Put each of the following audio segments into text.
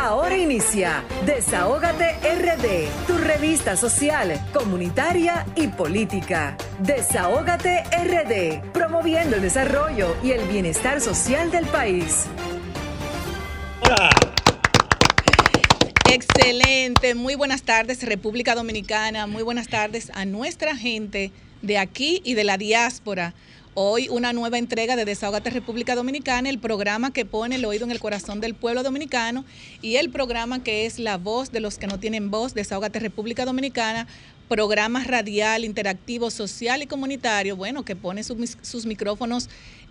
Ahora inicia Desahógate RD, tu revista social, comunitaria y política. Desahógate RD, promoviendo el desarrollo y el bienestar social del país. Excelente, muy buenas tardes República Dominicana, muy buenas tardes a nuestra gente de aquí y de la diáspora. Hoy una nueva entrega de Desahogate República Dominicana, el programa que pone el oído en el corazón del pueblo dominicano y el programa que es la voz de los que no tienen voz, Desahogate República Dominicana, programa radial, interactivo, social y comunitario, bueno, que pone sus, sus micrófonos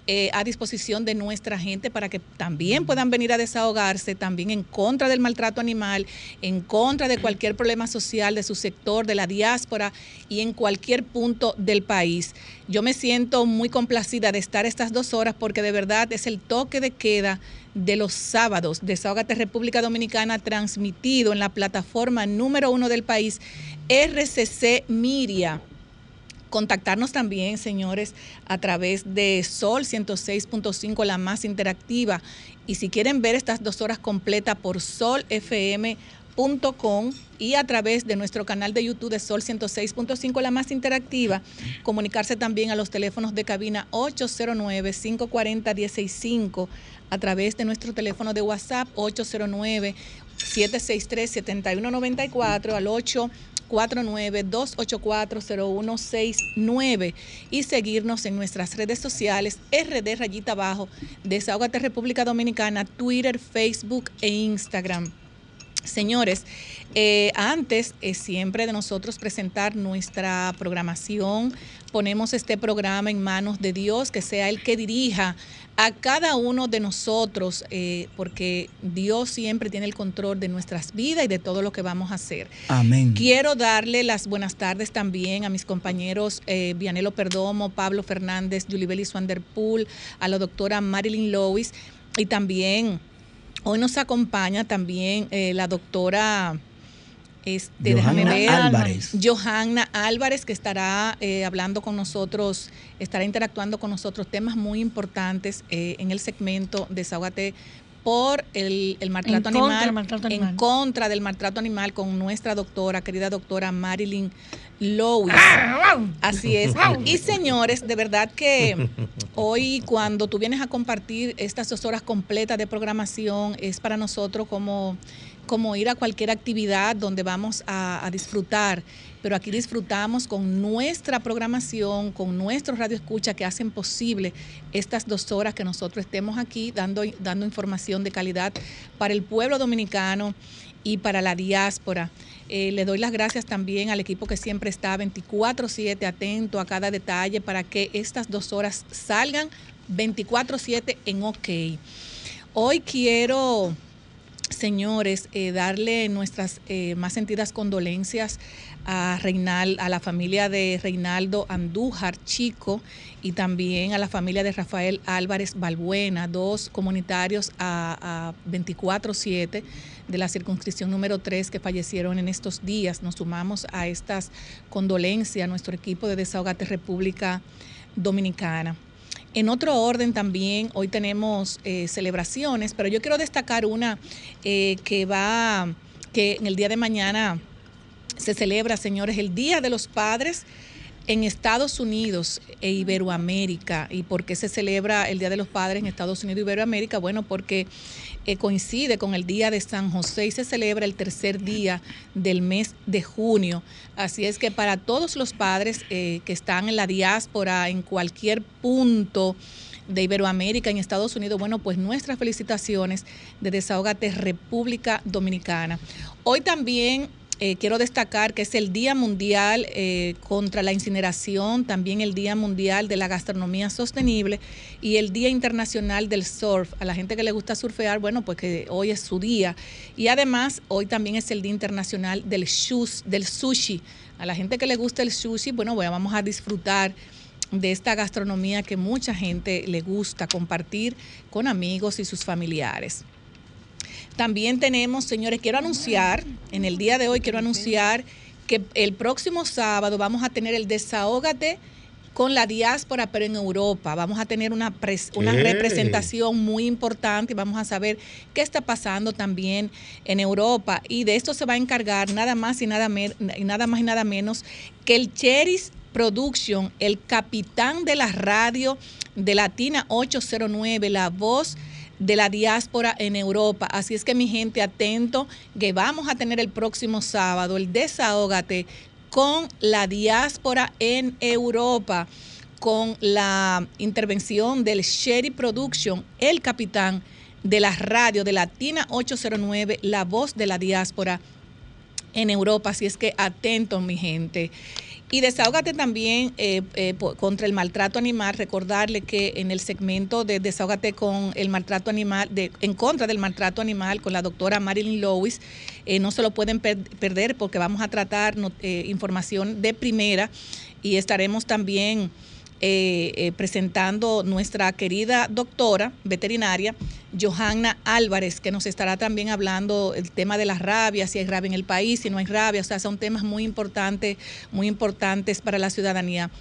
eh, a disposición de nuestra gente para que también puedan venir a desahogarse, también en contra del maltrato animal, en contra de cualquier problema social de su sector, de la diáspora y en cualquier punto del país. Yo me siento muy complacida de estar estas dos horas porque de verdad es el toque de queda de los sábados. Desahogate República Dominicana transmitido en la plataforma número uno del país, RCC Miria contactarnos también, señores, a través de Sol 106.5, la más interactiva. Y si quieren ver estas dos horas completas por solfm.com y a través de nuestro canal de YouTube de Sol 106.5, la más interactiva, comunicarse también a los teléfonos de cabina 809-540-165, a través de nuestro teléfono de WhatsApp 809 763 7194 al 8 49-284-0169 y seguirnos en nuestras redes sociales RD Rayita Abajo, Desahogate República Dominicana, Twitter, Facebook e Instagram. Señores, eh, antes eh, siempre de nosotros presentar nuestra programación, ponemos este programa en manos de Dios, que sea el que dirija a cada uno de nosotros, eh, porque Dios siempre tiene el control de nuestras vidas y de todo lo que vamos a hacer. Amén. Quiero darle las buenas tardes también a mis compañeros eh, Vianelo Perdomo, Pablo Fernández, Julie Wanderpool, a la doctora Marilyn Lois y también hoy nos acompaña también eh, la doctora este, Johanna ver, Álvarez. Johanna Álvarez, que estará eh, hablando con nosotros, estará interactuando con nosotros temas muy importantes eh, en el segmento Desahógate por el, el maltrato En animal, en animal. contra del maltrato animal con nuestra doctora, querida doctora Marilyn Lois. Así es. Y señores, de verdad que hoy cuando tú vienes a compartir estas dos horas completas de programación, es para nosotros como, como ir a cualquier actividad donde vamos a, a disfrutar. Pero aquí disfrutamos con nuestra programación, con nuestros radio escucha que hacen posible estas dos horas que nosotros estemos aquí dando, dando información de calidad para el pueblo dominicano y para la diáspora. Eh, le doy las gracias también al equipo que siempre está 24/7 atento a cada detalle para que estas dos horas salgan 24/7 en OK. Hoy quiero, señores, eh, darle nuestras eh, más sentidas condolencias a a la familia de Reinaldo Andújar Chico y también a la familia de Rafael Álvarez Balbuena, dos comunitarios a, a 24/7 de la circunscripción número 3 que fallecieron en estos días. Nos sumamos a estas condolencias a nuestro equipo de Desahogate República Dominicana. En otro orden también, hoy tenemos eh, celebraciones, pero yo quiero destacar una eh, que va, que en el día de mañana se celebra, señores, el Día de los Padres en Estados Unidos e Iberoamérica. ¿Y por qué se celebra el Día de los Padres en Estados Unidos e Iberoamérica? Bueno, porque eh, coincide con el Día de San José y se celebra el tercer día del mes de junio. Así es que para todos los padres eh, que están en la diáspora, en cualquier punto, de Iberoamérica en Estados Unidos, bueno, pues nuestras felicitaciones de Desahogate República Dominicana. Hoy también eh, quiero destacar que es el Día Mundial eh, contra la Incineración, también el Día Mundial de la Gastronomía Sostenible y el Día Internacional del Surf. A la gente que le gusta surfear, bueno, pues que hoy es su día. Y además, hoy también es el Día Internacional del, del Sushi. A la gente que le gusta el sushi, bueno, bueno, vamos a disfrutar de esta gastronomía que mucha gente le gusta compartir con amigos y sus familiares. También tenemos, señores, quiero anunciar, en el día de hoy quiero anunciar que el próximo sábado vamos a tener el desahógate con la diáspora, pero en Europa. Vamos a tener una, una representación muy importante y vamos a saber qué está pasando también en Europa. Y de esto se va a encargar nada más y nada, y nada más y nada menos que el Cheris Production, el capitán de la radio de Latina 809, la voz de la diáspora en Europa. Así es que mi gente, atento, que vamos a tener el próximo sábado el desahógate con la diáspora en Europa, con la intervención del Sherry Production, el capitán de la radio de Latina 809, la voz de la diáspora en Europa. Así es que atento, mi gente. Y desahógate también eh, eh, contra el maltrato animal. Recordarle que en el segmento de desahógate con el maltrato animal, de, en contra del maltrato animal, con la doctora Marilyn Lewis, eh, no se lo pueden perder porque vamos a tratar información de primera y estaremos también eh, eh, presentando nuestra querida doctora veterinaria, Johanna Álvarez, que nos estará también hablando el tema de las rabias, si hay rabia en el país, si no hay rabia, o sea, son temas muy importantes, muy importantes para la ciudadanía.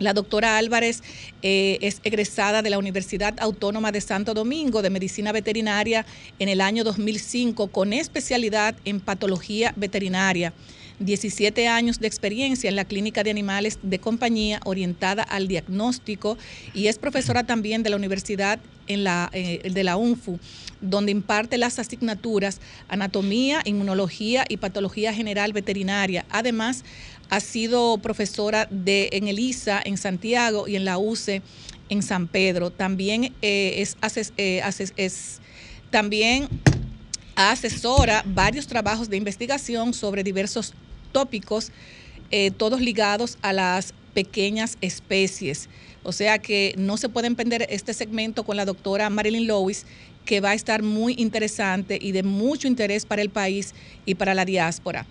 La doctora Álvarez eh, es egresada de la Universidad Autónoma de Santo Domingo de Medicina Veterinaria en el año 2005 con especialidad en patología veterinaria. 17 años de experiencia en la clínica de animales de compañía orientada al diagnóstico y es profesora también de la Universidad eh, de la UNFU, donde imparte las asignaturas Anatomía, Inmunología y Patología General Veterinaria. Además, ha sido profesora de, en el ISA en Santiago y en la UCE en San Pedro. También eh, es, eh, es también asesora varios trabajos de investigación sobre diversos tópicos, eh, todos ligados a las pequeñas especies. O sea que no se puede emprender este segmento con la doctora Marilyn Lewis, que va a estar muy interesante y de mucho interés para el país y para la diáspora.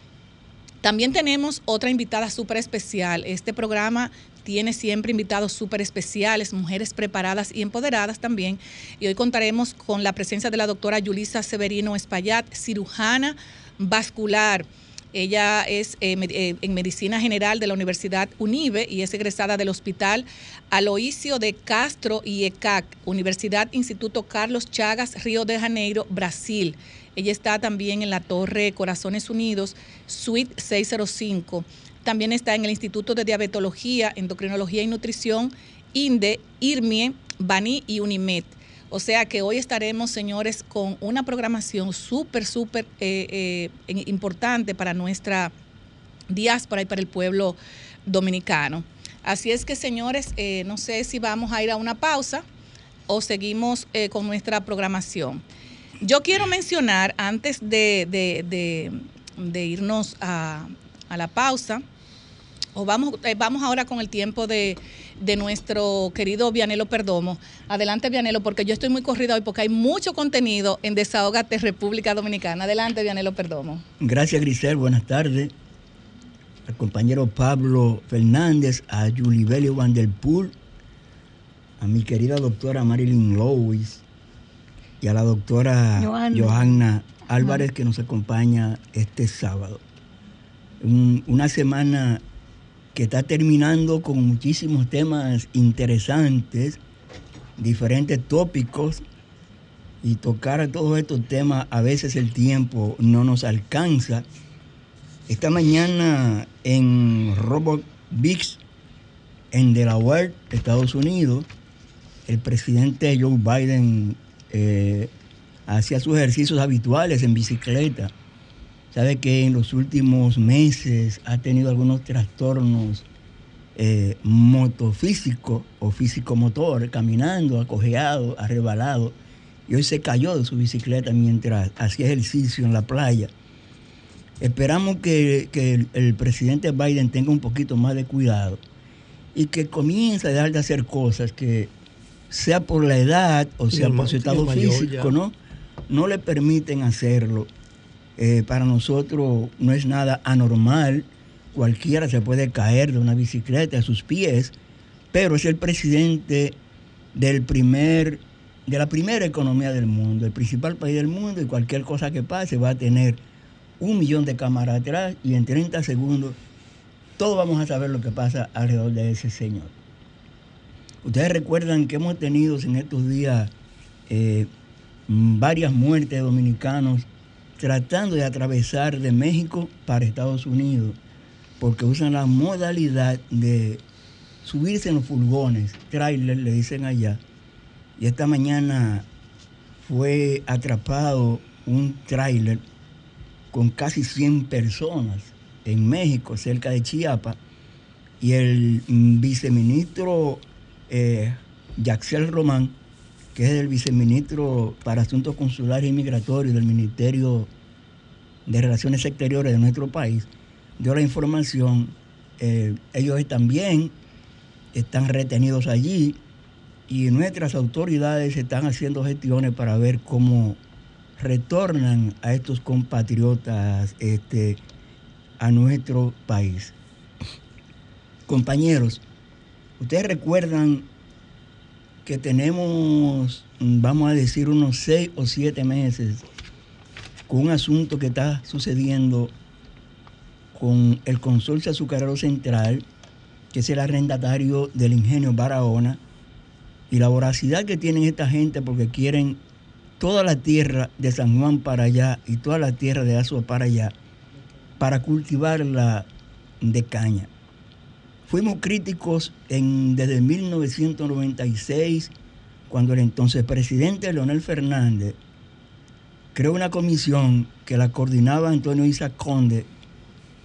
También tenemos otra invitada súper especial. Este programa tiene siempre invitados súper especiales, mujeres preparadas y empoderadas también. Y hoy contaremos con la presencia de la doctora Yulisa Severino Espaillat, cirujana vascular ella es eh, eh, en Medicina General de la Universidad UNIBE y es egresada del Hospital Aloisio de Castro y ECAC, Universidad Instituto Carlos Chagas, Río de Janeiro, Brasil. Ella está también en la Torre Corazones Unidos, Suite 605. También está en el Instituto de Diabetología, Endocrinología y Nutrición, INDE, IRMIE, BANI y UNIMED. O sea que hoy estaremos, señores, con una programación súper, súper eh, eh, importante para nuestra diáspora y para el pueblo dominicano. Así es que, señores, eh, no sé si vamos a ir a una pausa o seguimos con nuestra programación. Yo quiero mencionar, antes de, irnos a, a la pausa, o vamos, vamos ahora con el tiempo de, de nuestro querido Vianelo Perdomo. Adelante, Vianelo, porque yo estoy muy corrida hoy porque hay mucho contenido en Desahogate República Dominicana. Adelante, Vianelo Perdomo. Gracias, Grisel. Buenas tardes. Al compañero Pablo Fernández, a Julibelio Vanderpool, a mi querida doctora Marilyn Lewis y a la doctora Johanna, Álvarez que nos acompaña este sábado. una semana que está terminando con muchísimos temas interesantes, diferentes tópicos, y tocar todos estos temas, a veces el tiempo no nos alcanza. Esta mañana en Robot Bix, en Delaware, Estados Unidos, el presidente Joe Biden eh, hacía sus ejercicios habituales en bicicleta Sabe que en los últimos meses ha tenido algunos trastornos eh, motofísicos o físico-motor, caminando, acojeado, arrebalado. Y hoy se cayó de su bicicleta mientras hacía ejercicio en la playa. Esperamos que, el, presidente Biden tenga un poquito más de cuidado y que comience a dejar de hacer cosas que, sea por la edad o sea por su estado físico, ¿no? No le permiten hacerlo eh, para nosotros no es nada anormal. Cualquiera se puede caer de una bicicleta a sus pies, pero es el presidente del primer, de la primera economía del mundo, el principal país del mundo, y cualquier cosa que pase va a tener un millón de cámaras atrás y en 30 segundos todos vamos a saber lo que pasa alrededor de ese señor. Ustedes recuerdan que hemos tenido en estos días eh, varias muertes de dominicanos tratando de atravesar de México para Estados Unidos, porque usan la modalidad de subirse en los furgones, trailer le dicen allá. Y esta mañana fue atrapado un tráiler con casi 100 personas en México, cerca de Chiapas, y el viceministro eh, Yaxel Román, que es el viceministro para Asuntos Consulares y Migratorios del Ministerio de Relaciones Exteriores de nuestro país, dio la información. Eh, ellos también están retenidos allí y nuestras autoridades están haciendo gestiones para ver cómo retornan a estos compatriotas este, a nuestro país. Compañeros, ustedes recuerdan que tenemos, vamos a decir, unos seis o siete meses con un asunto que está sucediendo con el consorcio azucarero central, que es el arrendatario del ingenio Barahona, y la voracidad que tienen esta gente porque quieren toda la tierra de San Juan para allá y toda la tierra de Azua para allá para cultivarla de caña. Fuimos críticos desde 1996, cuando el entonces presidente Leonel Fernández creó una comisión que la coordinaba Antonio Isaac Conde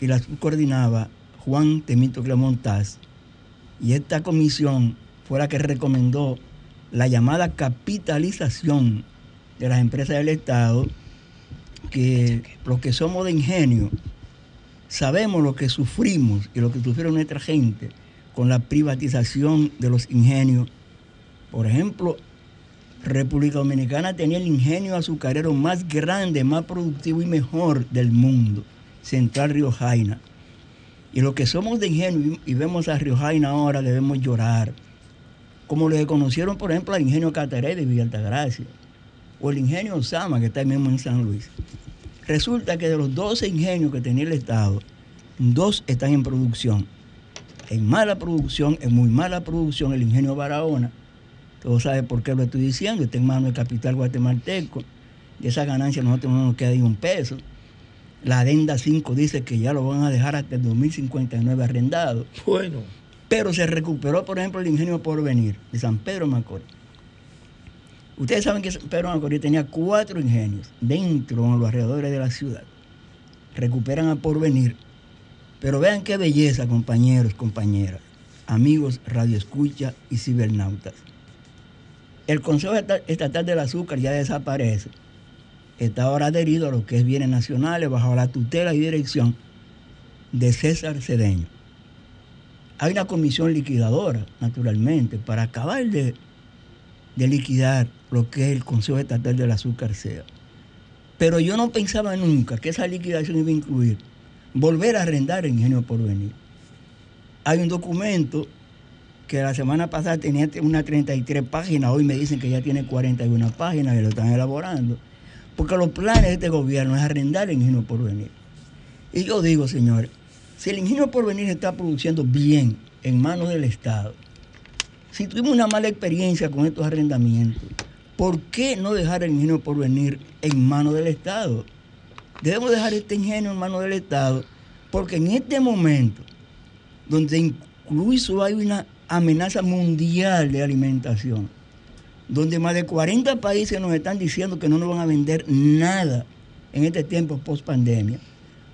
y la subcoordinaba Juan Temito Clemontaz. Y esta comisión fue la que recomendó la llamada capitalización de las empresas del Estado, que los que somos de ingenio sabemos lo que sufrimos y lo que sufrieron nuestra gente con la privatización de los ingenios. Por ejemplo, República Dominicana tenía el ingenio azucarero más grande, más productivo y mejor del mundo, Central Río Jaina. Y los que somos de ingenio y vemos a Río Jaina ahora debemos llorar. Como le conocieron, por ejemplo, al ingenio Cataré de Villa Altagracia o el ingenio Osama, que está ahí mismo en San Luis. Resulta que de los 12 ingenios que tenía el Estado, dos están en producción. En mala producción, en muy mala producción, el ingenio Barahona, todos saben por qué lo estoy diciendo, está en manos del capital guatemalteco. De esa ganancia nosotros no nos queda ni un peso. La adenda 5 dice que ya lo van a dejar hasta el 2059 arrendado. Bueno. Pero se recuperó, por ejemplo, el ingenio Porvenir de San Pedro Macorís. Ustedes saben que Pedro Macorís tenía cuatro ingenios dentro, en los alrededores de la ciudad. Recuperan a porvenir. Pero vean qué belleza, compañeros, compañeras, amigos, radioescucha y cibernautas. El Consejo Estatal del Azúcar ya desaparece. Está ahora adherido a lo que es bienes nacionales bajo la tutela y dirección de César Cedeño. Hay una comisión liquidadora, naturalmente, para acabar de, de liquidar lo que el Consejo Estatal del Azúcar sea. Pero yo no pensaba nunca que esa liquidación iba a incluir volver a arrendar el ingenio por venir. Hay un documento que la semana pasada tenía unas 33 páginas, hoy me dicen que ya tiene 41 páginas y lo están elaborando, porque los planes de este gobierno es arrendar el ingenio por venir. Y yo digo, señores, si el ingenio por venir está produciendo bien en manos del Estado, si tuvimos una mala experiencia con estos arrendamientos, ¿por qué no dejar el ingenio por venir en manos del Estado? Debemos dejar este ingenio en manos del Estado porque en este momento, donde incluso hay una amenaza mundial de alimentación, donde más de 40 países nos están diciendo que no nos van a vender nada en este tiempo post pandemia,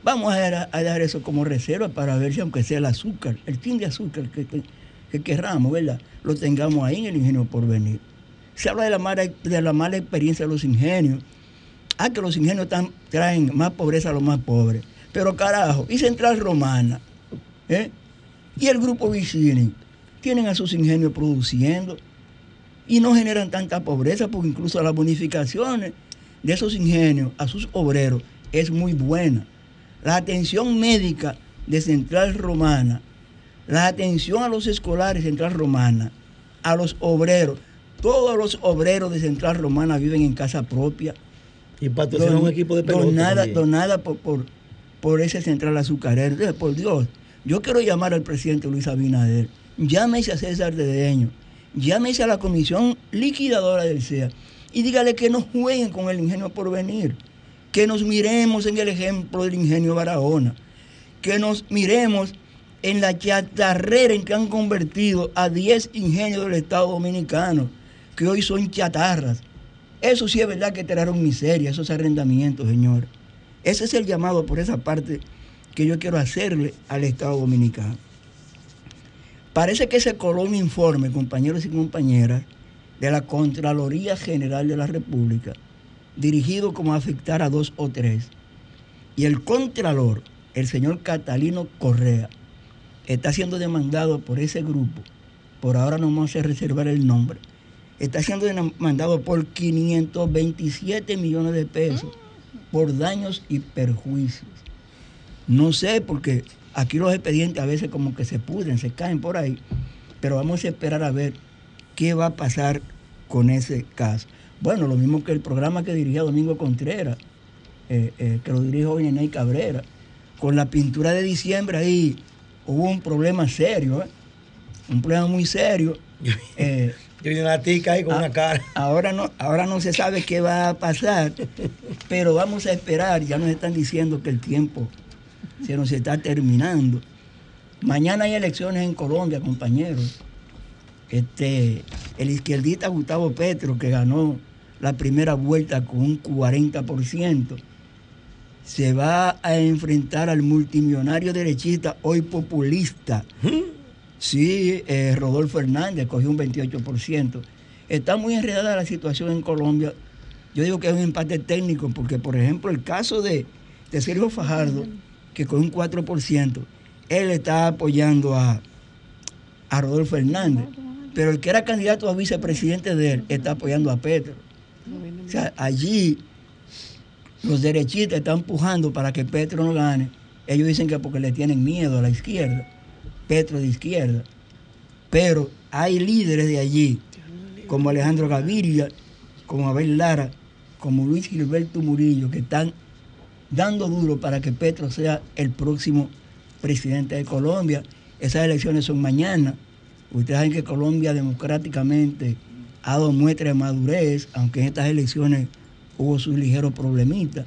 vamos a, dar eso como reserva para ver si aunque sea el azúcar, el tin de azúcar que, que, querramos, ¿verdad? Lo tengamos ahí en el ingenio por venir. Se habla de la mala, de la mala experiencia de los ingenios. Ah, que los ingenios traen más pobreza a los más pobres. Pero carajo, y Central Romana, ¿eh? y el grupo Vicini, tienen a sus ingenios produciendo y no generan tanta pobreza porque incluso las bonificaciones de esos ingenios a sus obreros es muy buena. La atención médica de Central Romana, la atención a los escolares Central Romana, a los obreros, todos los obreros de Central Romana viven en casa propia. Y patrocinan un equipo de pelota. Donada, donada por, por, por, ese central azucarero. Por Dios, yo quiero llamar al presidente Luis Abinader. Llámese a César Dedeño llámese a la comisión liquidadora del CEA y dígale que no jueguen con el ingenio por venir, que nos miremos en el ejemplo del ingenio Barahona, que nos miremos en la chatarrera en que han convertido a 10 ingenios del Estado Dominicano, que hoy son chatarras. Eso sí es verdad que trajeron miseria, esos arrendamientos, señor. Ese es el llamado por esa parte que yo quiero hacerle al Estado Dominicano. Parece que se coló un informe, compañeros y compañeras, de la Contraloría General de la República, dirigido como a afectar a dos o tres. Y el Contralor, el señor Catalino Correa, está siendo demandado por ese grupo, por ahora no vamos a reservar el nombre, está siendo demandado por 527 millones de pesos por daños y perjuicios. No sé, porque aquí los expedientes a veces como que se pudren, se caen por ahí, pero vamos a esperar a ver qué va a pasar con ese caso. Bueno, lo mismo que el programa que dirigía Domingo Contreras, eh, eh, que lo dirige hoy Neney Cabrera, con la pintura de diciembre ahí hubo un problema serio, ¿eh? un problema muy serio. Yo vine a tica ahí con una cara. Ahora no, ahora no se sabe qué va a pasar, pero vamos a esperar. Ya nos están diciendo que el tiempo se nos está terminando. Mañana hay elecciones en Colombia, compañeros. Este, el izquierdista Gustavo Petro, que ganó la primera vuelta con un 40%, se va a enfrentar al multimillonario derechista, hoy populista. Sí, eh, Rodolfo Hernández cogió un 28%. Está muy enredada la situación en Colombia. Yo digo que es un empate técnico, porque por ejemplo el caso de, de Sergio Fajardo, que con un 4%, él está apoyando a, a Rodolfo Hernández. Pero el que era candidato a vicepresidente de él está apoyando a Petro. O sea, allí los derechistas están empujando para que Petro no gane. Ellos dicen que porque le tienen miedo a la izquierda, Petro de izquierda. Pero hay líderes de allí, como Alejandro Gaviria, como Abel Lara, como Luis Gilberto Murillo, que están dando duro para que Petro sea el próximo presidente de Colombia. Esas elecciones son mañana. Ustedes saben que Colombia democráticamente ha dado muestra de madurez, aunque en estas elecciones hubo sus ligeros problemitas.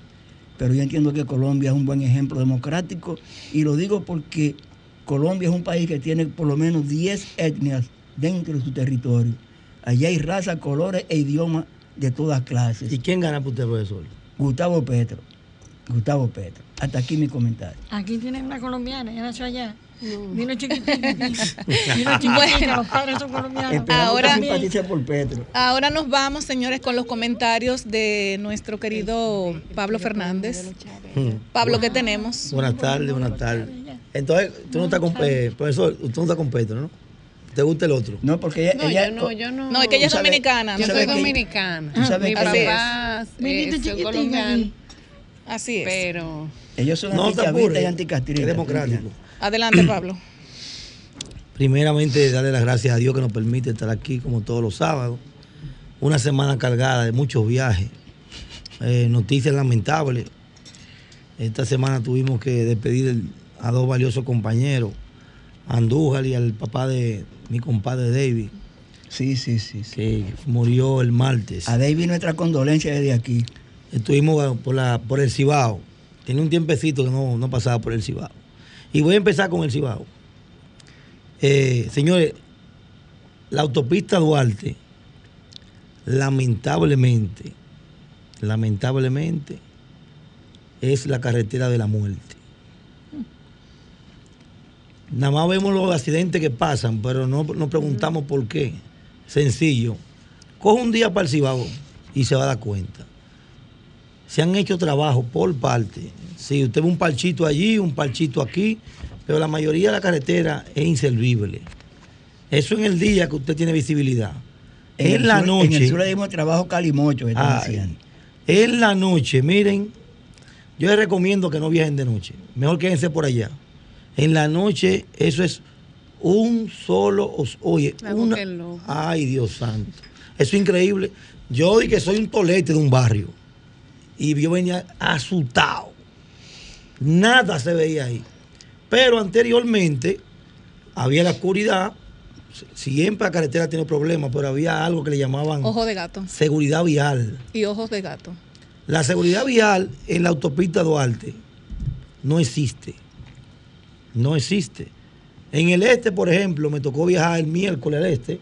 Pero yo entiendo que Colombia es un buen ejemplo democrático y lo digo porque Colombia es un país que tiene por lo menos 10 etnias dentro de su territorio. Allí hay raza, colores e idiomas de todas clases. ¿Y quién gana por usted, profesor? Gustavo Petro. Gustavo Petro. Hasta aquí mi comentario. Aquí tienen una colombiana, ella nació allá. Vino chiquitita. Vino chiquitita, los padres son colombianos. Ahora- por Petro. Ahora nos vamos, señores, con los comentarios de nuestro querido Pablo Fernández. Pablo, ¿qué tenemos? Buenas tardes, buenas tardes. Entonces, tú no estás con, eh, profesor, tú no estás con Petro, ¿no? ¿Te gusta el otro? No, porque ella. No, ella- yo no, yo no. No, es que ella es dominicana. Yo ¿no? soy dominicana. tú sabes Mi que- papá chiquitica colombianos, Así es. pero Ellos son No te antichavistas apures, y es anticastristas. democrático. Adelante, Pablo. Primeramente, darle las gracias a Dios que nos permite estar aquí como todos los sábados. Una semana cargada de muchos viajes, eh, noticias lamentables. Esta semana tuvimos que despedir el- a dos valiosos compañeros, a Andújar y al papá de mi compadre David, Sí, sí, sí. sí. que murió el martes. A David nuestra condolencia desde aquí. Estuvimos por, la, por el Cibao. Tiene un tiempecito que no, no pasaba por el Cibao. Y voy a empezar con el Cibao. Eh, señores, la autopista Duarte, lamentablemente, lamentablemente, es la carretera de la muerte. Nada más vemos los accidentes que pasan, pero no nos preguntamos por qué. Sencillo. Coge un día para el Cibao y se va a dar cuenta se han hecho trabajos por parte. Si usted ve un parchito allí, un parchito aquí, pero la mayoría de la carretera es inservible. Eso en el día que usted tiene visibilidad. En, la sur- noche. En el sur le dimos trabajo calimocho que están Ay, en la noche, miren, yo les recomiendo que no viajen de noche. Mejor quédense por allá. En la noche, eso es un solo. Oye, una. Ay, Dios santo. Eso es increíble. Yo di que soy un tolete de un barrio. Y yo venía asustado. Nada se veía ahí. Pero anteriormente había la oscuridad, siempre la carretera tiene problemas, pero había algo que le llamaban Ojo de gato seguridad vial. y ojos de gato. La seguridad vial en la autopista Duarte no existe. No existe. En el este, por ejemplo, me tocó viajar el miércoles al este.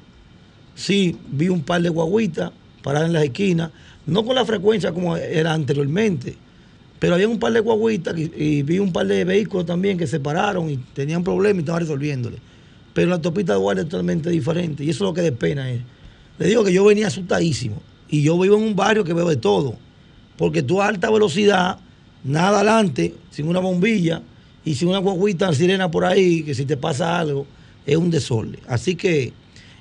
Sí, vi un par de guaguitas paradas en las esquinas, no con la frecuencia como era anteriormente, pero había un par de guaguitas y, vi un par de vehículos también que se pararon y tenían problemas y estaban resolviéndole. Pero la autopista Duarte es totalmente diferente y eso es lo que de pena es. Le digo que yo venía asustadísimo y yo vivo en un barrio que veo de todo, porque tú a alta velocidad, nada adelante, sin una bombilla y sin una guaguita sirena por ahí, que si te pasa algo, es un desorden. Así que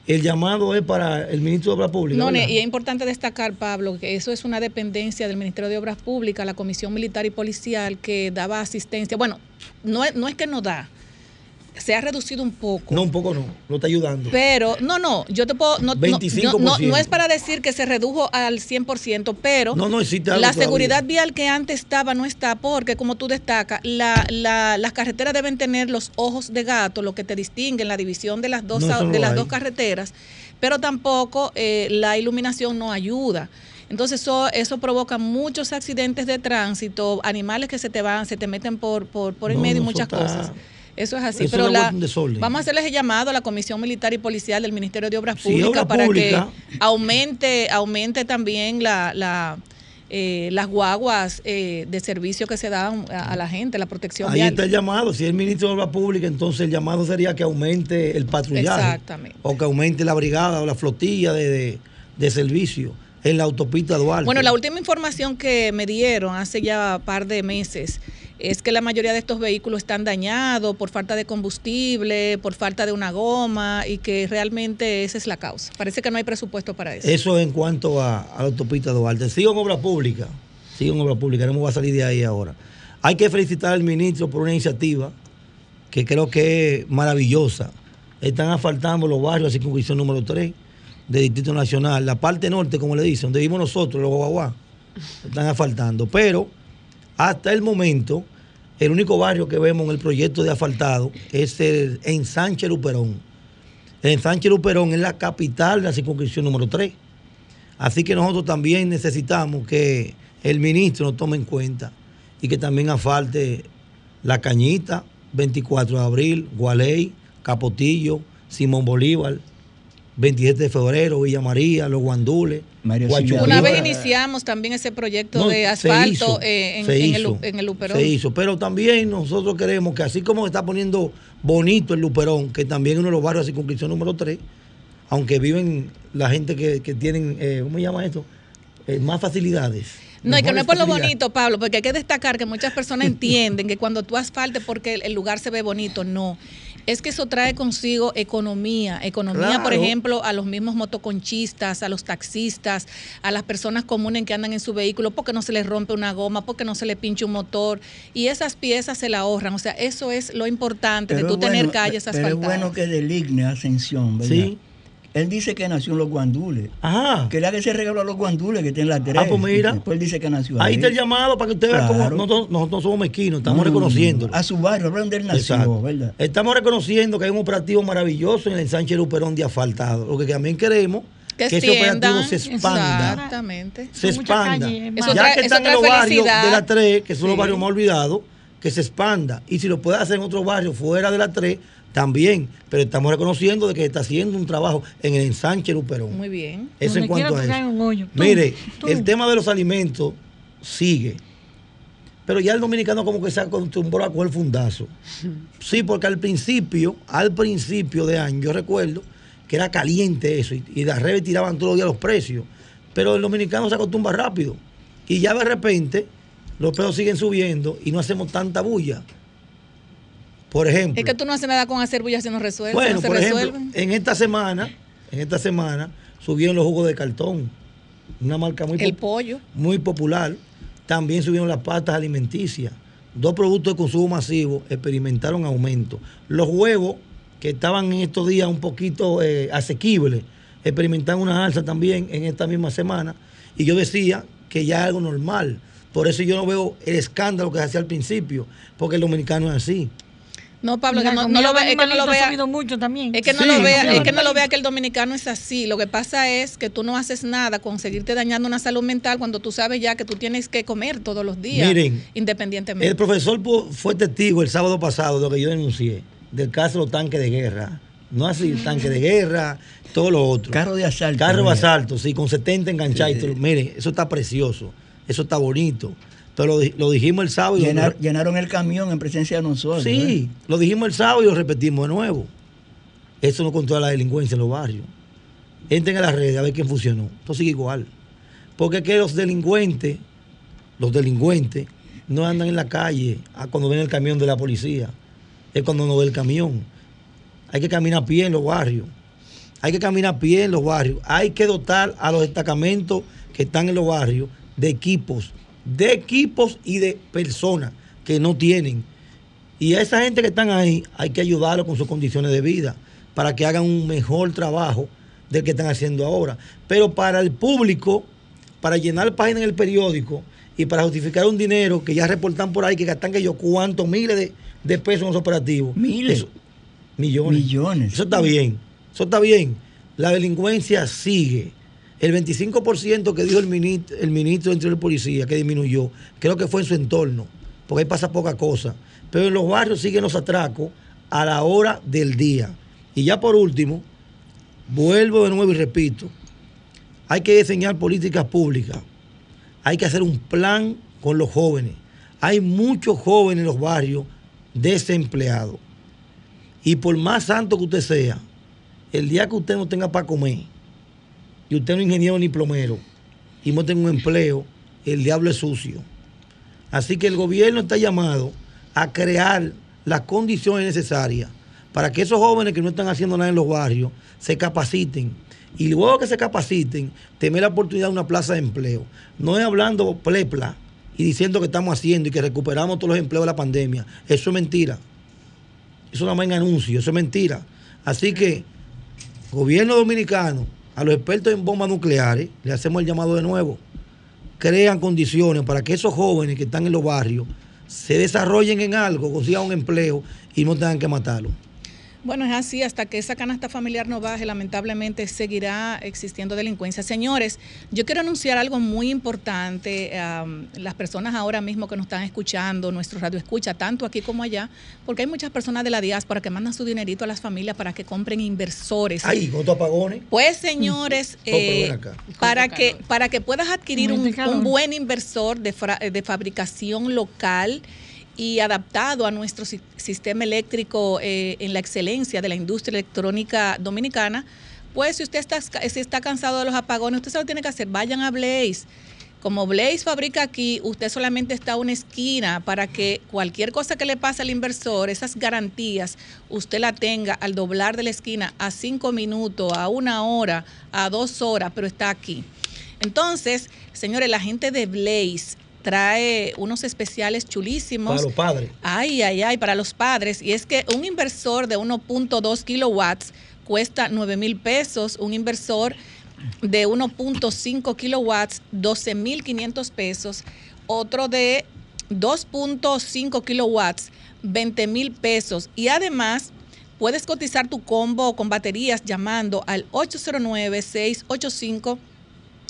el llamado es para el ministro de Obras Públicas. No, ¿verdad? y es importante destacar, Pablo, que eso es una dependencia del Ministerio de Obras Públicas, la Comisión Militar y Policial, que daba asistencia. Bueno, no es, no es que no da, se ha reducido un poco. No, un poco no, no está ayudando. Pero, no, no, yo te puedo, no, no- no, 25%. no, no es para decir que se redujo al 100%, pero No, no existe algo la todavía. seguridad vial que antes estaba no está, porque como tú destacas, la, la- las carreteras deben tener los ojos de gato, lo que te distingue en la división de las dos, de las hay. dos carreteras, pero tampoco eh, la iluminación no ayuda. Entonces eso, eso provoca muchos accidentes de tránsito, animales que se te van, se te meten por, por, por en No, medio y muchas está- cosas. Eso es así, eso pero la, vamos a hacerles el llamado a la Comisión Militar y Policial del Ministerio de Obras Sí, Públicas para que aumente, aumente también la, la, eh, las guaguas eh, de servicio que se dan a, a la gente, la protección Ahí vial. está el llamado. Si es el ministro de Obras Públicas, entonces el llamado sería que aumente el patrullaje. Exactamente. O que aumente la brigada o la flotilla de, de- de servicio en la autopista Duarte. Bueno, la última información que me dieron hace ya un par de meses es que la mayoría de estos vehículos están dañados por falta de combustible, por falta de una goma y que realmente esa es la causa. Parece que no hay presupuesto para eso. Eso en cuanto a, la autopista Duarte. Sigo en obra pública. Sigo en obra pública. No me voy a salir de ahí ahora. Hay que felicitar al ministro por una iniciativa que creo que es maravillosa. Están asfaltando los barrios de circunscripción número 3 de Distrito Nacional. La parte norte, como le dicen, donde vivimos nosotros, los guaguá. Están asfaltando. Pero hasta el momento, el único barrio que vemos en el proyecto de asfaltado es el ensanche Luperón. El ensanche Luperón es la capital de la circunscripción número 3. Así que nosotros también necesitamos que el ministro nos tome en cuenta y que también asfalte La Cañita, 24 de abril, Gualey, Capotillo, Simón Bolívar, 27 de febrero, Villa María, Los Guandules, Una vez iniciamos también ese proyecto No, de se asfalto hizo, eh, en, se en el, en el Luperón. Se hizo, pero también nosotros queremos que así como está poniendo bonito el Luperón, que también uno de los barrios de circunscripción número 3, aunque viven la gente que, que tienen, eh, ¿cómo se llama esto? Eh, más facilidades. No, y que no es por lo bonito, Pablo, porque hay que destacar que muchas personas entienden que cuando tú asfaltes porque el lugar se ve bonito, no. Es que eso trae consigo economía, economía, por ejemplo, a los mismos motoconchistas, a los taxistas, a las personas comunes que andan en su vehículo porque no se les rompe una goma, porque no se le pinche un motor y esas piezas se la ahorran. O sea, eso es lo importante de Pero tú tener calles Pero asfaltadas. es bueno que deligne Ascensión, ¿verdad? Sí. Él dice que nació en los guandules. Ajá. Que le haga ese regalo a los guandules que tienen la tres. Ah, pues mira. Después él dice que nació Ahí ahí. está el llamado para que usted vea cómo Claro. nosotros, nosotros somos mezquinos, estamos No, no, no, no. reconociéndolo. A su barrio, hablan donde él nació, Exacto. ¿verdad? Estamos reconociendo que hay un operativo maravilloso en el ensanche Luperón de asfaltado. Lo que también queremos Que que, ese operativo se expanda. Exactamente. se expanda. Eso ya que están en los barrios de la 3, que son los Sí. barrios más olvidados, que se expanda. Y si lo puede hacer en otros barrios fuera de la 3, también. Pero estamos reconociendo de que está haciendo un trabajo en el ensanche Luperón. Muy bien. Eso en cuanto a eso. Tú, Mire, tú. el tema de los alimentos sigue. Pero ya el dominicano como que se acostumbró a coger fundazo. Sí, porque al principio, al principio de año, yo recuerdo que era caliente eso y, y las redes tiraban todos los días los precios. Pero el dominicano se acostumbra rápido. Y ya de repente los precios siguen subiendo y no hacemos tanta bulla. Por ejemplo. Es que tú no haces nada con hacer bulla si no resuelves. Bueno, no se por ejemplo, en esta semana, en esta semana, subieron los jugos de cartón. Una marca muy, El pollo. muy popular. También subieron las pastas alimenticias. Dos productos de consumo masivo experimentaron aumento. Los huevos, que estaban en estos días un poquito eh, asequibles, experimentaron una alza también en esta misma semana. Y yo decía que ya es algo normal. Por eso yo no veo el escándalo que se hacía al principio, porque el dominicano es así. No, Pablo, que no, lo vea, es que no lo vea. subido mucho también. Es que no Sí, lo vea, sí. es que no lo vea que el dominicano es así. Lo que pasa es que tú no haces nada con seguirte dañando una salud mental cuando tú sabes ya que tú tienes que comer todos los días, Miren, independientemente. El profesor fue testigo el sábado pasado de lo que yo denuncié, del caso de los tanques de guerra. No así, tanque de guerra, todo lo otro. Carro de asalto. Carro de asalto, sí, con 70 enganchados. y todo. Mire, eso está precioso, eso está bonito. Entonces lo, di- lo dijimos el sábado. y llenaron el camión en presencia de nosotros. Sí, ¿eh? lo dijimos el sábado y lo repetimos de nuevo. Eso no controla la delincuencia en los barrios. Entren a las redes a ver quién funcionó. Esto sigue igual. Porque es que los delincuentes, los delincuentes, no andan en la calle a cuando ven el camión de la policía. Es cuando no ve el camión. Hay que caminar a pie en los barrios. Hay que caminar a pie en los barrios. Hay que dotar a los destacamentos que están en los barrios de equipos, de equipos y de personas que no tienen. Y a esa gente que están ahí hay que ayudarlos con sus condiciones de vida para que hagan un mejor trabajo del que están haciendo ahora. Pero para el público, para llenar páginas en el periódico y para justificar un dinero que ya reportan por ahí que gastan que yo cuántos miles de, de pesos en los operativos. Miles. Eso- millones. Millones. Eso está bien. Eso está bien. La delincuencia sigue. El 25% que dijo el ministro, el ministro Interior y Policía, que disminuyó, creo que fue en su entorno, porque ahí pasa poca cosa. Pero en los barrios siguen los atracos a la hora del día. Y ya por último, vuelvo de nuevo y repito, hay que diseñar políticas públicas, hay que hacer un plan con los jóvenes. Hay muchos jóvenes en los barrios desempleados. Y por más santo que usted sea, el día que usted no tenga para comer, y usted no es ingeniero ni plomero, y no tenga un empleo, el diablo es sucio. Así que el gobierno está llamado a crear las condiciones necesarias para que esos jóvenes que no están haciendo nada en los barrios se capaciten. Y luego que se capaciten, tener la oportunidad de una plaza de empleo. No es hablando plepla y diciendo que estamos haciendo y que recuperamos todos los empleos de la pandemia. Eso es mentira. Eso nada más en anuncio, eso es mentira. Así que, gobierno dominicano, a los expertos en bombas nucleares, le hacemos el llamado de nuevo. Crean condiciones para que esos jóvenes que están en los barrios se desarrollen en algo, consigan un empleo y no tengan que matarlo. Bueno, es así, hasta que esa canasta familiar no baje, lamentablemente seguirá existiendo delincuencia. Señores, yo quiero anunciar algo muy importante. am, las personas ahora mismo que nos están escuchando, nuestro radio escucha, tanto aquí como allá, porque hay muchas personas de la diáspora que mandan su dinerito a las familias para que compren inversores. Con estos apagones. Pues señores, eh, para que para que puedas adquirir un, un buen inversor de, fra- de fabricación local y adaptado a nuestro si- sistema eléctrico eh, en la excelencia de la industria electrónica dominicana, pues si usted está, si está cansado de los apagones, usted solo tiene que hacer, vayan a Blaze. Como Blaze fabrica aquí, usted solamente está a una esquina para que cualquier cosa que le pase al inversor, esas garantías, usted la tenga al doblar de la esquina a cinco minutos, a una hora, a dos horas, pero está aquí. Entonces, señores, la gente de Blaze trae unos especiales chulísimos. Para los padres. Ay, ay, ay, para los padres. Y es que un inversor de 1.2 kilowatts cuesta 9 mil pesos, un inversor de 1.5 kilowatts, 12 mil 500 pesos, otro de 2.5 kilowatts, 20 mil pesos. Y además, puedes cotizar tu combo con baterías llamando al 809-685.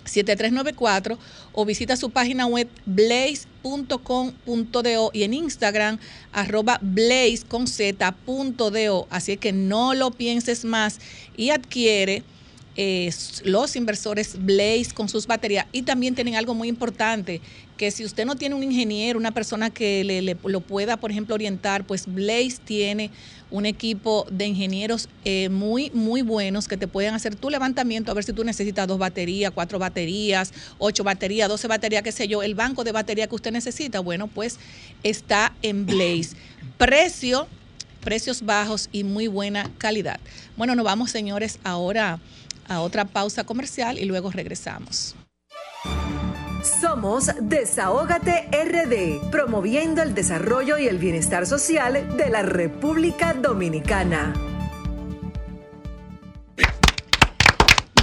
7394 o visita su página web blaze.com.do y en Instagram arroba blaze con z punto. Así que no lo pienses más y adquiere eh, los inversores Blaze con sus baterías. Y también tienen algo muy importante, que si usted no tiene un ingeniero, una persona que le, le- lo pueda, por ejemplo, orientar, pues Blaze tiene un equipo de ingenieros eh, muy, muy buenos que te pueden hacer tu levantamiento, a ver si tú necesitas dos baterías, cuatro baterías, ocho baterías, doce baterías, qué sé yo, el banco de batería que usted necesita, bueno, pues está en Blaze. Precio, precios bajos y muy buena calidad. Bueno, nos vamos, señores, ahora a otra pausa comercial y luego regresamos. Somos Desahógate RD, promoviendo el desarrollo y el bienestar social de la República Dominicana.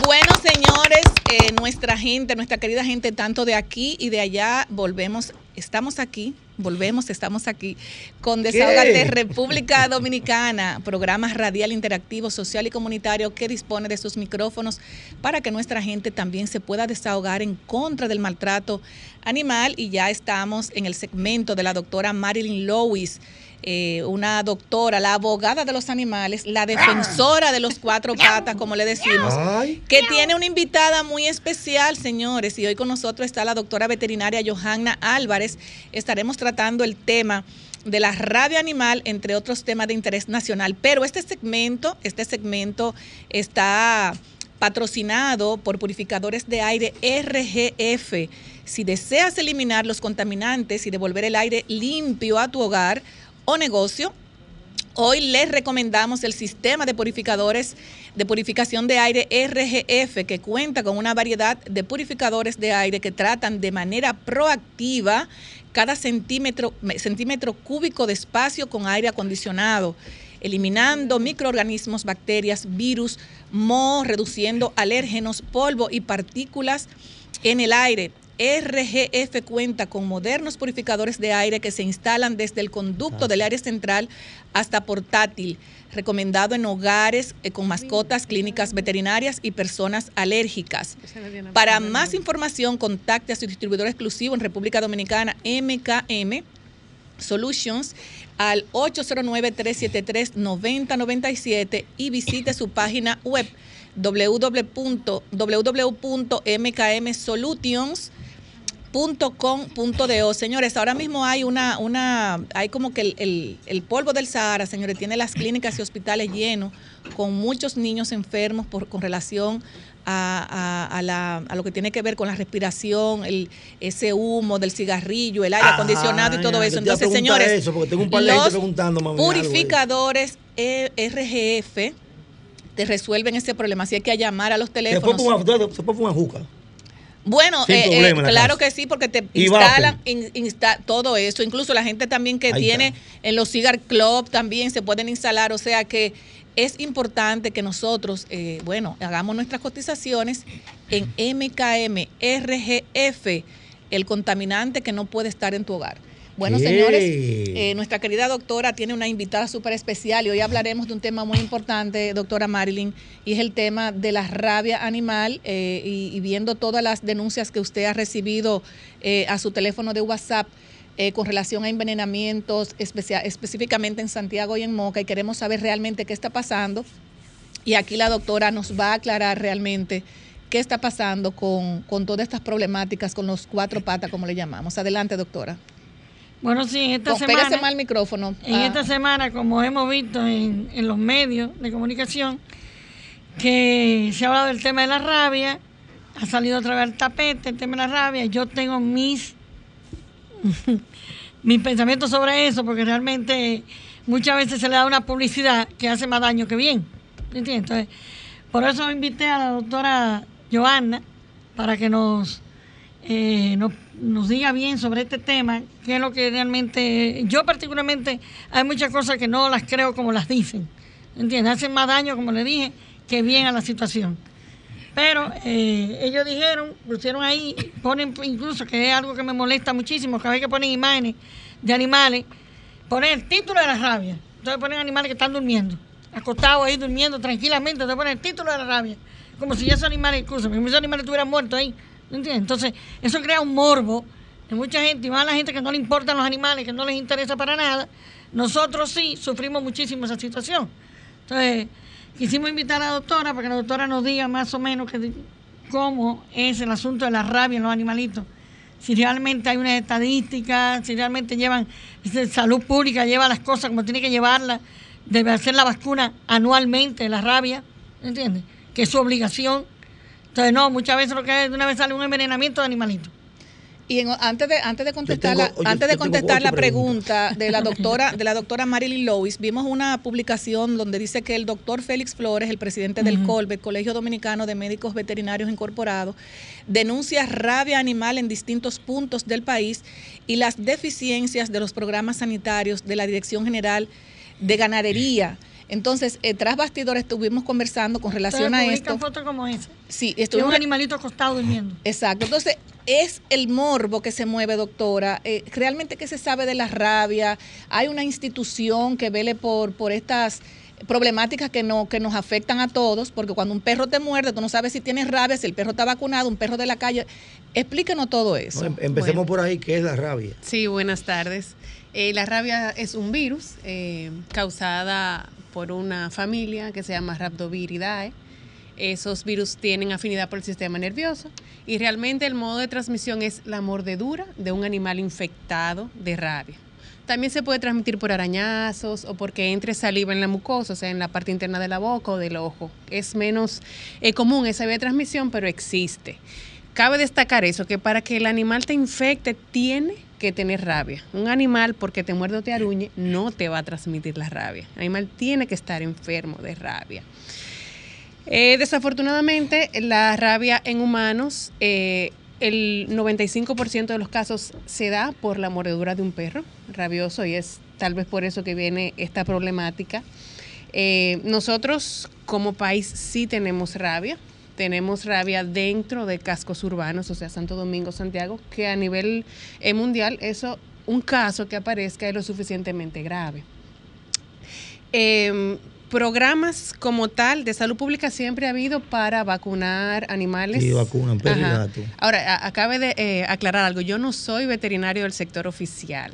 Bueno, señores, eh, nuestra gente, nuestra querida gente, tanto de aquí y de allá, volvemos, estamos aquí, volvemos, estamos aquí con Desahogate República Dominicana, programa radial interactivo, social y comunitario que dispone de sus micrófonos para que nuestra gente también se pueda desahogar en contra del maltrato animal. Y ya estamos en el segmento de la doctora Marilyn Lewis eh, una doctora, la abogada de los animales, la defensora de los cuatro patas, como le decimos, que tiene una invitada muy especial, señores. Y hoy con nosotros está la doctora veterinaria Johanna Álvarez. Estaremos tratando el tema de la rabia animal, entre otros temas de interés nacional. Pero este segmento, este segmento está patrocinado por purificadores de aire RGF. Si deseas eliminar los contaminantes y devolver el aire limpio a tu hogar, o negocio. Hoy les recomendamos el sistema de purificadores de purificación de aire RGF que cuenta con una variedad de purificadores de aire que tratan de manera proactiva cada centímetro, centímetro cúbico de espacio con aire acondicionado, eliminando microorganismos, bacterias, virus, moho, reduciendo alérgenos, polvo y partículas en el aire. RGF cuenta con modernos purificadores de aire que se instalan desde el conducto del área central hasta portátil, recomendado en hogares eh, con mascotas, clínicas veterinarias y personas alérgicas. Para más información, contacte a su distribuidor exclusivo en República Dominicana, MKM Solutions, al 809-373-9097 y visite su página web www.mkmsolutions.com .com.do. Señores, ahora mismo hay una, una hay como que el, polvo del Sahara, señores, tiene las clínicas y hospitales llenos con muchos niños enfermos por, con relación a, a, la, a, lo que tiene que ver con la respiración, el, ese humo del cigarrillo, el aire acondicionado y todo eso. Entonces, señores, los purificadores e RGF te resuelven ese problema. Así hay que llamar a los teléfonos. Se juca. Bueno, eh, eh, claro que sí, porque te instalan todo eso. Incluso la gente también que tiene en los cigar club también se pueden instalar. O sea que es importante que nosotros, eh, bueno, hagamos nuestras cotizaciones en MKM RGF, el contaminante que no puede estar en tu hogar. Bueno, señores, eh, nuestra querida doctora tiene una invitada súper especial y hoy hablaremos de un tema muy importante, doctora Marilyn, y es el tema de la rabia animal eh, y, viendo todas las denuncias que usted ha recibido eh, a su teléfono de WhatsApp. con relación a envenenamientos, específicamente en Santiago y en Moca, y queremos saber realmente qué está pasando. Y aquí la doctora nos va a aclarar realmente qué está pasando con, con todas estas problemáticas, con los cuatro patas, como le llamamos. Adelante, doctora. Bueno, sí, esta semana. mal el micrófono. En ah. esta semana, como hemos visto en, los medios de comunicación, que se ha hablado del tema de la rabia, ha salido otra vez al tapete el tema de la rabia. Yo tengo mis, mis pensamientos sobre eso, porque realmente muchas veces se le da una publicidad que hace más daño que bien. ¿Entiendes? Entonces, por eso invité a la doctora Joana para que nos, eh, nos diga bien sobre este tema, qué es lo que realmente, yo particularmente, hay muchas cosas que no las creo como las dicen, ¿entiendes? Hacen más daño, como le dije, que bien a la situación. Pero eh, ellos dijeron, pusieron ahí, ponen incluso, que es algo que me molesta muchísimo, cada vez que ponen imágenes de animales, ponen el título de la rabia. Entonces ponen animales que están durmiendo, acostados ahí durmiendo tranquilamente, entonces ponen el título de la rabia. Como si esos animales, incluso, si esos animales estuvieran muertos ahí. Entonces, eso crea un morbo de mucha gente, y más a la gente que no le importan los animales, que no les interesa para nada. Nosotros sí sufrimos muchísimo esa situación. Entonces, quisimos invitar a la doctora para que la doctora nos diga más o menos cómo es el asunto de la rabia en los animalitos. Si realmente hay una estadística, si realmente llevan, salud pública lleva las cosas como tiene que llevarlas, debe hacer la vacuna anualmente de la rabia, ¿entiendes? Que es su obligación entonces, no, muchas veces lo que es una vez sale un envenenamiento de animalitos. Y antes de antes de contestar la, antes de contestar la pregunta de la doctora de la doctora Marilyn Lois, vimos una publicación donde dice que el doctor Félix Flores, el presidente del COLVE, Colegio Dominicano de Médicos Veterinarios Incorporados, denuncia rabia animal en distintos puntos del país y las deficiencias de los programas sanitarios de la Dirección General de Ganadería Entonces, eh, tras bastidores estuvimos conversando con relación a esto. fotos como esa. Sí, Es estuvimos un animalito acostado durmiendo. Exacto. Entonces, es el morbo que se mueve, doctora. Eh, realmente, ¿qué se sabe de la rabia? Hay una institución que vele por, por estas problemáticas que, no, que nos afectan a todos, porque cuando un perro te muerde, tú no sabes si tienes rabia, si el perro está vacunado, un perro de la calle. Explíquenos todo eso. No, em- empecemos Bueno. por ahí, ¿qué es la rabia? Sí, buenas tardes. Eh, la rabia es un virus eh, causada por una familia que se llama Rhabdoviridae. Esos virus tienen afinidad por el sistema nervioso y realmente el modo de transmisión es la mordedura de un animal infectado de rabia. También se puede transmitir por arañazos o porque entre saliva en la mucosa, o sea, en la parte interna de la boca o del ojo. Es menos eh, común esa vía de transmisión, pero existe. Cabe destacar eso, que para que el animal te infecte tiene que tener rabia. Un animal porque te muerde o te aruñe no te va a transmitir la rabia. El animal tiene que estar enfermo de rabia. Eh, desafortunadamente, la rabia en humanos, eh, el 95% de los casos se da por la mordedura de un perro rabioso y es tal vez por eso que viene esta problemática. Eh, nosotros como país sí tenemos rabia, tenemos rabia dentro de cascos urbanos, o sea, Santo Domingo, Santiago, que a nivel eh, mundial eso, un caso que aparezca es lo suficientemente grave. Eh, programas como tal de salud pública siempre ha habido para vacunar animales. Sí, vacunan perro y gato. Ahora, acabe de eh, aclarar algo. Yo no soy veterinario del sector oficial,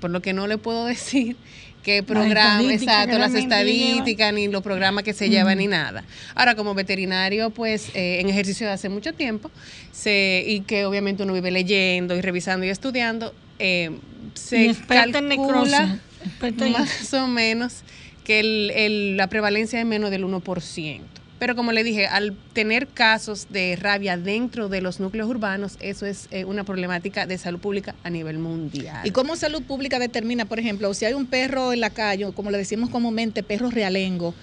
por lo que no le puedo decir qué programa, exacto, las estadísticas, ni los programas que se llevan, ni nada. Ahora, como veterinario, pues eh, en ejercicio de hace mucho tiempo, se, y que obviamente uno vive leyendo y revisando y estudiando, eh, se calcula en- más o menos que el- el- la prevalencia es menos del 1%. Pero como le dije, al tener casos de rabia dentro de los núcleos urbanos, eso es eh, una problemática de salud pública a nivel mundial. ¿Y cómo salud pública determina, por ejemplo, si hay un perro en la calle, como le decimos comúnmente, perro realengo?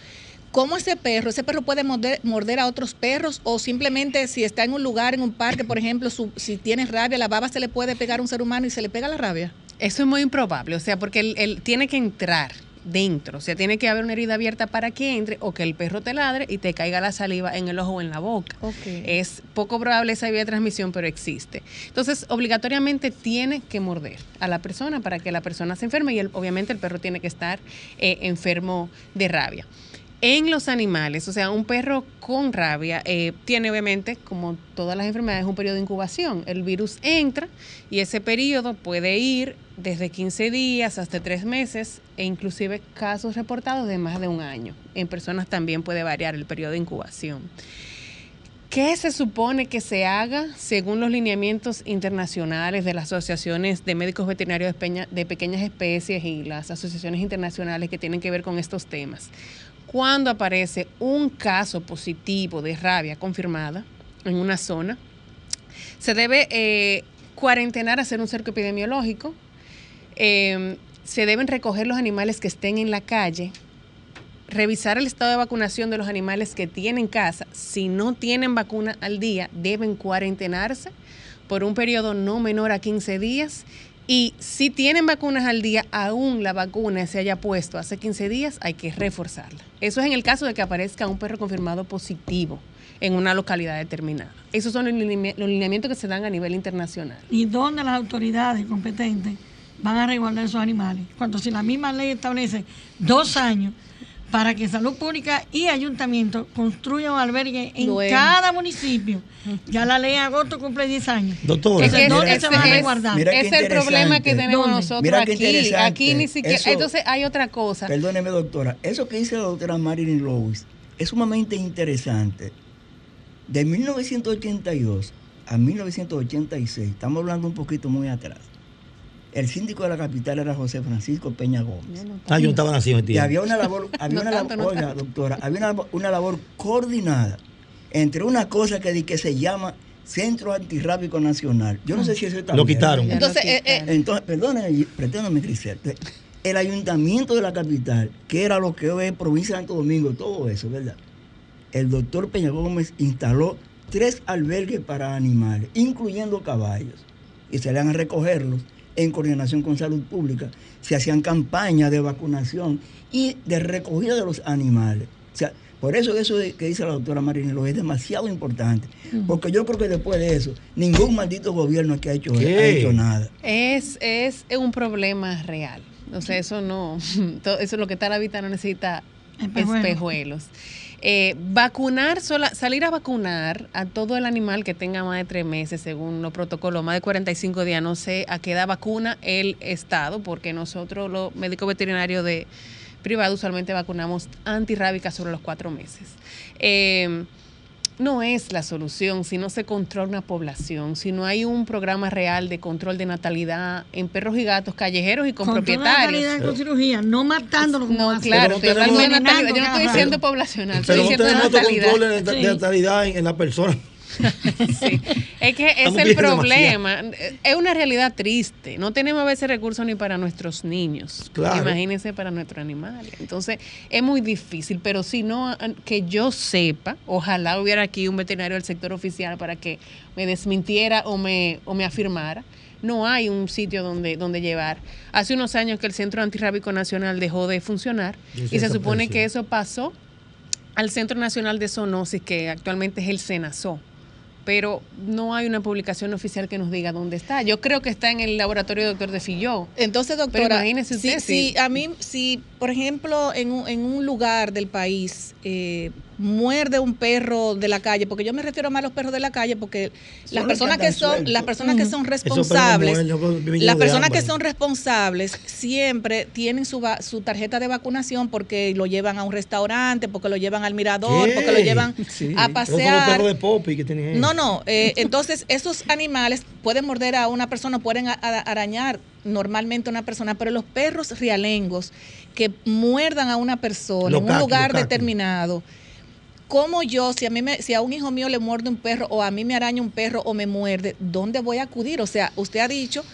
¿Cómo ese perro, ese perro puede morder, morder a otros perros o simplemente si está en un lugar, en un parque, por ejemplo, su- si tiene rabia, la baba se le puede pegar a un ser humano y se le pega la rabia? Eso es muy improbable, o sea, porque él, él tiene que entrar dentro, o sea, tiene que haber una herida abierta para que entre o que el perro te ladre y te caiga la saliva en el ojo o en la boca. Es poco probable esa vía de transmisión, pero existe. Entonces, obligatoriamente tiene que morder a la persona para que la persona se enferme y el- obviamente el perro tiene que estar eh, enfermo de rabia. En los animales, o sea, un perro con rabia eh, tiene obviamente, como todas las enfermedades, un periodo de incubación. El virus entra y ese periodo puede ir desde 15 días hasta 3 meses e inclusive casos reportados de más de un año. En personas también puede variar el periodo de incubación. ¿Qué se supone que se haga según los lineamientos internacionales de las asociaciones de médicos veterinarios de, pequeñas especies y las asociaciones internacionales que tienen que ver con estos temas? Cuando aparece un caso positivo de rabia confirmada en una zona, se debe eh, cuarentenar, hacer un cerco epidemiológico, eh, se deben recoger los animales que estén en la calle, revisar el estado de vacunación de los animales que tienen casa. Si no tienen vacuna al día, deben cuarentenarse por un periodo no menor a 15 días. Y si tienen vacunas al día, aún la vacuna se haya puesto hace 15 días, hay que reforzarla. Eso es en el caso de que aparezca un perro confirmado positivo en una localidad determinada. Esos son los lineami- los lineamientos que se dan a nivel internacional. ¿Y dónde las autoridades competentes van a resguardar esos animales? Cuando si la misma ley establece dos años para que salud pública y ayuntamiento construyan un albergue en Bueno. cada municipio. Ya la ley en agosto cumple 10 años. Doctora, Es que Entonces, ¿dónde ese se van a es- resguardar? Es el problema que tenemos ¿Dónde? nosotros Mira aquí. Aquí ni siquiera. Eso- entonces hay otra cosa. Perdóneme, doctora. Eso que dice la doctora Marilyn Lewis es sumamente interesante. De 1982 a 1986, estamos hablando un poquito muy atrás, el síndico de la capital era José Francisco Peña Gómez. ah, yo no estaba nacido en Y tiempo. había una labor, había No una tanto, labor, no oiga, doctora, había una, una labor coordinada entre una cosa que, que se llama Centro Antirrábico Nacional. Yo no sé si eso está Lo bien. quitaron. Entonces, lo eh, eh, quitaron. Entonces, perdóneme, pretendame, Crisel. El ayuntamiento de la capital, que era lo que hoy es provincia de Santo Domingo, todo eso, ¿verdad? El doctor Peña Gómez instaló tres albergues para animales, incluyendo caballos. Y se le van a recogerlos en coordinación con salud pública, se hacían campañas de vacunación y de recogida de los animales. O sea, por eso eso que dice la doctora Marinelo es demasiado importante, porque yo creo que después de eso, ningún maldito gobierno que ha hecho, ha hecho nada. Es, es un problema real. O sea, eso no, eso es lo que está la vida no necesita Espejuelos. espejuelos. Eh, vacunar, sola, salir a vacunar a todo el animal que tenga más de tres meses, según los protocolos, más de 45 días, no sé a qué da vacuna el Estado, porque nosotros, los médicos veterinarios de privado, usualmente vacunamos antirrábicas sobre los cuatro meses. Eh, no es la solución si no se controla una población, si no hay un programa real de control de natalidad en perros y gatos callejeros y con, la propietarios. calidad con cirugía, no matándolos No, hacen. claro, no estoy de tenemos- natalidad. Yo no estoy diciendo poblacional, estoy Pero no diciendo tenemos otro natalidad. control de, de Sí. natalidad en, en la persona. Sí. Es que es Estamos el problema. Es una realidad triste. No tenemos a veces recursos ni para nuestros niños. Claro. Imagínense para nuestros animales. Entonces, es muy difícil. Pero si no, que yo sepa, ojalá hubiera aquí un veterinario del sector oficial para que me desmintiera o me, o me afirmara. No hay un sitio donde, donde llevar. Hace unos años que el Centro Antirrábico Nacional dejó de funcionar Y se y se supone que eso pasó al Centro Nacional de Zoonosis, que actualmente es el CENAZO pero no hay una publicación oficial que nos diga dónde está. Yo creo que está en el laboratorio doctor de Filló. Entonces, Pero doctora, imagínese si, usted, si sí. a mí, si por ejemplo en un, en un lugar del país eh, muerde un perro de la calle, porque yo me refiero más a los perros de la calle, porque Son las personas que son, las personas que son responsables, mueren, las personas que son responsables siempre tienen su, su tarjeta de vacunación porque lo llevan a un restaurante, porque lo llevan al mirador, ¿Qué? porque lo llevan Sí. a los pasear. perros de Poppy que tienen ahí. No, no. eh, entonces, esos animales pueden morder a una persona, pueden a- a- arañar normalmente a una persona, pero los perros realengos que muerdan a una persona en un lugar caqui. Como yo, si a mí me, si a un hijo mío le muerde un perro o a mí me araña un perro o me muerde, ¿dónde voy a acudir? O sea, usted ha dicho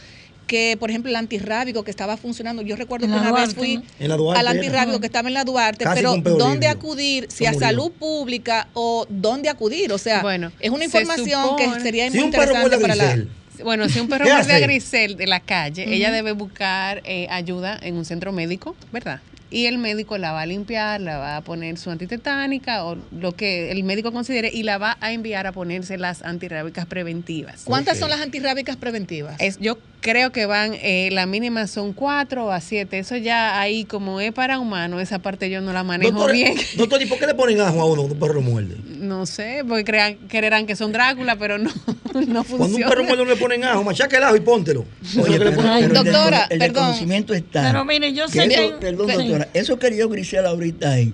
que, por ejemplo, el antirrábico que estaba funcionando, yo recuerdo que una vez fui al antirrábico que estaba en la Duarte, Casi pero ¿dónde acudir? Si a murió. salud pública o dónde acudir? O sea, Bueno, es una se información que sería Si muy interesante para la... Bueno, si un perro ¿Qué muerde a? Grisel de la calle, ella debe buscar eh, ayuda en un centro médico, ¿verdad? Y el médico la va a limpiar, la va a poner su antitetánica o lo que el médico considere y la va a enviar a ponerse las antirrábicas preventivas. ¿Cuántas son las antirrábicas preventivas? Es, yo creo que van, eh, la mínima son cuatro a siete. Eso ya ahí, como es para humanos, esa parte yo no la manejo Doctor, bien. doctor, ¿y por qué le ponen ajo a uno cuando un perro muerde? No sé, porque crean, creerán que son Drácula, pero no, no funciona. Cuando un perro muerde no le ponen ajo, machaca el ajo y póntelo. Oye, pero- ponen- pero Doctora, el perdón. desconocimiento está. Pero mire, yo sé que- eso- Perdón, Sí. doctora. Eso que yo Grisel ahorita ahí.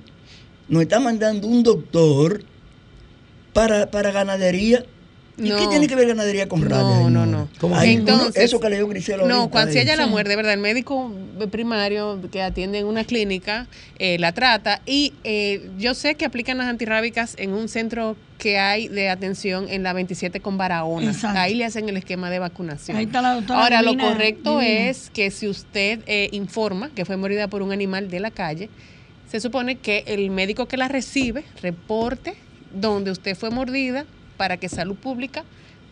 Nos está mandando un doctor para, para ganadería. ¿Y No. qué tiene que ver ganadería con radio? No, no, no. ¿Cómo Ay, Entonces- eso que leyó Grisel ahorita. No, cuando si ella la muerde, ¿verdad? El médico primario que atiende en una clínica eh, la trata y eh, yo sé que aplican las antirrábicas en un centro que hay de atención en la 27 con Barahona. Exacto. Ahí le hacen el esquema de vacunación. Ahí está la doctora Ahora, lo correcto Divina. es que si usted eh, informa que fue mordida por un animal de la calle, se supone que el médico que la recibe reporte donde usted fue mordida para que salud pública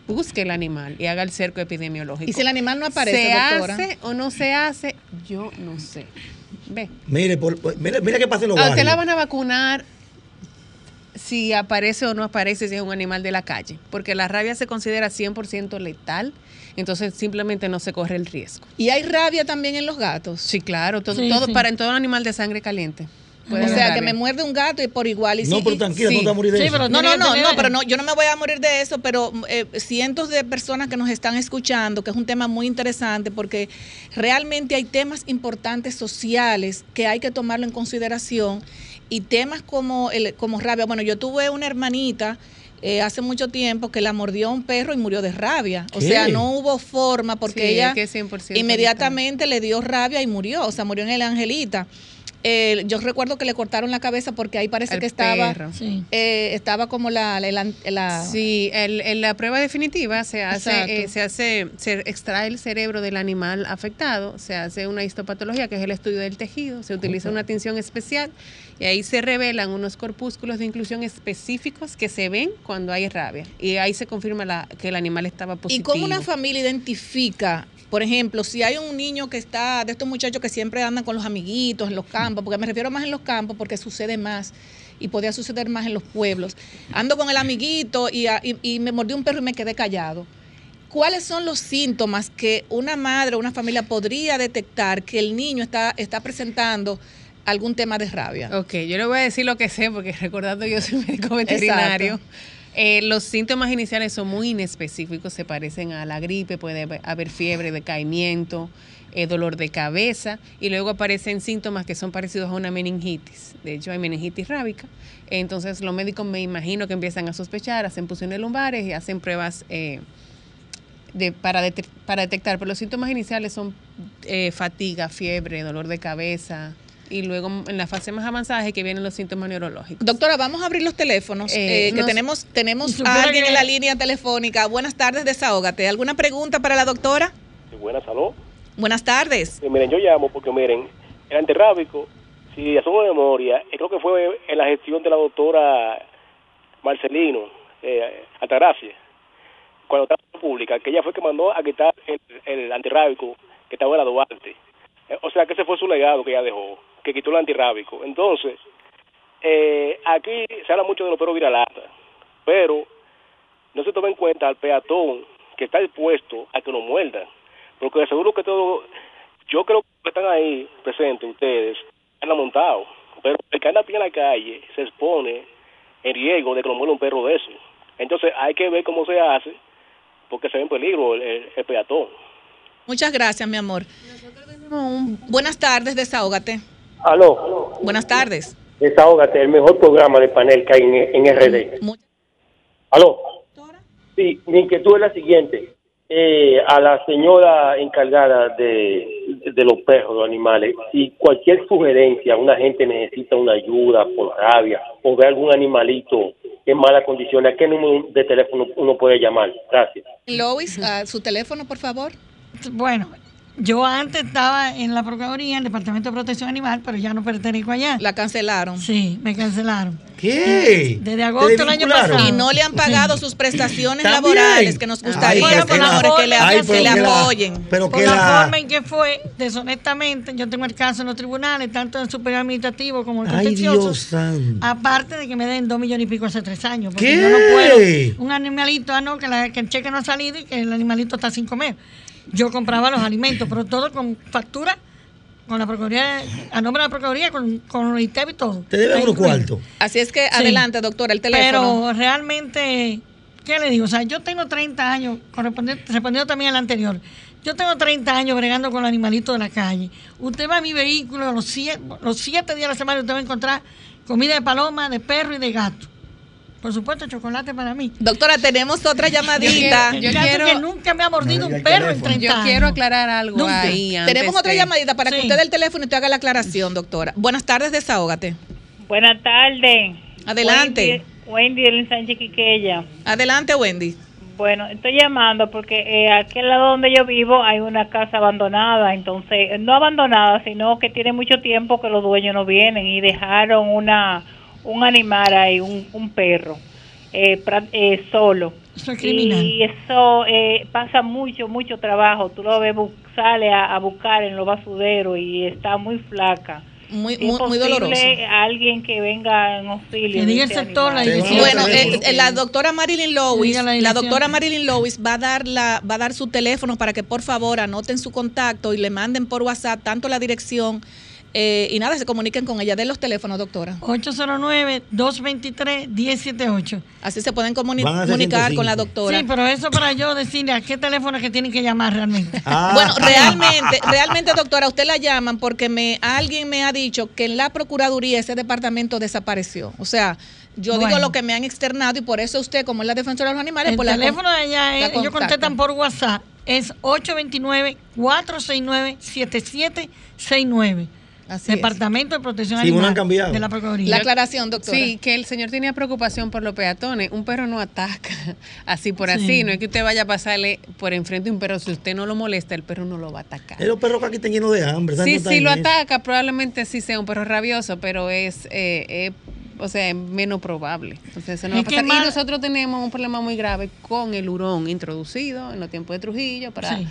busque el animal y haga el cerco epidemiológico. Y si el animal no aparece, ¿Se doctora. hace o no se hace? Yo no sé. Ve. Mire, por- mire, mire qué pasa en los A usted la van a vacunar si aparece o no aparece si es un animal de la calle, porque la rabia se considera 100% letal, entonces simplemente no se corre el riesgo. Y hay rabia también en los gatos. Sí, claro, todo, Sí, todo sí. para en todo animal de sangre caliente. Puede o sea, que me muerde un gato y por igual. Y No, si- pero tranquila, sí. no te vas a morir de Sí, eso. pero- No, no, no, no, pero no, yo no me voy a morir de eso, pero eh, cientos de personas que nos están escuchando, que es un tema muy interesante, porque realmente hay temas importantes sociales que hay que tomarlo en consideración y temas como, el, como rabia. Bueno, yo tuve una hermanita eh, hace mucho tiempo que la mordió un perro y murió de rabia. O sea, no hubo forma porque Sí, ella es que es 100% inmediatamente le dio rabia y murió, o sea, murió en el Angelita. Eh, yo recuerdo que le cortaron la cabeza porque ahí parece que estaba, perro. Sí. eh, estaba como la, la, la- Sí, el- en la prueba definitiva se hace, eh, se hace, se extrae el cerebro del animal afectado, se hace una histopatología que es el estudio del tejido, se utiliza una tinción especial y ahí se revelan unos corpúsculos de inclusión específicos que se ven cuando hay rabia y ahí se confirma la- que el animal estaba ¿Y positivo. cómo una familia identifica, por ejemplo, si hay un niño que está, de estos muchachos que siempre andan con los amiguitos en los campos, porque me refiero más en los campos porque sucede más y podía suceder más en los pueblos. Ando con el amiguito y, a- y- y me mordió un perro y me quedé callado. ¿Cuáles son los síntomas que una madre o una familia podría detectar que el niño está, está presentando algún tema de rabia? Ok, yo le voy a decir lo que sé porque recordando yo soy médico veterinario. Exacto. Eh, los síntomas iniciales son muy inespecíficos, se parecen a la gripe, puede haber- fiebre, decaimiento, eh, dolor de cabeza y luego aparecen síntomas que son parecidos a una meningitis. De hecho, hay meningitis rábica. Entonces los médicos me imagino que empiezan a sospechar, hacen punciones lumbares y hacen pruebas eh, de, para, para detectar. Pero los síntomas iniciales son eh, fatiga, fiebre, dolor de cabeza. Y luego en la fase más avanzada es que vienen los síntomas neurológicos. Doctora, vamos a abrir los teléfonos, Eh, eh, que nos- tenemos, tenemos a alguien que- en la línea telefónica. Buenas tardes, desahógate. ¿Alguna pregunta para la doctora? Sí, buena salud. Buenas tardes. Eh, miren, yo llamo porque miren, el antirrábico, si asumo de memoria, creo que fue en la gestión de la doctora Marcelino, eh, Altagracia, cuando estaba en la pública, que ella fue que mandó a quitar el, el antirrábico que estaba en la Duarte. Eh, o sea, que ese fue su legado que ella dejó, que quitó el antirrábico. Entonces, eh, aquí se habla mucho de los perros viralata, pero no se toma en cuenta al peatón que está dispuesto a que lo muerdan. Porque seguro que todo, yo creo que están ahí presentes ustedes, han montado. Pero el que anda a pie en la calle se expone en riesgo de que lo muerda un perro de eso. Entonces hay que ver cómo se hace, porque se ve en peligro el, el- el peatón. Muchas gracias, mi amor. Buenas tardes, desahógate. Aló, Buenas tardes. desahógate, el mejor programa de panel que hay en, en RD. Mu- Aló. Sí, mi inquietud es la siguiente. Eh, a la señora encargada de, de los perros, los animales, si cualquier sugerencia, una gente necesita una ayuda por rabia o ve algún animalito en malas condiciones, ¿a qué número de teléfono uno puede llamar? Gracias. Lois, su teléfono, por favor. Bueno, yo antes estaba en la Procuraduría, en el Departamento de Protección Animal, pero ya no pertenezco allá. La cancelaron. Sí, me cancelaron. ¿Qué? Desde agosto del año pasado. Y no le han pagado sus prestaciones También. laborales, que nos gustaría, Bueno, por la que le, Ay, que le que la- apoyen. pero Por que la la... forma en que fue, deshonestamente, yo tengo el caso en los tribunales, tanto en el superior administrativo como en el Ay, contencioso. Aparte de que me den dos millones y pico hace tres años. Porque ¿Qué? yo no puedo. Un animalito, ah, no, que, la- que el cheque no ha salido y que el animalito está sin comer. Yo compraba los alimentos, pero todo con factura, con la Procuraduría, a nombre de la Procuraduría, con, con el ITEB y todo. Te deben Ahí unos cuartos. Así es que adelante, doctora, el teléfono. Pero realmente, ¿qué le digo? O sea, yo tengo 30 años, correspondiendo, respondiendo también al anterior, yo tengo 30 años bregando con los animalitos de la calle. Usted va a mi vehículo, los siete, los siete días de la semana usted va a encontrar comida de paloma, de perro y de gato. Por supuesto, chocolate para mí. Doctora, tenemos otra llamadita. Yo quiero- que nunca me ha mordido un perro en teléfono. 30 Yo quiero aclarar algo Nunca. ahí. antes Tenemos otra llamadita para que usted dé el teléfono y te haga la aclaración, doctora. Buenas tardes, desahógate. Buenas tardes. Adelante. Wendy, Wendy del Sánchez Quiqueya. Adelante, Wendy. Bueno, estoy llamando porque eh, aquí al lado donde yo vivo hay una casa abandonada, entonces, no abandonada, sino que tiene mucho tiempo que los dueños no vienen y dejaron una un animal ahí, un, un perro, eh, pra- eh, solo. Eso es criminal. Y eso eh, pasa mucho, mucho trabajo. Tú lo ves, sale a, a buscar en los basureros y está muy flaca. Muy, muy, muy doloroso. alguien que venga en auxilio. Diga el sector, la. Bueno, eh, eh, la doctora Marilyn Lewis, la doctora Marilyn Lewis va a dar la, va a dar su teléfono para que por favor anoten su contacto y le manden por WhatsApp tanto la dirección eh, y nada, se comuniquen con ella. Den los teléfonos, doctora. 809-223-1078. Así se pueden comuni- comunicar con la 105. doctora. Sí, pero eso para yo decirle a qué teléfono es que tienen que llamar realmente. Ah. Bueno, realmente, realmente, doctora, usted la llaman porque me alguien me ha dicho que en la Procuraduría ese departamento desapareció. O sea, yo digo lo que me han externado y por eso usted, como es la defensora de los animales, El pues la teléfono de allá, la es- ellos contestan por WhatsApp, es 829-469-7769. Así es. Departamento de Protección Sí, Animal han cambiado. de la Procuraduría. La aclaración, doctora. Sí, que el señor tenía preocupación por los peatones. Un perro no ataca así por Sí. así. No es que usted vaya a pasarle por enfrente de un perro. Si usted no lo molesta, el perro no lo va a atacar. Es los perros que aquí están llenos de hambre. Sí, si lo ataca, probablemente sí sea un perro rabioso, pero es, eh, eh, o sea, es menos probable. Entonces, eso no va a pasar. mal- Y nosotros tenemos un problema muy grave con el hurón introducido en los tiempos de Trujillo para, Sí.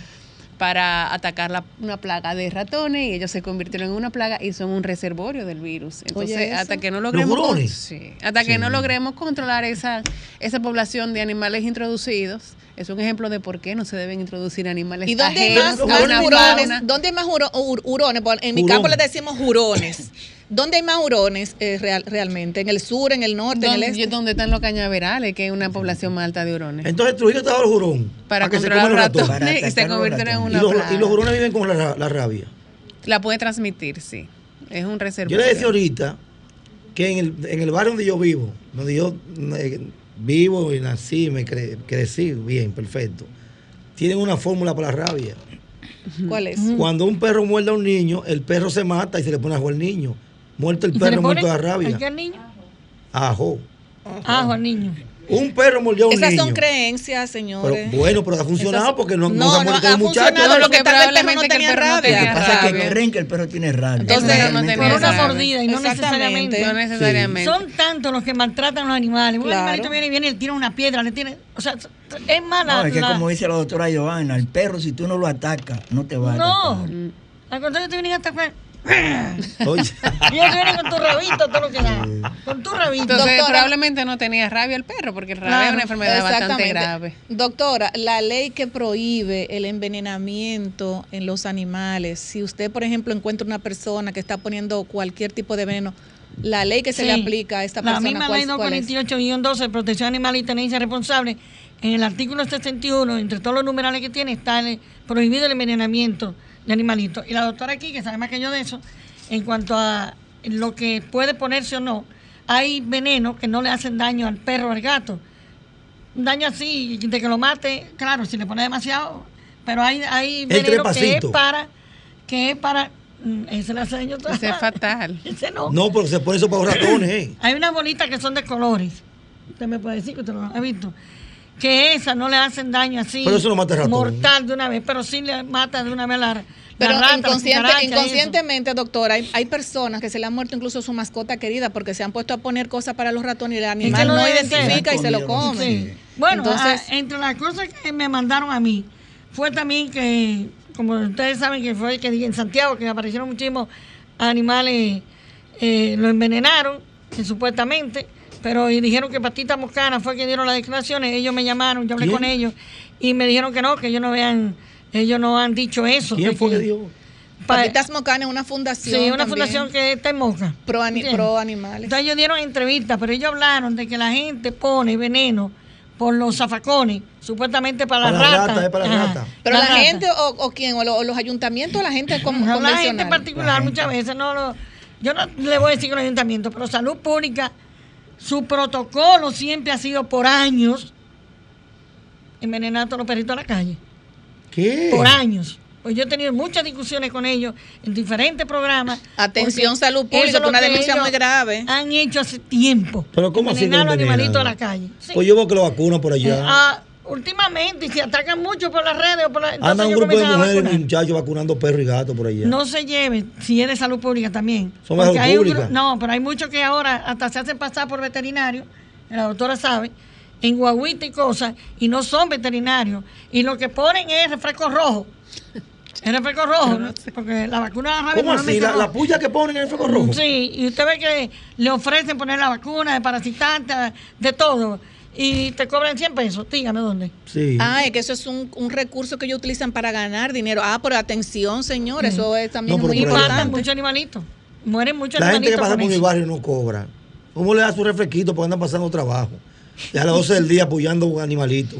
Para atacar la- una plaga de ratones y ellos se convirtieron en una plaga y son un reservorio del virus. Entonces, hasta que no logremos ¿Los con- hurones? sí, hasta que Sí. no logremos controlar esa, esa población de animales introducidos, es un ejemplo de por qué no se deben introducir animales ¿Y dónde hay ajenos más a una hurones? fauna. ¿Dónde hay más huro- hur- hurones? En mi Hurón. campo le decimos hurones. ¿Dónde hay más hurones eh, real- realmente? ¿En el sur, en el norte, en el este? donde están los cañaverales, que es una población más alta de hurones. Entonces Trujillo estaba el jurón. para que se coman los ratones. Para ratones y se convirtieron en. Y una los, plaga. y los hurones viven con la, ra- la rabia. La puede transmitir, sí. Es un Yo reservorio. le decía ahorita que en el, en el barrio donde yo vivo, donde yo eh, vivo y nací, me cre- crecí bien, perfecto, tienen una fórmula para la rabia. ¿Cuál es? Cuando un perro muerde a un niño, el perro se mata y se le pone ajo al niño. Muerto el ¿Y se le perro, muerto la ¿Al rabia. qué al niño? Ajo. Ajo al niño. Un perro mordió a un Esas niño. son creencias, Pero, señores. bueno, pero ha funcionado Esas- porque no, no, No, se ha no, muerto ha el muchacho. No, porque que vez el perro no probablemente tenía no rabia. Lo que pasa es que creen que el perro tiene rabia. Entonces, no tenía Por una mordida y no necesariamente. No necesariamente. Son tantos los que maltratan a los animales. Un Claro. animalito viene y viene y le tira una piedra, le tiene. O sea, es mala. No, es que la- como dice la doctora Joana, el perro si tú no lo atacas, no te va a No. atacar. Al contrario, te vienen a atacar. Oye, vienen con tu rabito, todo lo que da. Con tu rabito. Entonces, Doctora- probablemente no tenía rabia el perro, porque el rabia Claro, es una enfermedad bastante grave. Doctora, la ley que prohíbe el envenenamiento en los animales, si usted, por ejemplo, encuentra una persona que está poniendo cualquier tipo de veneno, la ley que se le aplica a esta La persona, misma ¿cuál, ley cuál es? 248-12 de protección animal y tenencia responsable, en el artículo 61, entre todos los numerales que tiene, está el- prohibido el envenenamiento de animalitos. Y la doctora aquí, que sabe más que yo de eso, en cuanto a lo que puede ponerse o no, hay venenos que no le hacen daño al perro o al gato. Un daño así, de que lo mate, claro, si le pone demasiado, pero hay, hay veneno que es para, que es para, mm, ese le hace daño Ese es fatal. Ese no. no, porque se pone eso para los ratones, ¿eh? Hay unas bolitas que son de colores. Usted me puede decir que usted lo ha visto. Que esas no le hacen daño así. Pero eso no mata ratón. Mortal de una vez, pero sí le mata de una vez la, la Pero rata, inconsciente- inconscientemente, doctora, hay, hay personas que se le han muerto incluso su mascota querida porque se han puesto a poner cosas para los ratones y el animal no no, identifica y se lo come. Sí. Bueno, Entonces- ah, entre las cosas que me mandaron a mí, fue también que, como ustedes saben que fue que en Santiago, que aparecieron muchísimos animales, eh, lo envenenaron, que supuestamente, pero y dijeron que Patita Moscana fue quien dieron las declaraciones, ellos me llamaron, yo hablé ¿Quién? con ellos, y me dijeron que no, que ellos no vean, ellos no han dicho eso. ¿Quién de fue que que- Patitas Mocana es una fundación. Sí, una también, fundación que está en Moca. pro, ani- pro animales. Entonces ellos dieron entrevistas, pero ellos hablaron de que la gente pone veneno por los zafacones, supuestamente para, Para las ratas. es para las ratas. Pero la, las ratas. gente o, o quién, o, lo- o los ayuntamientos la gente con, la gente en particular muchas veces no lo... Yo no le voy a decir que los ayuntamientos, pero salud pública, su protocolo siempre ha sido por años envenenar a todos los perritos a la calle. ¿Qué? Por años. Pues yo he tenido muchas discusiones con ellos en diferentes programas. Atención, salud pública, eso es lo una ellos muy grave. Han hecho hace tiempo. Pero ¿cómo así Envenenar a los animalitos a la calle. Sí. Pues yo veo que lo vacunan por Eh, allá. ah, últimamente, y se atacan mucho por las redes o por la, Andan un grupo de mujeres y muchachos vacunando perros y gatos por allá. No se lleve, si es de salud pública también. Son de Porque hay un pública. no, pero hay muchos que ahora hasta se hacen pasar por veterinarios, la doctora sabe, en guaguita y cosas, y no son veterinarios. Y lo que ponen es refresco rojo. El refresco rojo, ¿no? porque la vacuna de la rabia ¿Cómo así? ¿La, puya que ponen en el fuego rojo? Sí, y usted ve que le ofrecen poner la vacuna de parasitante, de todo, y te cobran 100 pesos. Dígame dónde. Sí. Ah, es que eso es un, un recurso que ellos utilizan para ganar dinero. Ah, pero atención, señor, eso es también No, pero muy por Y ahí- matan importante. muchos animalitos. Mueren muchos la gente que animalitos. pasa por mi barrio no cobra. ¿Cómo le da su refresquito porque andan pasando trabajo? Ya a las 12 del día apoyando un animalito.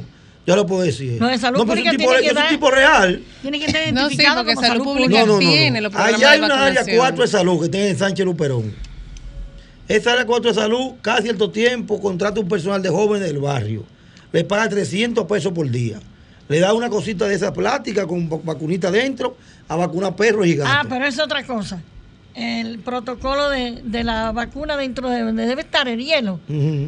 Yo lo puedo decir. No, de salud no, pero es un pública tipo, tiene que es un tipo real. Tiene que estar No, sí, identificado porque como salud salud pública pública. No, no, no. tiene no. los programas Allá hay de una área vacunación. 4 de salud que tiene en Sánchez Luperón. Esa área 4 de salud, cada cierto tiempo, contrata un personal de jóvenes del barrio. Le paga 300 pesos por día. Le da una cosita de esa plástica con vac- vacunita dentro a vacunar perros y gatos. Ah, pero es otra cosa. el protocolo de, de la vacuna dentro de donde debe estar el hielo.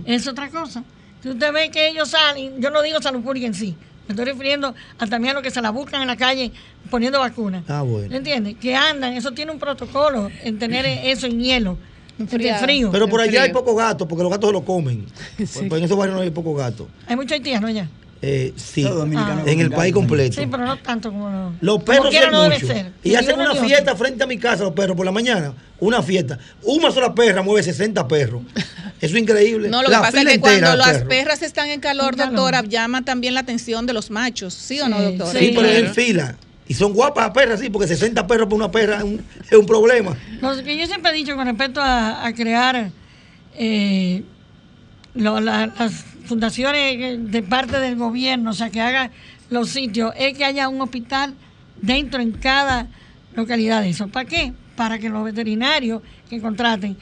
Es otra cosa. Si usted ve que ellos salen, yo no digo salud pública en sí, me estoy refiriendo a también a los que se la buscan en la calle poniendo vacunas. Ah, bueno. ¿Entiendes? Que andan, eso tiene un protocolo en tener eso en hielo, Enfriado. frío. Pero por En allá hay pocos gatos, porque los gatos se los comen. Pues, pues en esos barrios no hay pocos gatos. Hay muchos haitianos allá. Eh, sí, en el país completo. Sí, pero no tanto como los. Los como perros sí quiera hay no debe muchos. ser. Y hacen una fiesta frente a mi casa los perros por la mañana. Una fiesta. Una sola perra mueve 60 perros. Eso es increíble. No, lo que pasa es que cuando las perros. perras están en calor, En calor. doctora, llama también la atención de los machos, ¿sí, o no, Sí, doctora? Sí, Sí, pero en claro. fila. Y son guapas las perras, sí, porque 60 perros por una perra es un, es un problema. Lo que yo siempre he dicho con respecto a, a crear eh, lo- la- las fundaciones de parte del gobierno, o sea, que haga los sitios, es que haya un hospital dentro en cada localidad de eso. ¿Para qué? Para que los veterinarios que contraten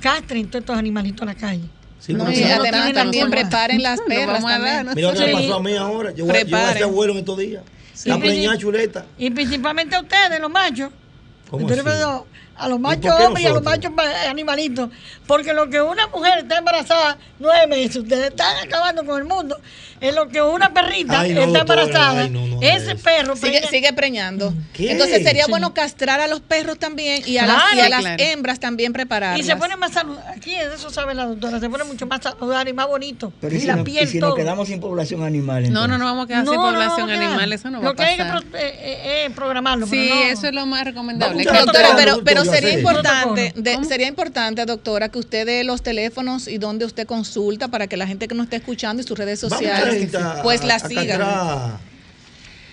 castren todos estos animalitos a la calle. Sí, No, y además también preparen las perras vamos a dar, también. ¿no? Mira lo que me Sí. pasó a mí ahora. Yo voy, a- yo voy a hacer Preparen. abuelo en estos días. Sí, a sí, preñar sí. chuleta. Y principalmente a ustedes, los machos. ¿Cómo así? A los ¿Y machos hombres y a los machos animalitos. Porque lo que una mujer está embarazada nueve meses, ustedes están acabando con el mundo. Es lo que una perrita Ay, no, está doctora, embarazada. ay, no, no, ese perro Sigue, preña- sigue preñando. ¿Qué? Entonces sería Sí. bueno castrar a los perros también y a las, y a Claro. las Claro. hembras también prepararlas. y se pone más saludable. Aquí eso sabe la doctora, se pone mucho más saludable y más bonito. Pero y y si, la no- y piel si todo. nos quedamos sin población animal. No, no, no vamos a quedar sin población no, no, animal, eso no va Lo a que hay que pasar. pro- eh, eh, eh, programarlo. Sí, pero no. eso es lo más recomendable. Doctora, pero, sería importante, de- sería importante, doctora, que usted dé los teléfonos y donde usted consulta para que la gente que nos esté escuchando y sus redes sociales, pues la a sigan.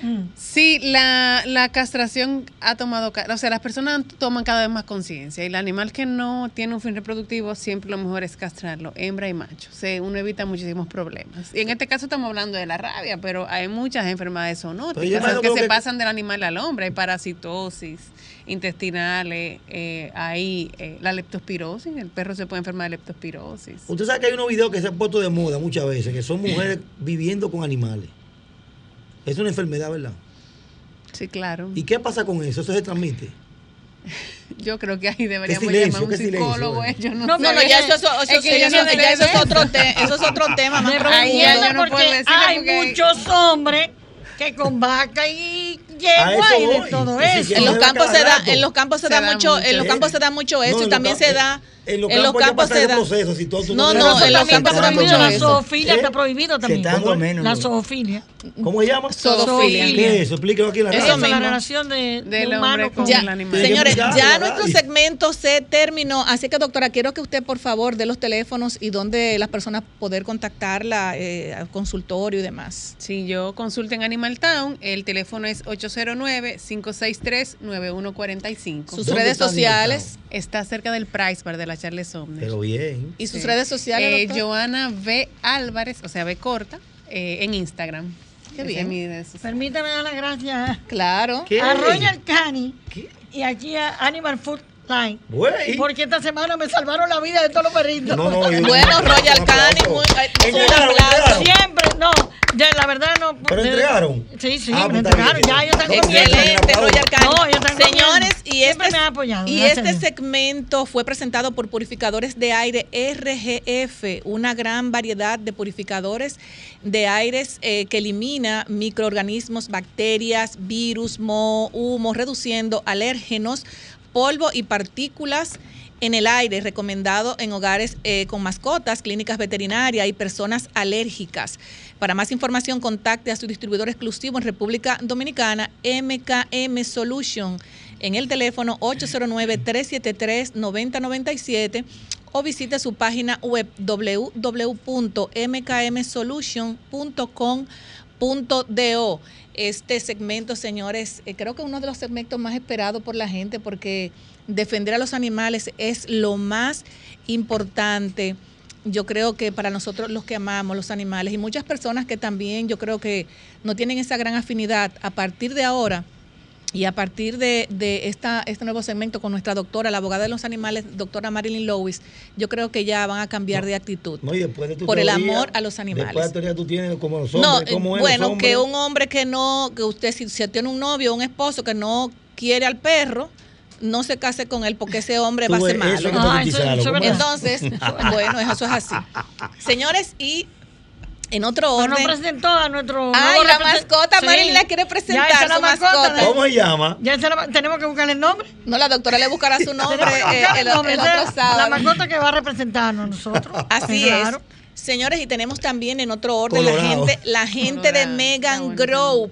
Mm. Sí, la, la castración ha tomado, o sea, las personas toman cada vez más conciencia y el animal que no tiene un fin reproductivo siempre lo mejor es castrarlo, hembra y macho. O sea, uno evita muchísimos problemas. Y en este caso estamos hablando de la rabia, pero hay muchas enfermedades zoonóticas imagino que que se pasan del animal al hombre. Hay parasitosis intestinales, eh, hay eh, la leptospirosis, el perro se puede enfermar de leptospirosis. Usted sabe que hay unos videos que se han puesto de moda muchas veces, que son mujeres viviendo con animales. Es una enfermedad, ¿verdad? Sí, claro. ¿Y qué pasa con eso? ¿Eso se transmite? Yo creo que ahí deberíamos silencio, llamar a un silencio, psicólogo. eh. ellos no, No, No, no, sé. ya eso, eso, eso, Es que yo no ya eso es otro, te- eso es otro tema más yo no puedo hay porque- muchos hombres que con vaca y yegua y de todo eso. En los campos se da, en los campos se, da mucho, en los campos se da mucho eso y también se da En los en los campos que campos se da proceso, si todo tú No, no, pasar en los campos proceso. mucho la zoofilia ¿Eh? está prohibido también. Se está dando ¿Cómo? menos. La zoofilia. ¿Cómo se llama? Zoofilia. ¿Qué es eso? Explíquelo aquí en la Eso la relación de, humano con Ya, el animal. Señores, ya ¿verdad? nuestro segmento se terminó, así que doctora, quiero que usted por favor dé los teléfonos y donde las personas poder contactarla eh, al consultorio y demás. Si yo consulto en Animal Town, el teléfono es 809-563-9145. Sus ¿Dónde redes está sociales Está cerca del Price Bar de la Charles Somner. Pero bien. y sus Sí. redes sociales. Eh. Joana V. Álvarez, o sea, V corta, eh, en Instagram. Qué bien. social. Permítame dar las gracias Claro. ¿Qué? a Royal Cani ¿Qué? y aquí a Animal Food Line. Güey. Porque esta semana me salvaron la vida de todos los perritos. No, no, yo- Bueno, Royal Canin, muy-. Siempre, no, de, la verdad no. ¿Pero de- entregaron? Sí, sí, Ah, me pues entregaron. bien. Ya, ellos están. Excelente. Royal Canin. No, ellos están Señores, y Siempre este, me han apoyado, y este segmento fue presentado por Purificadores de Aire RGF, una gran variedad de purificadores de aires eh, que elimina microorganismos, bacterias, virus, moho, humo, reduciendo alérgenos, polvo y partículas en el aire, recomendado en hogares eh, con mascotas, clínicas veterinarias y personas alérgicas. Para más información, contacte a su distribuidor exclusivo en República Dominicana, MKM Solution, en el teléfono 809-373-9097 o visite su página web www.mkmsolution.com.do. Este segmento, señores, eh, creo que uno de los segmentos más esperados por la gente porque defender a los animales es lo más importante. Yo creo que para nosotros los que amamos los animales y muchas personas que también yo creo que no tienen esa gran afinidad, a partir de ahora y a partir de, de esta, este nuevo segmento con nuestra doctora, la abogada de los animales, doctora Marilyn Lewis, yo creo que ya van a cambiar de actitud. No, y después de tu Por el amor a los animales. Después de la teoría tú tienes como los No, hombres, ¿cómo eh, es bueno, los que un hombre que no, que usted si, si tiene un novio o un esposo que no quiere al perro, no se case con él porque ese hombre va a ser malo. Ah, eso- eso. Entonces, bueno, eso es así. Señores, y en otro Pero no orden. presentó a nuestro. Ay, la mascota, Sí. Marilyn la quiere Ya presentar, la su mascota. ¿Cómo se llama? Ya esa es la- tenemos que buscarle el nombre. No, la doctora le buscará su nombre eh, buscarle el, el nombre. el otro es La sábado. mascota que va a representarnos a nosotros. Así Claro. es. Señores, y tenemos también en otro orden la gente, la gente de. Megan Grove,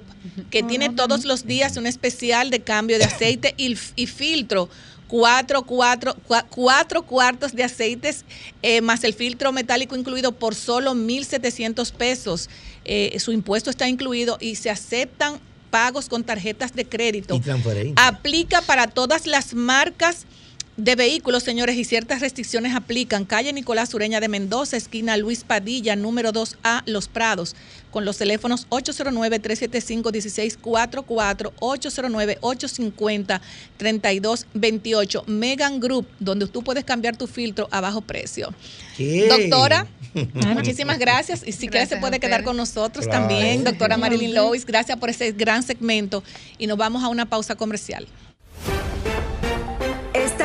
que tiene todos los días un especial de cambio de aceite y, y filtro. Cuatro, cuatro, cua- cuatro cuartos de aceites eh, más el filtro metálico incluido por solo 1.700 pesos. Eh, su impuesto está incluido y se aceptan pagos con tarjetas de crédito. Y. Aplica para todas las marcas de vehículos, señores, y ciertas restricciones aplican. Calle Nicolás Ureña de Mendoza, esquina Luis Padilla, número 2A, Los Prados, con los teléfonos 809-375-1644, 809-850-3228. Megan Group, donde tú puedes cambiar tu filtro a bajo precio. ¿Qué? Doctora, muchísimas gracias. Y si quiere se puede quedar con nosotros Claro. también, doctora. Marilyn Lois. Gracias por ese gran segmento. Y nos vamos a una pausa comercial.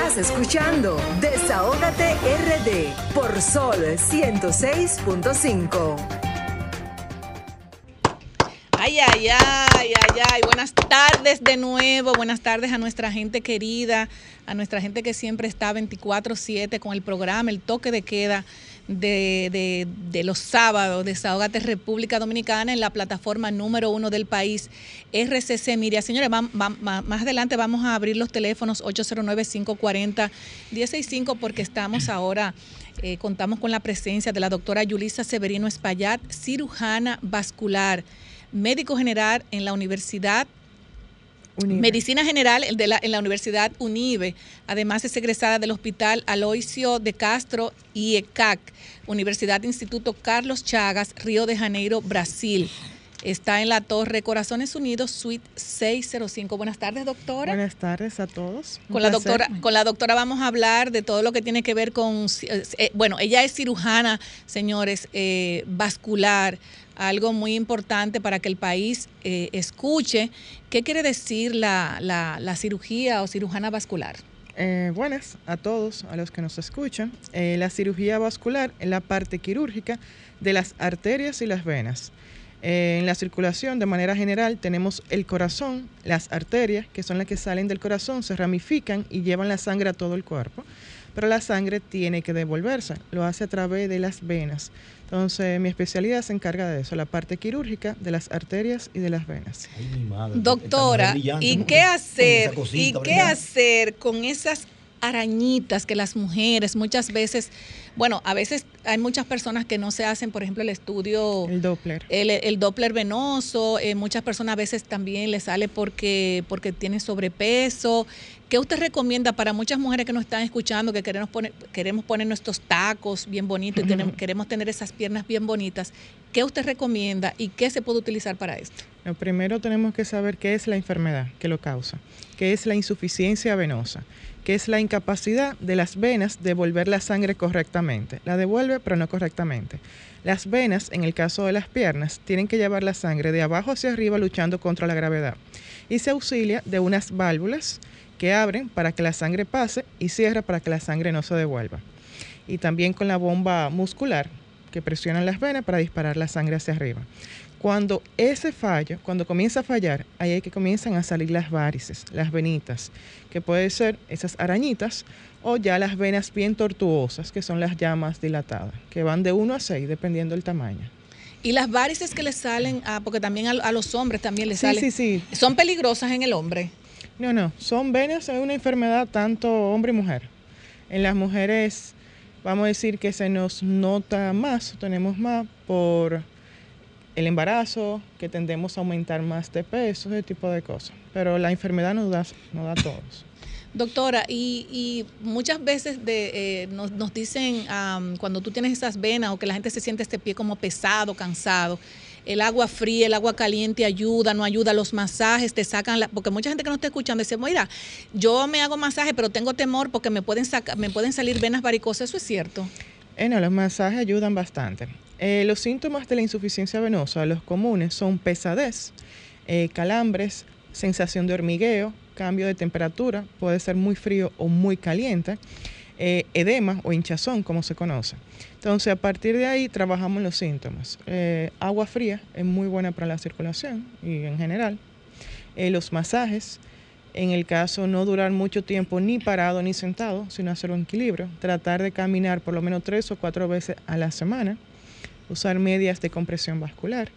Estás escuchando Desahógate RD por Sol 106.5. Ay, ay, ay, ay, ay. Buenas tardes de nuevo. Buenas tardes a nuestra gente querida, a nuestra gente que siempre está 24-7 con el programa, el toque de queda de, de- los sábados. Desahógate República Dominicana en la plataforma número uno del país, RCC Miria. Señores, más adelante vamos a abrir los teléfonos 809-540-165 porque estamos ahora. eh, contamos con la presencia de la doctora Yulisa Severino Espaillat, cirujana vascular médico general en la Universidad Medicina General en la Universidad UNIBE. Además es egresada del Hospital Aloisio de Castro y ECAC, Universidad Instituto Carlos Chagas, Río de Janeiro, Brasil. Está en la Torre Corazones Unidos, Suite 605. Buenas tardes, doctora. Buenas tardes a todos. Un Con la doctora, con la doctora vamos a hablar de todo lo que tiene que ver con, eh, eh, bueno, ella es cirujana, señores, eh, vascular, algo muy importante para que el país eh, escuche. ¿Qué quiere decir la, la- la cirugía o cirujana vascular? Eh, buenas a todos, a los que nos escuchan. Eh, la cirugía vascular es la parte quirúrgica de las arterias y las venas. Eh, en la circulación, de manera general, tenemos el corazón, las arterias, que son las que salen del corazón, se ramifican y llevan la sangre a todo el cuerpo. Pero la sangre tiene que devolverse, lo hace a través de las venas. Entonces, mi especialidad se encarga de eso, la parte quirúrgica de las arterias y de las venas. Ay, mi madre, Doctora, ¿y qué hacer? cosita ¿Y qué brillante. hacer con esas arañitas que las mujeres muchas veces, bueno, a veces hay muchas personas que no se hacen, por ejemplo, el estudio El Doppler. el, el Doppler venoso, eh, muchas personas a veces también le sale porque, porque tienen sobrepeso. ¿Qué usted recomienda para muchas mujeres que nos están escuchando, que queremos poner, queremos poner nuestros tacos bien bonitos y tenemos- queremos tener esas piernas bien bonitas? ¿Qué usted recomienda y qué se puede utilizar para esto? Lo primero tenemos que saber qué es la enfermedad que lo causa, qué es la insuficiencia venosa, qué es la incapacidad de las venas de devolver la sangre correctamente. La devuelve, pero no correctamente. Las venas, en el caso de las piernas, tienen que llevar la sangre de abajo hacia arriba luchando contra la gravedad. Y se auxilia de unas válvulas que abren para que la sangre pase y cierra para que la sangre no se devuelva. Y también con la bomba muscular que presionan las venas para disparar la sangre hacia arriba. Cuando ese fallo, cuando comienza a fallar, ahí es que comienzan a salir las varices, las venitas, que pueden ser esas arañitas o ya las venas bien tortuosas, que son las llamas dilatadas, que van de 1 a 6 dependiendo del tamaño. Y las varices que le salen, ah, porque también a, a los hombres también les Sí, salen, sí, sí. son peligrosas en el hombre. No, no, son venas, es una enfermedad tanto hombre y mujer. En las mujeres, vamos a decir que se nos nota más, tenemos más por el embarazo, que tendemos a aumentar más de peso, ese tipo de cosas. Pero la enfermedad nos da, nos da a todos. Doctora, y, y muchas veces de, eh, nos, nos dicen am, cuando tú tienes esas venas o que la gente se siente este pie como pesado, cansado, el agua fría, el agua caliente ayuda, no ayuda, los masajes te sacan, la, porque mucha gente que no está escuchando dice, mira, yo me hago masaje, pero tengo temor porque me pueden, sacar, me pueden salir venas varicosas, ¿eso es cierto? Eh, no, los masajes ayudan bastante. Eh, los síntomas de la insuficiencia venosa, los comunes, son pesadez, eh, calambres, sensación de hormigueo, cambio de temperatura, puede ser muy frío o muy caliente, eh, edema o hinchazón, como se conoce. Entonces, a partir de ahí trabajamos los síntomas. Eh, agua fría es muy buena para la circulación y en general. Eh, los masajes, en el caso no durar mucho tiempo ni parado ni sentado, sino hacer un equilibrio. Tratar de caminar por lo menos tres o cuatro veces a la semana. Usar medias de compresión vascular.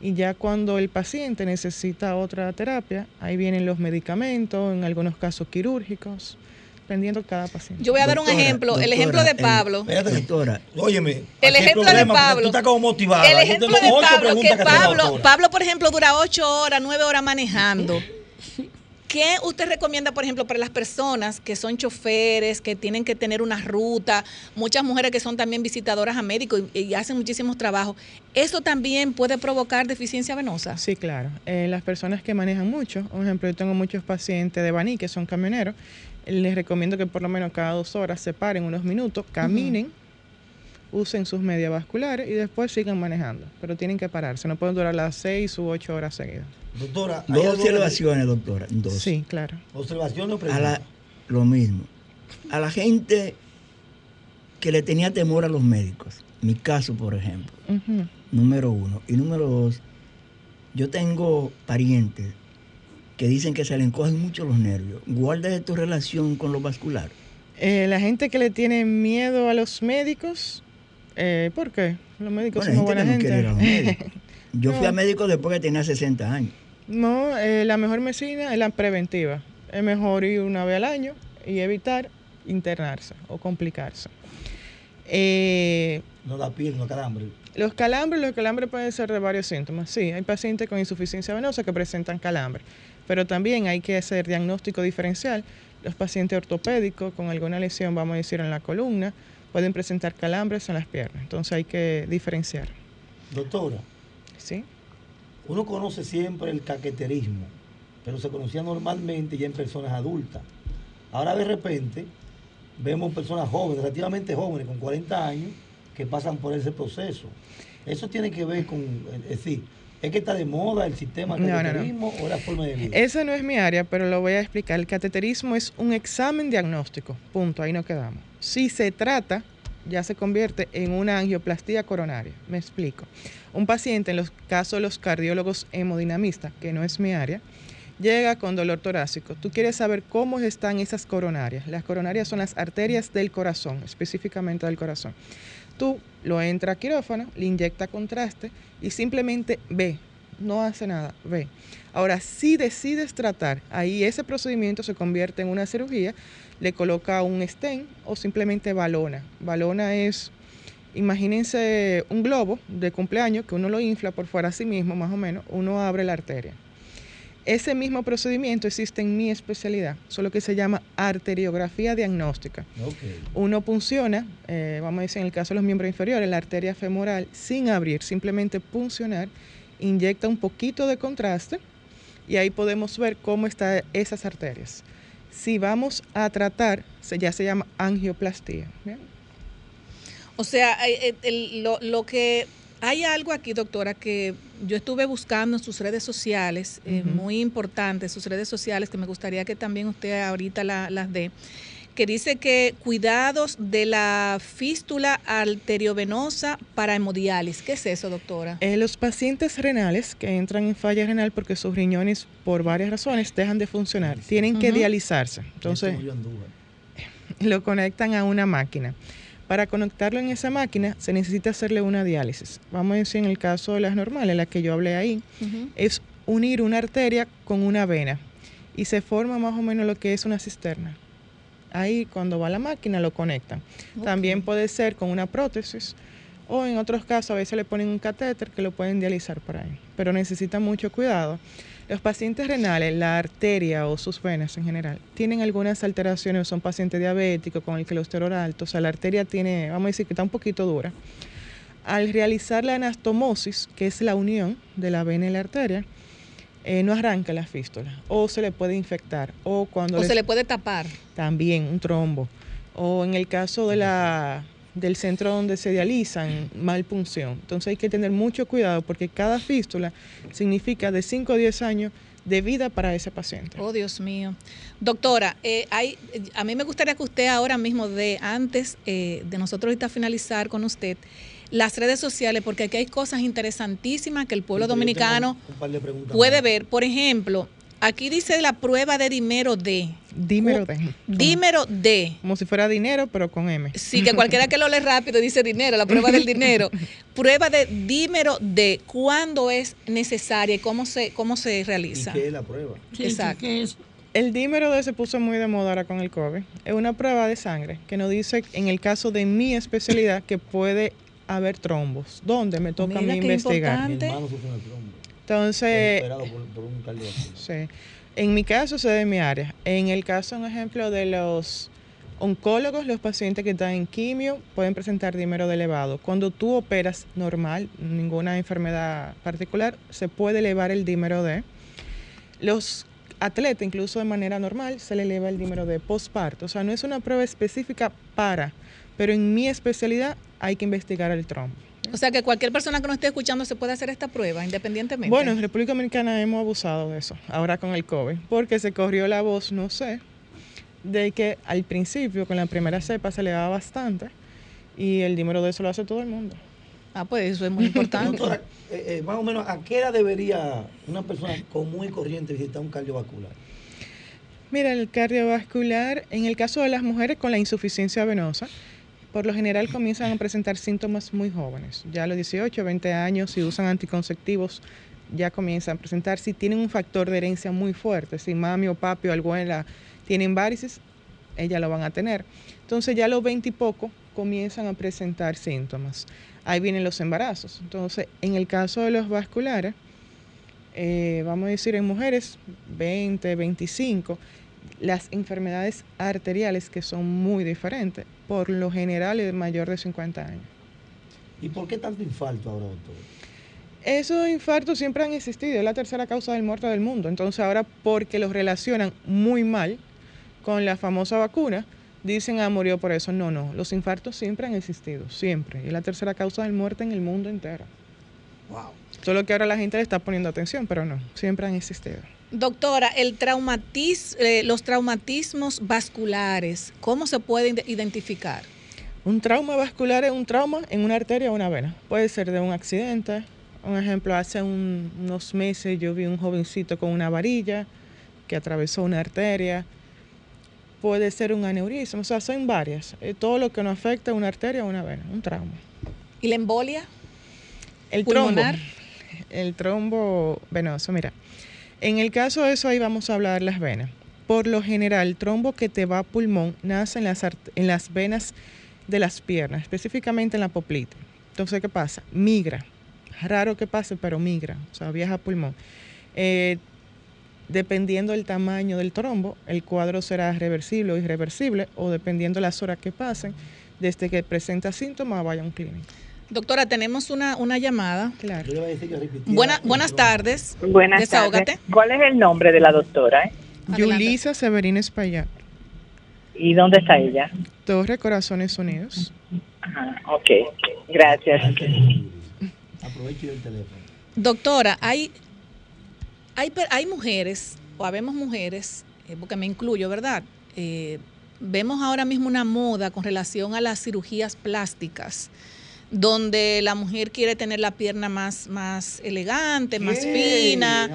Y ya cuando el paciente necesita otra terapia, ahí vienen los medicamentos, en algunos casos quirúrgicos, dependiendo de cada paciente. Yo voy a dar un Doctora, ejemplo, el ejemplo de Pablo. Espérate, Doctora, Óyeme. El ejemplo de problema Pablo. Tú estás como motivada. El ejemplo de Pablo, que Pablo. Pablo, por ejemplo, dura ocho horas, nueve horas manejando. ¿Qué usted recomienda, por ejemplo, para las personas que son choferes, que tienen que tener una ruta, muchas mujeres que son también visitadoras a médicos y, y hacen muchísimos trabajos? ¿Eso también puede provocar deficiencia venosa? Sí, claro. Eh, las personas que manejan mucho, por ejemplo, yo tengo muchos pacientes de Baní que son camioneros, les recomiendo que por lo menos cada dos horas se paren unos minutos, caminen, usen sus medias vasculares y después sigan manejando. Pero tienen que pararse, no pueden durar las seis u ocho horas seguidas. Doctora, hay dos observaciones, doctora. Dos. Sí, claro. Observación o A pregunta. la, lo mismo. A la gente que le tenía temor a los médicos. Mi caso, por ejemplo. Número uno. Y número dos, yo tengo parientes que dicen que se le encogen mucho los nervios. Guarda de tu relación con lo vascular. Eh, la gente que le tiene miedo a los médicos, eh, ¿por qué? Los médicos Bueno, son buena gente no los médicos. Yo fui a médico después que tenía 60 años. No, eh, la mejor medicina es la preventiva. Es mejor ir una vez al año y evitar internarse o complicarse. Eh, No da piel, no calambre. los calambres, los calambres pueden ser de varios síntomas. Sí, hay pacientes con insuficiencia venosa que presentan calambre, pero también hay que hacer diagnóstico diferencial. Los pacientes ortopédicos con alguna lesión, vamos a decir, en la columna, pueden presentar calambres en las piernas. Entonces hay que diferenciar. Doctora, ¿sí? uno conoce siempre el caqueterismo, pero se conocía normalmente ya en personas adultas. Ahora de repente vemos personas jóvenes, relativamente jóvenes, con 40 años, que pasan por ese proceso. Eso tiene que ver con, es decir, ¿es que está de moda el sistema No, no, no. caqueterismo o la forma de vida? Esa no es mi área, pero lo voy a explicar. El cateterismo es un examen diagnóstico. Punto, ahí nos quedamos. Si se trata, ya se convierte en una angioplastía coronaria. Me explico. Un paciente, en los casos de los cardiólogos hemodinamistas, que no es mi área, llega con dolor torácico. Tú quieres saber cómo están esas coronarias. Las coronarias son las arterias del corazón, específicamente del corazón. Tú lo entra a quirófano, le inyecta contraste y simplemente ve, no hace nada, ve. Ahora, si decides tratar, ahí ese procedimiento se convierte en una cirugía, le coloca un stent o simplemente balona. Balona es, imagínense un globo de cumpleaños que uno lo infla por fuera a sí mismo, más o menos, uno abre la arteria. Ese mismo procedimiento existe en mi especialidad, solo que se llama arteriografía diagnóstica. Uno punciona, eh, vamos a decir en el caso de los miembros inferiores, la arteria femoral sin abrir, simplemente puncionar, inyecta un poquito de contraste y ahí podemos ver cómo están esas arterias. Si vamos a tratar, se- ya se llama angioplastía. ¿bien? O sea, eh, eh, el- lo, lo que hay algo aquí, doctora, que yo estuve buscando en sus redes sociales, eh, muy importante, sus redes sociales, que me gustaría que también usted ahorita la- las dé, que dice que cuidados de la fístula arteriovenosa para hemodiálisis. ¿Qué es eso, doctora? Eh, los pacientes renales que entran en falla renal porque sus riñones, por varias razones, dejan de funcionar, tienen que dializarse. Entonces, lo conectan a una máquina. Para conectarlo en esa máquina se necesita hacerle una diálisis. Vamos a decir en el caso de las normales, la que yo hablé ahí, es unir una arteria con una vena y se forma más o menos lo que es una cisterna. Ahí cuando va la máquina lo conectan. También puede ser con una prótesis o en otros casos a veces le ponen un catéter que lo pueden dializar por ahí, pero necesitan mucho cuidado. Los pacientes renales, la arteria o sus venas en general, tienen algunas alteraciones, son pacientes diabéticos con el colesterol alto, o sea, la arteria tiene, vamos a decir que está un poquito dura. Al realizar la anastomosis, que es la unión de la vena y la arteria, eh, no arranca la fístula, o se le puede infectar, o cuando O les- se le puede tapar. también un trombo. O en el caso de la, del centro donde se dializan, malpunción. Entonces hay que tener mucho cuidado porque cada fístula significa de 5 a 10 años de vida para ese paciente. Oh, Dios mío. Doctora, eh, hay, a mí me gustaría que usted ahora mismo, de antes eh, de nosotros ahorita finalizar con usted, las redes sociales, porque aquí hay cosas interesantísimas que el pueblo Sí, dominicano puede más. ver. Por ejemplo, aquí dice la prueba de dímero D. Dímero D. Dímero D. Como si fuera dinero, pero con M. Sí, que cualquiera que lo lee rápido dice dinero, la prueba del dinero. Prueba de dímero D. ¿Cuándo es necesaria y cómo se, cómo se ¿Y realiza? qué es la prueba? Sí, Exacto. que es- El dímero D se puso muy de moda ahora con el COVID. Es una prueba de sangre que nos dice, en el caso de mi especialidad, que puede haber trombos. ¿Dónde me toca a Mira mí qué investigar? Mi hermano sufre una trombo. Entonces, operado por, por un cardiovascular. Sí. En mi caso, se de mi área. En el caso, un ejemplo de los oncólogos, los pacientes que están en quimio pueden presentar dímero de elevado. Cuando tú operas normal, ninguna enfermedad particular, se puede elevar el dímero D. Los atletas, incluso de manera normal, se le eleva el dímero de posparto. O sea, no es una prueba específica para, pero en mi especialidad hay que investigar el trombo. O sea que cualquier persona que nos esté escuchando se puede hacer esta prueba independientemente. Bueno, en República Dominicana hemos abusado de eso, ahora con el COVID, porque se corrió la voz, no sé, de que al principio con la primera cepa se le daba bastante y el dímero de eso lo hace todo el mundo. Ah, pues eso es muy importante. Doctora, eh, eh, más o menos, ¿a qué edad debería una persona común y corriente visitar un cardiovascular? Mira, el cardiovascular, en el caso de las mujeres con la insuficiencia venosa, por lo general comienzan a presentar síntomas muy jóvenes. Ya a los 18, 20 años, si usan anticonceptivos, ya comienzan a presentar. Si tienen un factor de herencia muy fuerte, si mami o papi o abuela tienen varices, ellas lo van a tener. Entonces ya a los 20 y poco comienzan a presentar síntomas. Ahí vienen los embarazos. Entonces, en el caso de los vasculares, eh, vamos a decir en mujeres 20, 25, las enfermedades arteriales que son muy diferentes, por lo general es mayor de 50 años. ¿Y por qué tanto infarto ahora, doctor? Esos infartos siempre han existido, es la tercera causa del muerte del mundo. Entonces ahora porque los relacionan muy mal con la famosa vacuna, dicen, ah, murió por eso. No, no, los infartos siempre han existido, siempre. Es la tercera causa del muerte en el mundo entero. Wow. Solo que ahora la gente le está poniendo atención, pero no, siempre han existido. Doctora, el traumatiz, eh, los traumatismos vasculares, ¿cómo se pueden ide- identificar? Un trauma vascular es un trauma en una arteria o una vena. Puede ser de un accidente. Un ejemplo, hace un- unos meses yo vi un jovencito con una varilla que atravesó una arteria. Puede ser un aneurisma, o sea, son varias. Eh, Todo lo que nos afecta a una arteria o una vena, un trauma. ¿Y la embolia? El trombo. Pulmonar. El trombo venoso, mira. En el caso de eso, ahí vamos a hablar las venas. Por lo general, el trombo que te va a pulmón nace en las, en las venas de las piernas, específicamente en la poplita. Entonces, ¿qué pasa? Migra. Raro que pase, pero migra. O sea, viaja a pulmón. Eh, dependiendo del tamaño del trombo, el cuadro será reversible o irreversible, o dependiendo las horas que pasen, desde que presenta síntomas, vaya a un clínico. Doctora, tenemos una, una llamada. Claro. Yo le iba a decir que repitiera Buena- buenas tardes. Buenas Desahógate. tardes. ¿Cuál es el nombre de la doctora? eh? Yulisa Severín Espaillat, ¿Y dónde está ella? Torre Corazones Unidos. Ajá, ok, gracias. Aproveche el teléfono. Doctora, hay, hay, hay mujeres, o habemos mujeres, eh, porque me incluyo, ¿verdad? Eh, vemos ahora mismo una moda con relación a las cirugías plásticas, donde la mujer quiere tener la pierna más, más elegante, más ¿Qué? fina.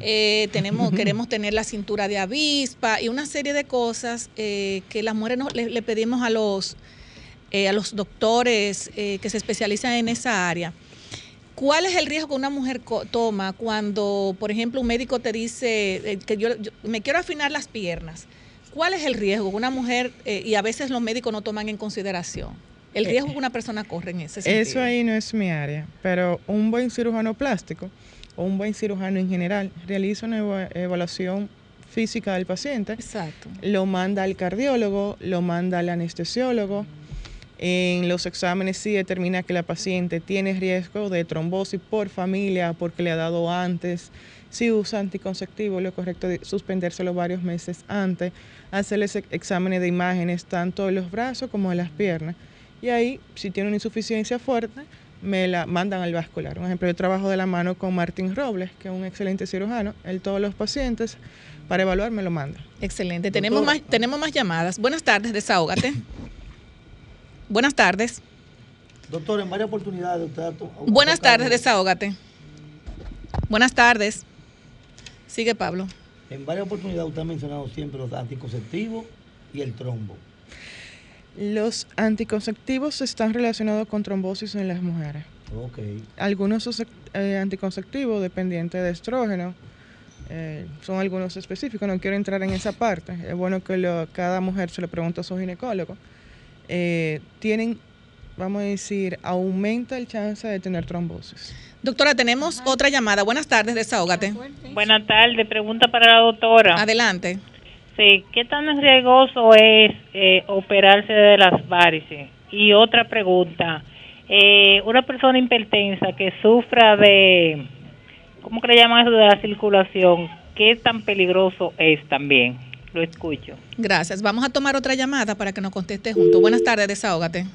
Eh, tenemos, queremos tener la cintura de avispa y una serie de cosas eh, que las mujeres no- le, le pedimos a los, eh, a los doctores eh, que se especializan en esa área. ¿Cuál es el riesgo que una mujer toma cuando, por ejemplo, un médico te dice que yo, yo me quiero afinar las piernas? ¿Cuál es el riesgo que una mujer, y a veces los médicos no toman en consideración, el Eh, riesgo que una persona corre en ese sentido? Eso ahí no es mi área, pero un buen cirujano plástico o un buen cirujano en general realiza una eva- evaluación física del paciente, Exacto. lo manda al cardiólogo, lo manda al anestesiólogo. En los exámenes sí determina que la paciente tiene riesgo de trombosis por familia, porque le ha dado antes. Si usa anticonceptivo, lo correcto es suspendérselo varios meses antes, hacerles ex- exámenes de imágenes tanto de los brazos como de las piernas. Y ahí, si tiene una insuficiencia fuerte, me la mandan al vascular. Un ejemplo, yo trabajo de la mano con Martín Robles, que es un excelente cirujano. Él todos los pacientes para evaluar me lo manda. Excelente. Tenemos más, tenemos más llamadas. Buenas tardes, desahógate. Buenas tardes. Doctor, en varias oportunidades usted ha Buenas tocado- tardes, desahógate. Buenas tardes. Sigue Pablo. En varias oportunidades usted ha mencionado siempre los anticonceptivos y el trombo. Los anticonceptivos están relacionados con trombosis en las mujeres. Ok. Algunos eh, anticonceptivos dependientes de estrógeno eh, son algunos específicos, no quiero entrar en esa parte. Es bueno que lo- cada mujer se le pregunte a su ginecólogo. Eh, tienen, vamos a decir, aumenta el chance de tener trombosis. Doctora, tenemos otra llamada. Buenas tardes, desahógate. Buenas tardes, pregunta para la doctora. Adelante. Sí, ¿qué tan riesgoso es eh, operarse de las varices? Y otra pregunta, eh, una persona hipertensa que sufra de, ¿cómo que le llaman eso de la circulación? ¿Qué tan peligroso es también? Lo escucho. Gracias. Vamos a tomar otra llamada para que nos conteste juntos. Buenas tardes, desahógate.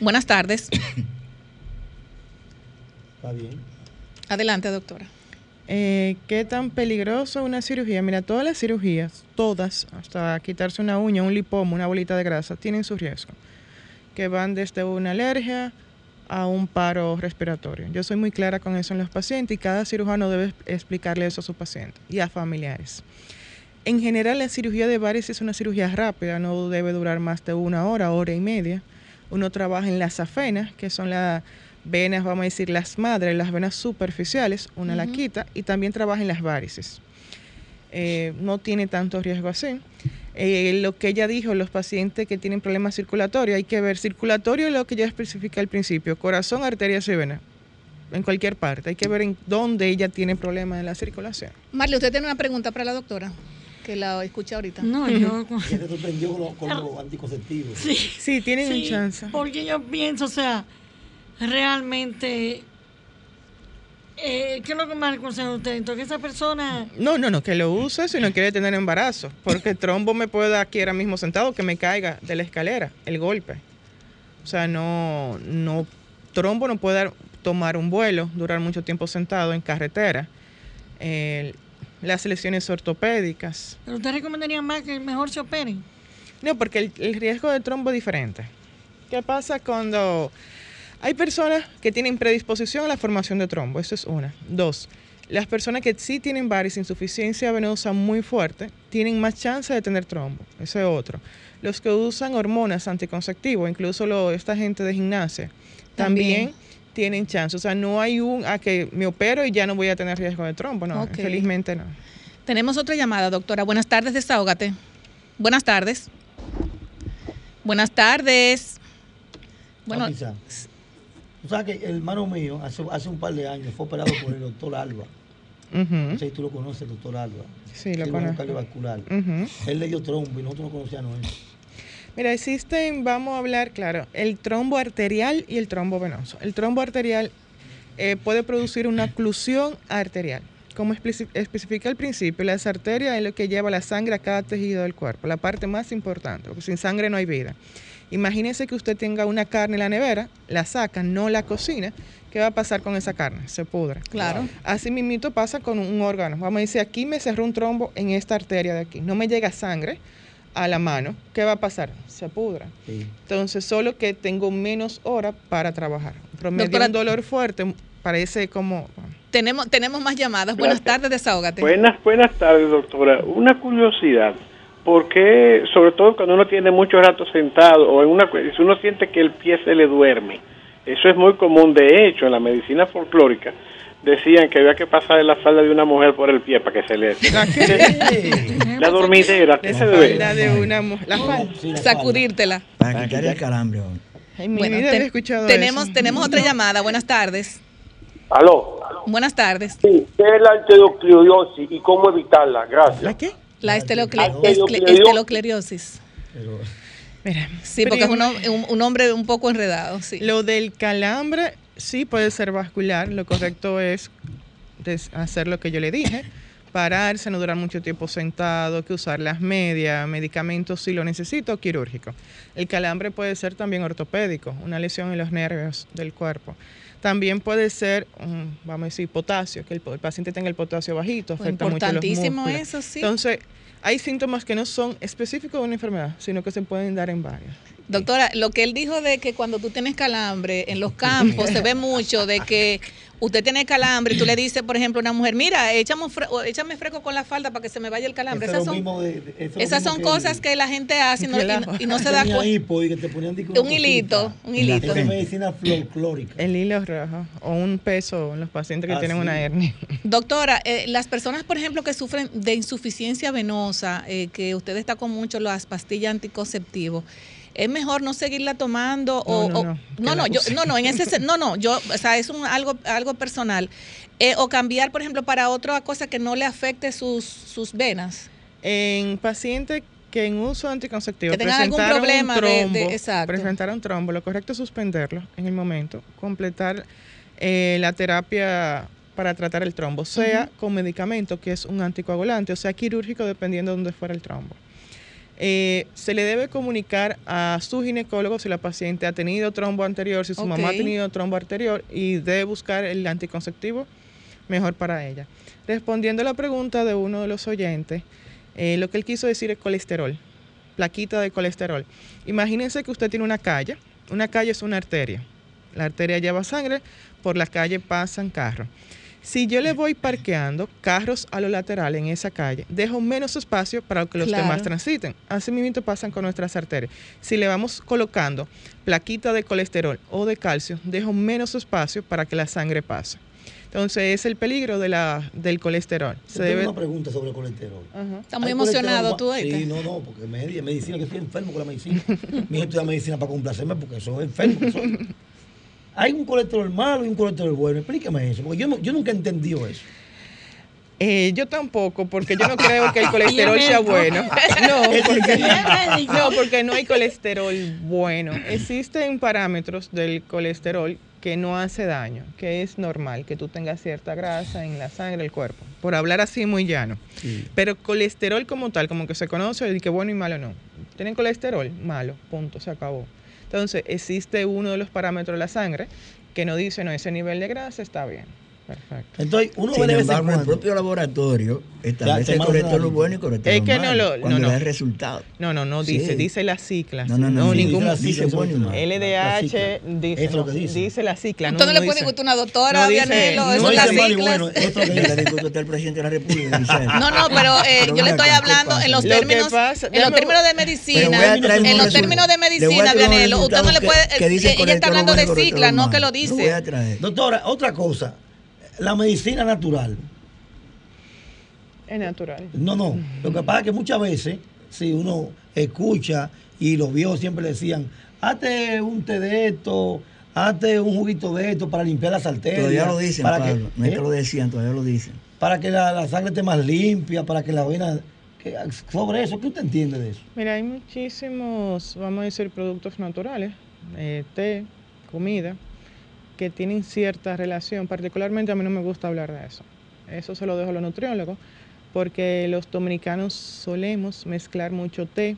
Buenas tardes. Está bien. Adelante, doctora. Eh, ¿Qué tan peligroso una cirugía? Mira, todas las cirugías, todas, hasta quitarse una uña, un lipoma, una bolita de grasa, tienen su riesgo, que van desde una alergia a un paro respiratorio. Yo soy muy clara con eso en los pacientes y cada cirujano debe explicarle eso a su paciente y a familiares. En general, la cirugía de varices es una cirugía rápida, no debe durar más de una hora, hora y media. Uno trabaja en las afenas, que son las venas, vamos a decir, las madres, las venas superficiales, una la quita y también trabaja en las varices. Eh, no tiene tanto riesgo así. Eh, lo que ella dijo, los pacientes que tienen problemas circulatorios, hay que ver circulatorio, lo que ya especifica al principio, corazón, arterias y venas, en cualquier parte. Hay que ver en dónde ella tiene problemas en la circulación. Marley, ¿usted tiene una pregunta para la doctora? Que la escucha ahorita. No, yo... Ya se sorprendió con, con los anticonceptivos. Sí, Sí, tienen un sí, chance. Porque yo pienso, o sea, realmente, eh, ¿qué es lo que me aconseja usted? Entonces, esa persona, No, no, no, que lo use si no quiere tener embarazo. Porque el trombo me puede dar aquí ahora mismo sentado que me caiga de la escalera, el golpe. O sea, no, no, trombo no puede dar- tomar un vuelo, durar mucho tiempo sentado en carretera. Las lesiones ortopédicas. ¿pero usted recomendaría más que mejor se operen? No, porque el, el riesgo de trombo es diferente. ¿Qué pasa cuando hay personas que tienen predisposición a la formación de trombo? Eso es una. Dos, las personas que sí tienen varices, insuficiencia venosa muy fuerte, tienen más chance de tener trombo. Ese es otro. Los que usan hormonas anticonceptivos, incluso lo- esta gente de gimnasia, también, También. tienen chance. O sea, no hay un a que me opero y ya no voy a tener riesgo de trombo. No, Ok. felizmente no. Tenemos otra llamada, doctora. Buenas tardes, desahógate. Buenas tardes. Buenas tardes. Bueno, Papi Sam, Tú sabes que el hermano mío hace, hace un par de años fue operado por el doctor Alba. No sé si tú lo conoces, el doctor Alba. Sí, lo conozco. cardiovascular. Él le dio trombo y nosotros no conocíamos eso. Mira, existen, vamos a hablar, claro, el trombo arterial y el trombo venoso. El trombo arterial eh, puede producir una oclusión arterial. Como especi- especifica al principio, las arterias es lo que lleva la sangre a cada tejido del cuerpo, la parte más importante, porque sin sangre no hay vida. Imagínese que usted tenga una carne en la nevera, la saca, no la cocina, ¿qué va a pasar con esa carne? Se pudre. claro. Así mismito pasa con un órgano. Vamos a decir, aquí me cerró un trombo en esta arteria de aquí. No me llega sangre a la mano. ¿Qué va a pasar? Se pudra. Sí. Entonces, solo que tengo menos horas para trabajar. Promedio Doctora- un dolor fuerte parece como... Tenemos, tenemos más llamadas. Buenas tardes, desahógate. Buenas, buenas tardes, doctora. Una curiosidad. ¿Por qué, sobre todo cuando uno tiene mucho rato sentado o en una, si uno siente que el pie se le duerme? Eso es muy común. De hecho, en la medicina folclórica decían que había que pasar la falda de una mujer por el pie para que se le... la dormidera, ¿qué La se debe? espalda de una mujer. La falda. Sí, la. Sacudírtela. Para quitar el calambre. mi Bueno, vida escuchado tenemos, eso. tenemos otra llamada. Buenas tardes. Aló. Buenas tardes. Sí, ¿qué es la enterocliosis y cómo evitarla? Gracias. ¿La qué? La estelocleriosis. Mira, Sí, porque es un, un, un hombre un poco enredado. Sí. Lo del calambre sí puede ser vascular. Lo correcto es hacer lo que yo le dije pararse, no durar mucho tiempo sentado, que usar las medias, medicamentos si lo necesito, quirúrgico. El calambre puede ser también ortopédico, una lesión en los nervios del cuerpo. También puede ser, um, vamos a decir, potasio, que el, el paciente tenga el potasio bajito, afecta mucho los Importantísimo músculos. eso, sí. Entonces, hay síntomas que no son específicos de una enfermedad, sino que se pueden dar en varias. Doctora, lo que él dijo de que cuando tú tienes calambre en los campos se ve mucho de que usted tiene calambre y tú le dices, por ejemplo, a una mujer, mira, échame, fre- o échame fresco con la falda para que se me vaya el calambre. Eso Esas son, de- eso esas que- cosas que la gente hace y no, y no- y no se da cuenta. Un hilito, un hilito. Es medicina folclórica. El hilo rojo o un peso en los pacientes que Ah, tienen sí. una hernia. Doctora, eh, las personas, por ejemplo, que sufren de insuficiencia venosa, eh, que usted está con mucho las pastillas anticonceptivos, es mejor no seguirla tomando o No, no, o- no, no, yo, no, no, en ese no, no, yo, o sea, es un algo algo personal Eh, o cambiar, por ejemplo, para otra cosa que no le afecte sus sus venas. En pacientes que en uso anticonceptivo Que tengan algún presentaron un problema de- de- trombo, exacto. presentaron trombo, lo correcto es suspenderlo en el momento, completar eh, la terapia para tratar el trombo, sea con medicamento, que es un anticoagulante, o sea quirúrgico, dependiendo de dónde fuera el trombo. Eh, se le debe comunicar a su ginecólogo si la paciente ha tenido trombo anterior, si su mamá ha tenido trombo anterior y debe buscar el anticonceptivo mejor para ella. Respondiendo a la pregunta de uno de los oyentes, eh, lo que él quiso decir es colesterol, plaquita de colesterol. Imagínense que usted tiene una calle, una calle es una arteria, la arteria lleva sangre, por la calle pasan carros. Si yo le voy parqueando carros a los laterales en esa calle, dejo menos espacio para que los Claro. demás transiten. Así mismo pasan con nuestras arterias. Si le vamos colocando plaquita de colesterol o de calcio, dejo menos espacio para que la sangre pase. Entonces es el peligro de la, del colesterol. Se tengo debe- una pregunta sobre el colesterol. Ajá. Está muy ¿Hay emocionado tú, ¿oíste? Sí, no, no, porque me- medicina, que estoy enfermo con la medicina. Mi estudia medicina para complacerme porque soy enfermo. que soy. Hay un colesterol malo y un colesterol bueno. Explícame eso, porque yo, no- yo nunca he entendido eso. Eh, yo tampoco, porque yo no creo que el colesterol sea bueno. No porque, no, porque no hay colesterol bueno. Existen parámetros del colesterol que no hace daño, que es normal que tú tengas cierta grasa en la sangre del cuerpo, por hablar así muy llano. Pero colesterol como tal, como que se conoce, el que bueno y malo no. Tienen colesterol, malo, punto, se acabó. Entonces, existe uno de los parámetros de la sangre que nos dice, no, ese nivel de grasa está bien. Perfecto. Entonces, uno Sin ve de vez en embargo, el propio laboratorio establece colesterol bueno y colesterol Es que no malo, lo- cuando no, no. da el resultado. No, no, no Sí. dice, dice la cicla. No, no, no, sí, ningún dice la dice bueno y malo. La LDH cicla. dice, es lo no, que dice. dice la cicla. Usted no, le puede dice- discutir a una doctora, no dice- Vianelo, no eso No es dice las dice mal siglas. bueno, esto que le dice. discuto usted al presidente de la República. No, no, pero eh, Pero yo le estoy acá, ¿qué hablando en los términos, en los términos de medicina, en los términos de medicina, Vianelo, usted no le puede, dice eh, ella está hablando de cicla, no que lo dice. Doctora, otra cosa. La medicina natural. Es natural. No, no. Lo que pasa es que muchas veces, si uno escucha y los viejos siempre le decían, hazte un té de esto, hazte un juguito de esto para limpiar las arterias. Todavía lo dicen, para Pablo. que, no es ¿eh? que lo decían, todavía lo dicen. para que la, la sangre esté más limpia, para que la vena... que- sobre eso, ¿qué usted entiende de eso? Mira, hay muchísimos, vamos a decir, productos naturales, eh, té, comida, que tienen cierta relación. Particularmente a mí no me gusta hablar de eso. Eso se lo dejo a los nutriólogos, porque los dominicanos solemos mezclar mucho té,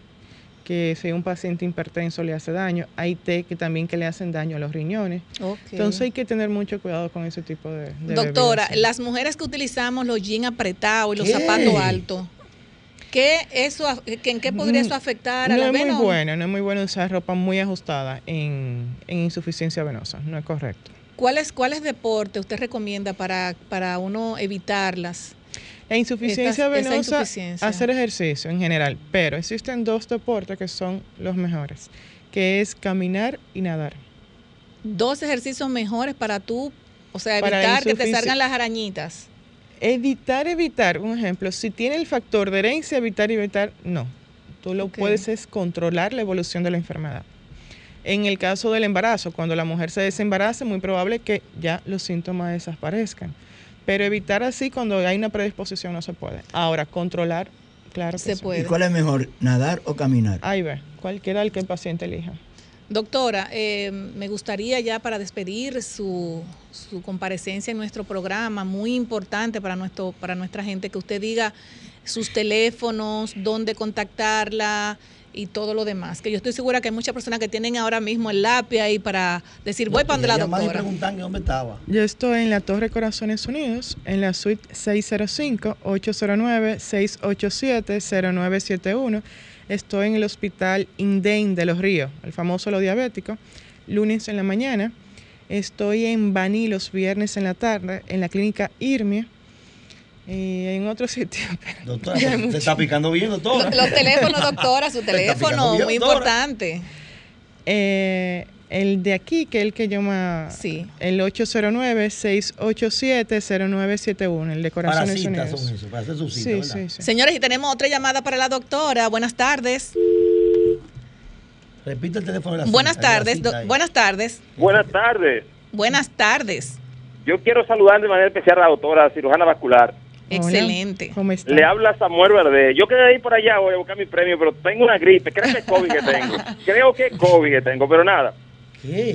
que si un paciente hipertenso le hace daño, hay té que también que le hacen daño a los riñones. Entonces hay que tener mucho cuidado con ese tipo de, de Doctora, bebidas. las mujeres que utilizamos los jeans apretados y los ¿Qué? zapatos altos, ¿qué eso, ¿en qué podría eso afectar a no la es vena? muy bueno, no es muy bueno usar ropa muy ajustada en, en insuficiencia venosa, no es correcto. ¿Cuáles, ¿Cuáles deportes usted recomienda para, para uno evitarlas? La insuficiencia venosa, insuficiencia. hacer ejercicio en general, pero existen dos deportes que son los mejores, que es caminar y nadar. Dos ejercicios mejores para tú, o sea, evitar que te salgan las arañitas. Evitar, evitar, un ejemplo, si tiene el factor de herencia, evitar, evitar, no. Tú lo Ok. puedes es controlar la evolución de la enfermedad. En el caso del embarazo, cuando la mujer se desembaraza, es muy probable que ya los síntomas desaparezcan. Pero evitar así cuando hay una predisposición no se puede. Ahora, controlar, claro que Se sí. puede. ¿Y cuál es mejor, nadar o caminar? Ahí ve, cualquiera el que el paciente elija. Doctora, eh, me gustaría ya para despedir su, su comparecencia en nuestro programa, muy importante para, nuestro, para nuestra gente, que usted diga sus teléfonos, dónde contactarla y todo lo demás. Que yo estoy segura que hay muchas personas que tienen ahora mismo el lápiz ahí para decir, voy para donde la y doctora. dónde estaba. Yo estoy en la Torre Corazones Unidos, en la suite 605-809-687-0971. Estoy en el Hospital Indein de Los Ríos, el famoso Lo Diabético, lunes en la mañana. Estoy en Baní los viernes en la tarde, en la clínica Irmia. Y en otro sitio. Doctora, se mucho. está picando bien, doctora. Lo- Los teléfonos, doctora, su teléfono, bien, muy doctora. importante. Eh, el de aquí, que es el que llama Sí. el 809-687-0971, el de Para Corazones citas Unidos. son eso, para hacer su cita, Sí, ¿verdad? sí, sí. Señores, y tenemos otra llamada para la doctora. Buenas tardes. Repite el teléfono de la Buenas cita, de la tardes. cita do- ahí. buenas tardes. Buenas tardes. Buenas tardes. Yo quiero saludar de manera especial a la doctora cirujana vascular. Excelente. ¿Cómo está? Le habla Samuel Verde. Yo quedé ahí por allá voy a buscar mi premio, pero tengo una gripe. Creo que es COVID que tengo. Creo que es COVID que tengo, pero nada.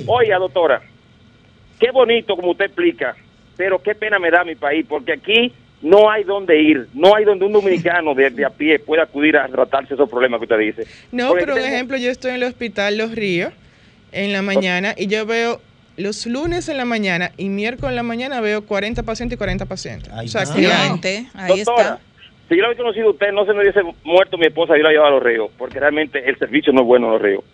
Oiga, doctora, qué bonito como usted explica, pero qué pena me da mi país, porque aquí no hay donde ir, no hay donde un dominicano de, de a pie pueda acudir a tratarse esos problemas que usted dice. No, Porque pero un tengo- ejemplo, yo estoy en el hospital Los Ríos en la mañana y yo veo los lunes en la mañana y miércoles en la mañana veo 40 pacientes y 40 pacientes. o sea. Excelente. Ahí Doctora, si yo lo hubiese conocido a usted, no se me hubiese muerto mi esposa y yo la llevaba a los ríos, porque realmente el servicio no es bueno en los ríos.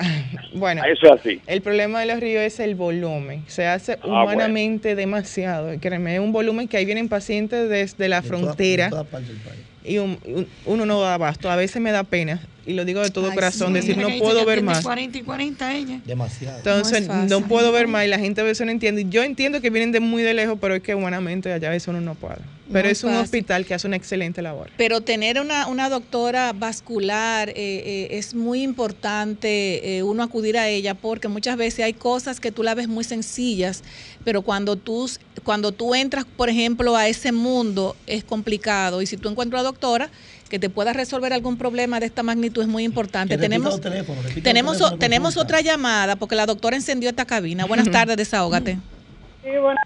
Bueno, Eso es así. el problema de los ríos es el volumen. Se hace Ah, bueno. humanamente demasiado. Y Créeme, es un volumen que ahí vienen pacientes desde la De toda- frontera. de toda parte del país. y un- un- uno no da abasto. A veces me da pena, y lo digo de todo Ay, corazón, sí, decir, no puedo ver más. 40 y 40 ella. Demasiado. Entonces, No no, puedo ver más y la gente a veces no entiende. Yo entiendo que vienen de muy de lejos, pero es que humanamente allá a veces uno no puede. Pero No es es un fácil. hospital que hace una excelente labor. Pero tener una, una doctora vascular eh, eh, es muy importante eh, uno acudir a ella porque muchas veces hay cosas que tú la ves muy sencillas, pero cuando tú, cuando tú entras, por ejemplo, a ese mundo es complicado y si tú encuentras una doctora que te pueda resolver algún problema de esta magnitud es muy importante. Tenemos, los tenemos, tenemos otra llamada porque la doctora encendió esta cabina. Buenas tardes, desahógate. Sí, bueno.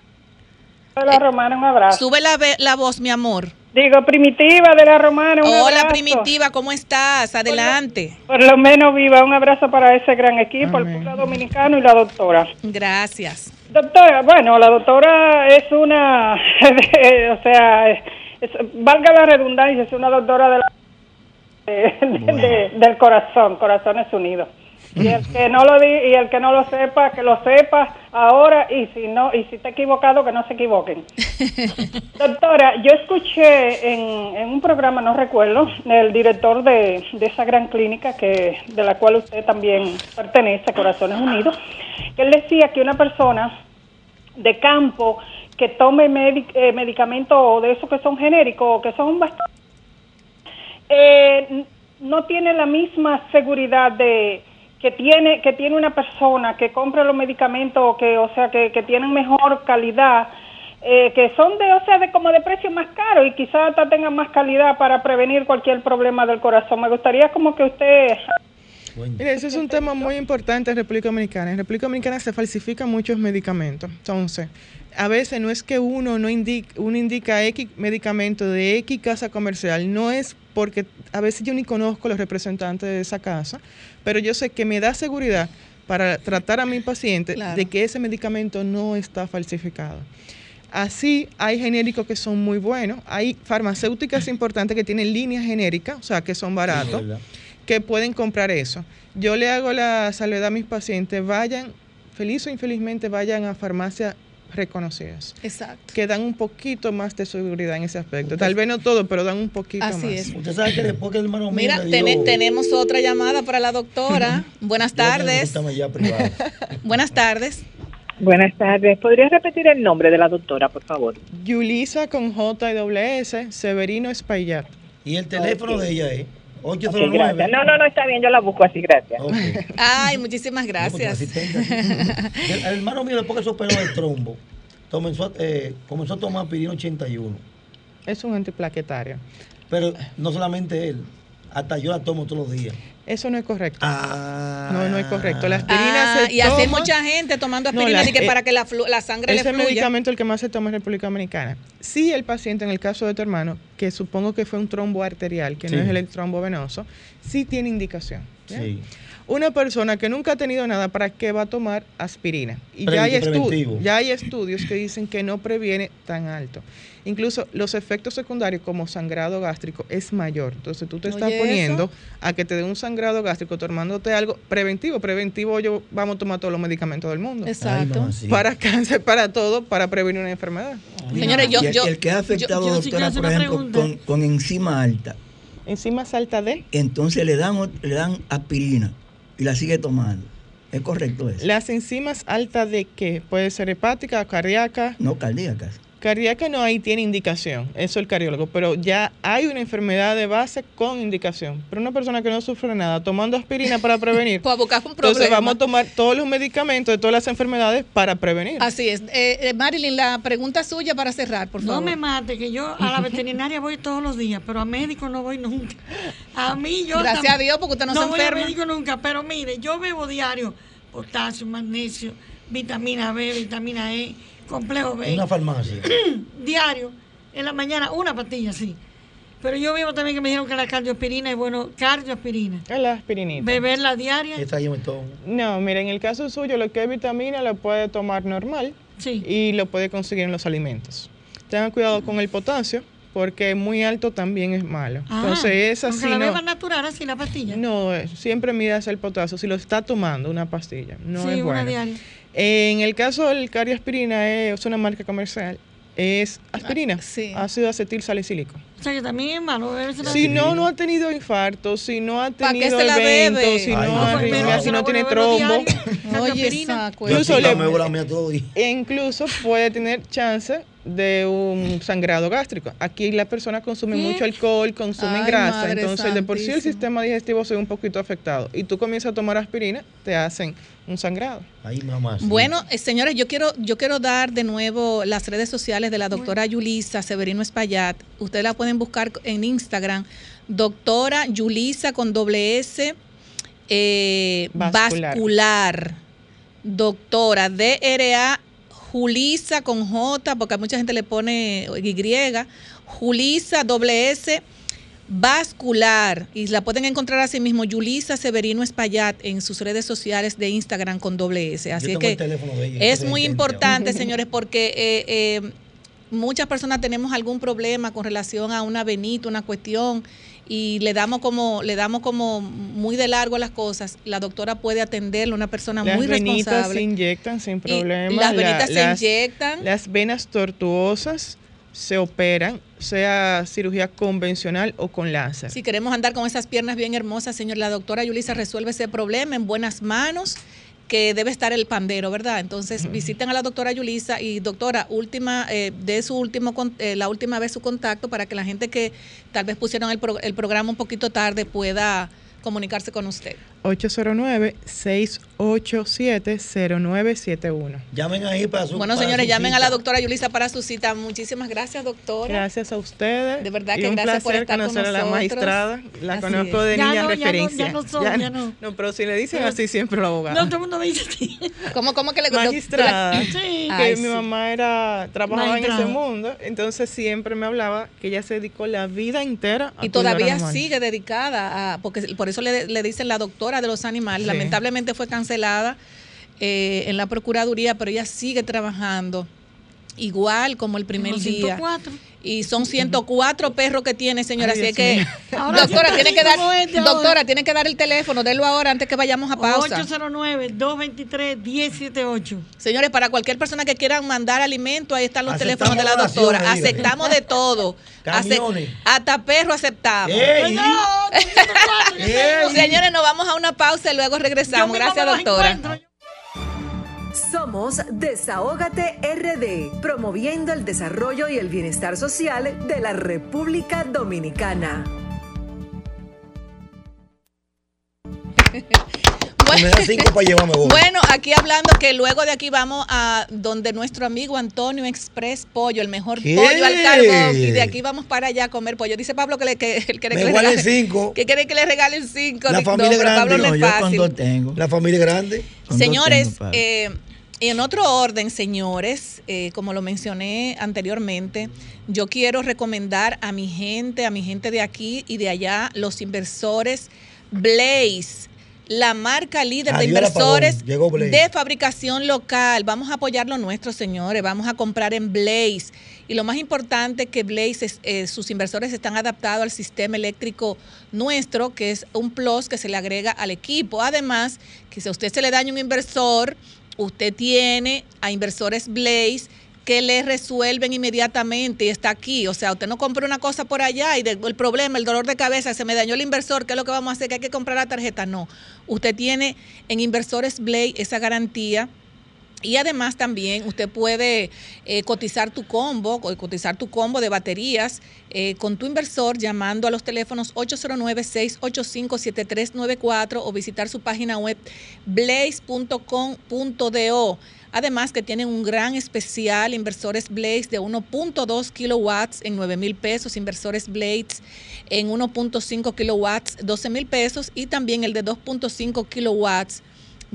De la Romana, un abrazo. Sube la, ve- la voz, mi amor. Digo, Primitiva de la Romana, un Hola, abrazo. Primitiva, ¿cómo estás? Adelante. Por lo menos viva, un abrazo para ese gran equipo, el pueblo dominicano y la doctora. Gracias. Doctora, bueno, la doctora es una, o sea, es- valga la redundancia, es una doctora de la- de- de- del corazón, Corazones Unidos. Y el que no lo di, y el que no lo sepa, que lo sepa ahora y si no y si está equivocado que no se equivoquen. Doctora, yo escuché en, en un programa, no recuerdo, el director de, de esa gran clínica que de la cual usted también pertenece, Corazones Unidos, que él decía que una persona de campo que tome medi- eh, medicamentos de esos que son genéricos, que son bastante, eh, no tiene la misma seguridad de que tiene que tiene una persona que compra los medicamentos que o sea que, que tienen mejor calidad eh, que son de o sea de como de precio más caro y quizás hasta tengan más calidad para prevenir cualquier problema del corazón. Me gustaría como que usted Mire, ese es un tema muy importante en República Dominicana. En República Dominicana se falsifican muchos medicamentos. Entonces, a veces no es que uno no indica, uno indica X medicamento de X casa comercial, no es porque a veces yo ni conozco los representantes de esa casa, pero yo sé que me da seguridad para tratar a mi paciente Claro. de que ese medicamento no está falsificado. Así hay genéricos que son muy buenos, hay farmacéuticas importantes que tienen líneas genéricas, o sea, que son baratos que pueden comprar eso. Yo le hago la salvedad a mis pacientes, vayan, feliz o infelizmente, vayan a farmacias reconocidas, Exacto. que dan un poquito más de seguridad en ese aspecto. Tal vez no todo, pero dan un poquito Así más. es. Usted sabe que después que el hermano Mira, dio- tenemos otra llamada para la doctora. Buenas tardes. ya privado. Buenas tardes. Buenas tardes. ¿Podría repetir el nombre de la doctora, por favor? Yulisa con J y S, Severino Espaillat. Y el teléfono de ella es Ok, 809. gracias. No, no, no, está bien, yo la busco así, gracias. Ay, muchísimas gracias. El, el hermano mío, después que se operó del trombo, comenzó, eh, comenzó a tomar pirina 81. Es un antiplaquetario. Pero no solamente él, hasta yo la tomo todos los días. Eso no es correcto. Ah. No, no es correcto. La aspirina Ah, se y así hay toma- mucha gente tomando No, aspirina la- de que eh, para que la, flu- la sangre Ese le fluya. medicamento el que más se toma en República Dominicana. Sí, el paciente, en el caso de tu hermano, que supongo que fue un trombo arterial, que Sí. no es el trombo venoso, sí tiene indicación. ¿ya? Sí. Una persona que nunca ha tenido nada, ¿para qué va a tomar aspirina? Y ya hay, que estu- preventivo. ya hay estudios que dicen que no previene tan alto. Incluso los efectos secundarios como sangrado gástrico es mayor. Entonces tú te estás Oye, poniendo eso. a que te dé un sangrado gástrico tomándote algo preventivo. Preventivo yo vamos a tomar todos los medicamentos del mundo. Exacto. mamá, sí. Para cáncer, para todo, para prevenir una enfermedad. Señores, yo, Y el, yo, el que ha afectado, yo doctora, por ejemplo, con, con enzima alta, Encima salta de entonces le dan, le dan aspirina y la sigue tomando. ¿Es correcto eso? las enzimas altas de qué? Puede ser hepática o cardíaca. No cardíacas. Cardíaca no ahí tiene indicación, eso el cardiólogo, pero ya hay una enfermedad de base con indicación. Pero una persona que no sufre nada, tomando aspirina para prevenir, Pues un problema. entonces vamos a tomar todos los medicamentos de todas las enfermedades para prevenir. Así es. Eh, eh, Marilyn, la pregunta suya para cerrar, por No favor. me mate, que yo a la veterinaria voy todos los días, pero a médico no voy nunca. A mí yo... Gracias a Dios, porque usted no se voy enferma. a médico nunca, pero mire, yo bebo diario potasio, magnesio, vitamina B, vitamina E, complejo B. En una farmacia. diario, en la mañana, una pastilla, sí. Pero yo vivo también que me dijeron que la cardioaspirina es bueno, cardioaspirina. Es la aspirinita. Beberla diaria. Esta yo me tomo. No, mira, en el caso suyo, lo que es vitamina lo puede tomar normal Sí. y lo puede conseguir en los alimentos. Tengan cuidado con el potasio, porque muy alto también es malo. Ah, Entonces, esa aunque sí la no. beba natural, así la pastilla. No, eh, siempre midas el potasio. Si lo está tomando una pastilla, no sí, es una bueno. diaria. En el caso del cardioaspirina, es una marca comercial, es aspirina, Sí. ácido acetil salicílico. O sea que también es malo Si no, no ha tenido infarto, si no ha ¿Pa' qué tenido evento, si Ay, no no, ha pues, arritmia, no. si no Yo tiene trombo, Oye. Incluso le- e incluso puede tener chance de un sangrado gástrico. Aquí las personas consumen ¿Qué? mucho alcohol, consumen Ay, grasa, entonces de por sí el sistema digestivo se ve un poquito afectado. Y tú comienzas a tomar aspirina, te hacen un sangrado. Ahí mamá. sí. Bueno, eh, señores, yo quiero, yo quiero dar de nuevo las redes sociales de la doctora Yulisa Severino Espaillat. Ustedes la pueden buscar en Instagram. Doctora Yulisa con doble S eh, Vascular. vascular. Doctora DRA Julisa con J, porque a mucha gente le pone Y. Julisa doble S vascular y la pueden encontrar así mismo Yulisa Severino Espaillat en sus redes sociales de Instagram con doble S. Así que ella, es muy importante, señores, porque eh, eh, muchas personas tenemos algún problema con relación a una venita, una cuestión y le damos como le damos como muy de largo a las cosas. La doctora puede atenderlo, una persona Las muy venitas se responsable. inyectan sin problema. las la- venitas se las- inyectan. Las venas tortuosas se operan, sea cirugía convencional o con láser. Si queremos andar con esas piernas bien hermosas, señor, la doctora Yulisa resuelve ese problema en buenas manos, que debe estar el pandero, ¿verdad? Entonces visiten a la doctora Yulisa y doctora, última, eh, de su último, eh, la última vez su contacto para que la gente que tal vez pusieron el, pro- el programa un poquito tarde pueda comunicarse con usted. 809-687-0971. Llamen ahí para su Bueno, para señores, su llamen a la doctora Yulisa para su cita. Muchísimas gracias, doctora. Gracias a ustedes. De verdad Y que un gracias por placer estar con conocer a la magistrada. La Así conozco es. de Ya niña no, ya no, referencia. ya no soy, ya no. pero si le dicen así siempre la abogada. No, todo el mundo me dice así. ¿Cómo, cómo que le magistrada. Sí. Que Ay, mi sí. mamá era trabajaba en ese mundo, entonces siempre me hablaba que ella se dedicó la vida entera a y todavía sigue dedicada a, porque por eso le, le dicen la doctora de los animales. Sí. Lamentablemente fue cancelada eh, en la Procuraduría, pero ella sigue trabajando igual como el primer Los día. 104. Y son 104 perros que tiene, señora. Ay, así es que. Ahora doctora, tiene que dar, ¿cómo es de ahora? doctora, tiene que dar el teléfono, délo ahora antes que vayamos a pausa. 809-223-1078. Señores, para cualquier persona que quieran mandar alimento, ahí están los Aceptamos teléfonos de la doctora. dígame. Aceptamos de todo. Ace- hasta perro aceptamos. ¡Ey! ¡Ey! Señores, nos vamos a una pausa y luego regresamos. Gracias, doctora. Somos Desahógate RD, promoviendo el desarrollo y el bienestar social de la República Dominicana. Bueno, aquí hablando que luego de aquí vamos a donde nuestro amigo Antonio Express Pollo, el mejor ¿Qué? pollo al carbón, y de aquí vamos para allá a comer pollo. Dice Pablo que, le, que él quiere que le regalen cinco. Que quiere que le regalen cinco. La familia no, grande. Pablo no No, es yo fácil. con dos tengo. La familia grande. Señores, tengo, eh, en otro orden, señores, eh, como lo mencioné anteriormente, yo quiero recomendar a mi gente, a mi gente de aquí y de allá, los inversores Blaze, la marca líder de Adiós inversores de fabricación local. Vamos a apoyar lo nuestro, señores. Vamos a comprar en Blaze. Y lo más importante que Blaze, es, eh, sus inversores están adaptados al sistema eléctrico nuestro, que es un plus que se le agrega al equipo. Además, que si a usted se le daña un inversor, usted tiene a inversores Blaze que le resuelven inmediatamente y está aquí. O sea, usted no compra una cosa por allá y el problema, el dolor de cabeza, se me dañó el inversor, ¿qué es lo que vamos a hacer? Que hay que comprar la tarjeta. No, usted tiene en Inversores Blade esa garantía. Y además también usted puede eh, cotizar tu combo, cotizar tu combo de baterías eh, con tu inversor llamando a los teléfonos 809-685-7394 o visitar su página web blaze.com.do. Además que tienen un gran especial, inversores Blaze de 1.2 kilowatts en 9 mil pesos, inversores Blades en 1.5 kilowatts, 12 mil pesos y también el de 2.5 kilowatts.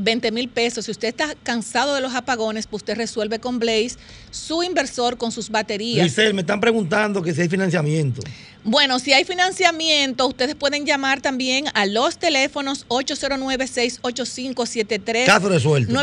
20 mil pesos. Si usted está cansado de los apagones, pues usted resuelve con Blaze su inversor con sus baterías. Giselle, me están preguntando que si hay financiamiento. Bueno, si hay financiamiento, ustedes pueden llamar también a los teléfonos 809-685-7394 Caso resuelto.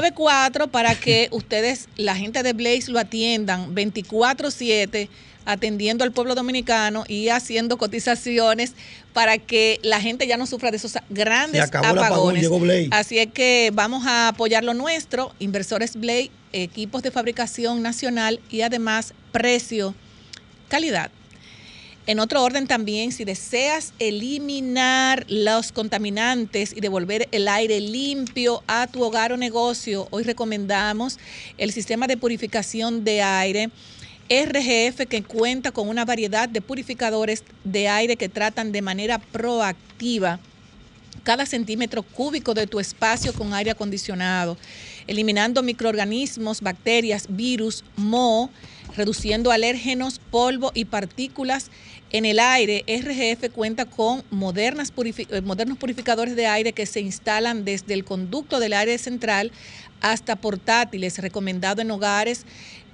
para que ustedes, la gente de Blaze, lo atiendan 24-7 atendiendo al pueblo dominicano y haciendo cotizaciones para que la gente ya no sufra de esos grandes apagón, apagones. llegó. Así es que vamos a apoyar lo nuestro, inversores Blade, equipos de fabricación nacional y además precio, calidad. En otro orden también, si deseas eliminar los contaminantes y devolver el aire limpio a tu hogar o negocio, hoy recomendamos el sistema de purificación de aire. RGF que cuenta con una variedad de purificadores de aire que tratan de manera proactiva cada centímetro cúbico de tu espacio con aire acondicionado, eliminando microorganismos, bacterias, virus, moho, reduciendo alérgenos, polvo y partículas en el aire. RGF cuenta con eh, modernos purificadores de aire que se instalan desde el conducto del aire central hasta portátiles, recomendado en hogares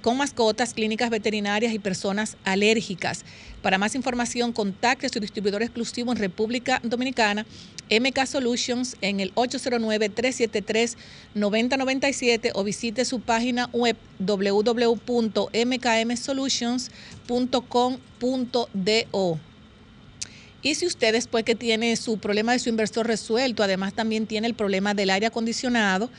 con mascotas, clínicas veterinarias y personas alérgicas. Para más información, contacte a su distribuidor exclusivo en República Dominicana, MK Solutions, en el 809-373-9097 o visite su página web www.mkmsolutions.com.do. Y si usted después que tiene su problema de su inversor resuelto, además también tiene el problema del aire acondicionado,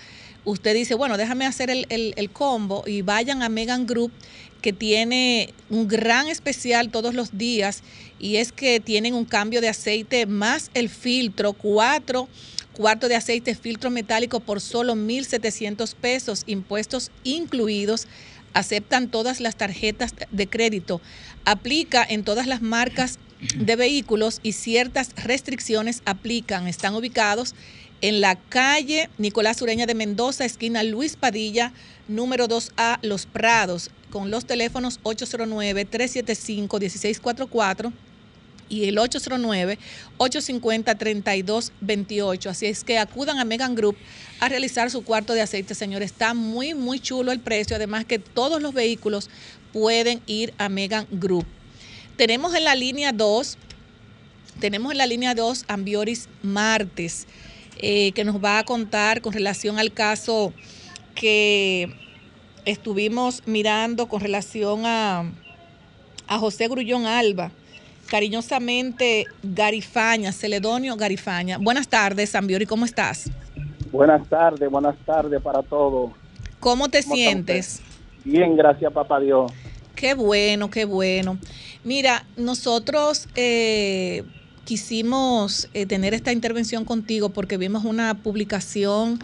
usted dice, bueno, déjame hacer el, el- combo y vayan a Megan Group que tiene un gran especial todos los días y es que tienen un cambio de aceite más el filtro, cuatro cuartos de aceite filtro metálico por solo 1.700 pesos, impuestos incluidos. Aceptan todas las tarjetas de crédito. Aplica en todas las marcas de vehículos y ciertas restricciones aplican. Están ubicados la calle Nicolás Ureña de Mendoza, esquina Luis Padilla, número 2A, Los Prados, con los teléfonos 809-375-1644 y el 809-850-3228. Así es que acudan a Megan Group a realizar su cuarto de aceite, señor. Está muy, muy chulo el precio. Además que todos los vehículos pueden ir a Megan Group. Tenemos en la línea 2, tenemos en la línea 2 Ambioris Martes, eh, que nos va a contar con relación al caso que estuvimos mirando con relación a, a José Grullón Alba, cariñosamente Garifaña, Celedonio Garifaña. Buenas tardes, Ambiori, ¿cómo estás? Buenas tardes, buenas tardes para todos. ¿Cómo te ¿Cómo está sientes? Bien, gracias, papá Dios. Qué bueno, qué bueno. Mira, nosotros eh, quisimos eh, tener esta intervención contigo porque vimos una publicación.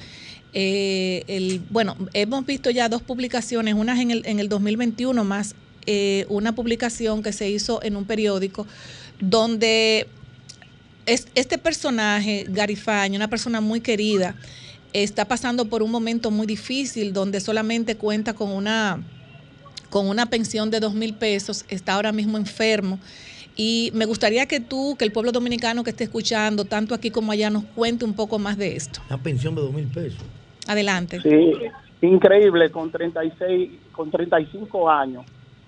eh, bueno, hemos visto ya dos publicaciones, unas en el, en el 2021 más eh, una publicación que se hizo en un periódico donde es- este personaje, Garifaño, una persona muy querida, está pasando por un momento muy difícil donde solamente cuenta con una, con una pensión de dos mil pesos, está ahora mismo enfermo. Y me gustaría que tú, que el pueblo dominicano que esté escuchando, tanto aquí como allá, nos cuente un poco más de esto. Una pensión de dos mil pesos. Adelante. Sí, increíble, con 36, con 35 años,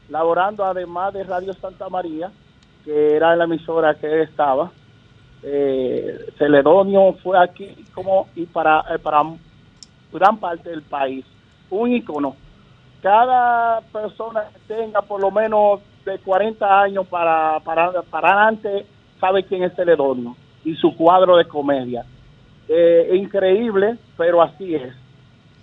laborando además de Radio Santa María, que era la emisora que él estaba. Eh, Celedonio fue aquí como y para, eh, para gran parte del país, un ícono. Cada persona que tenga por lo menos de 40 años para, para, para adelante sabe quién es Celedonio y su cuadro de comedia. Eh, increíble, pero así es.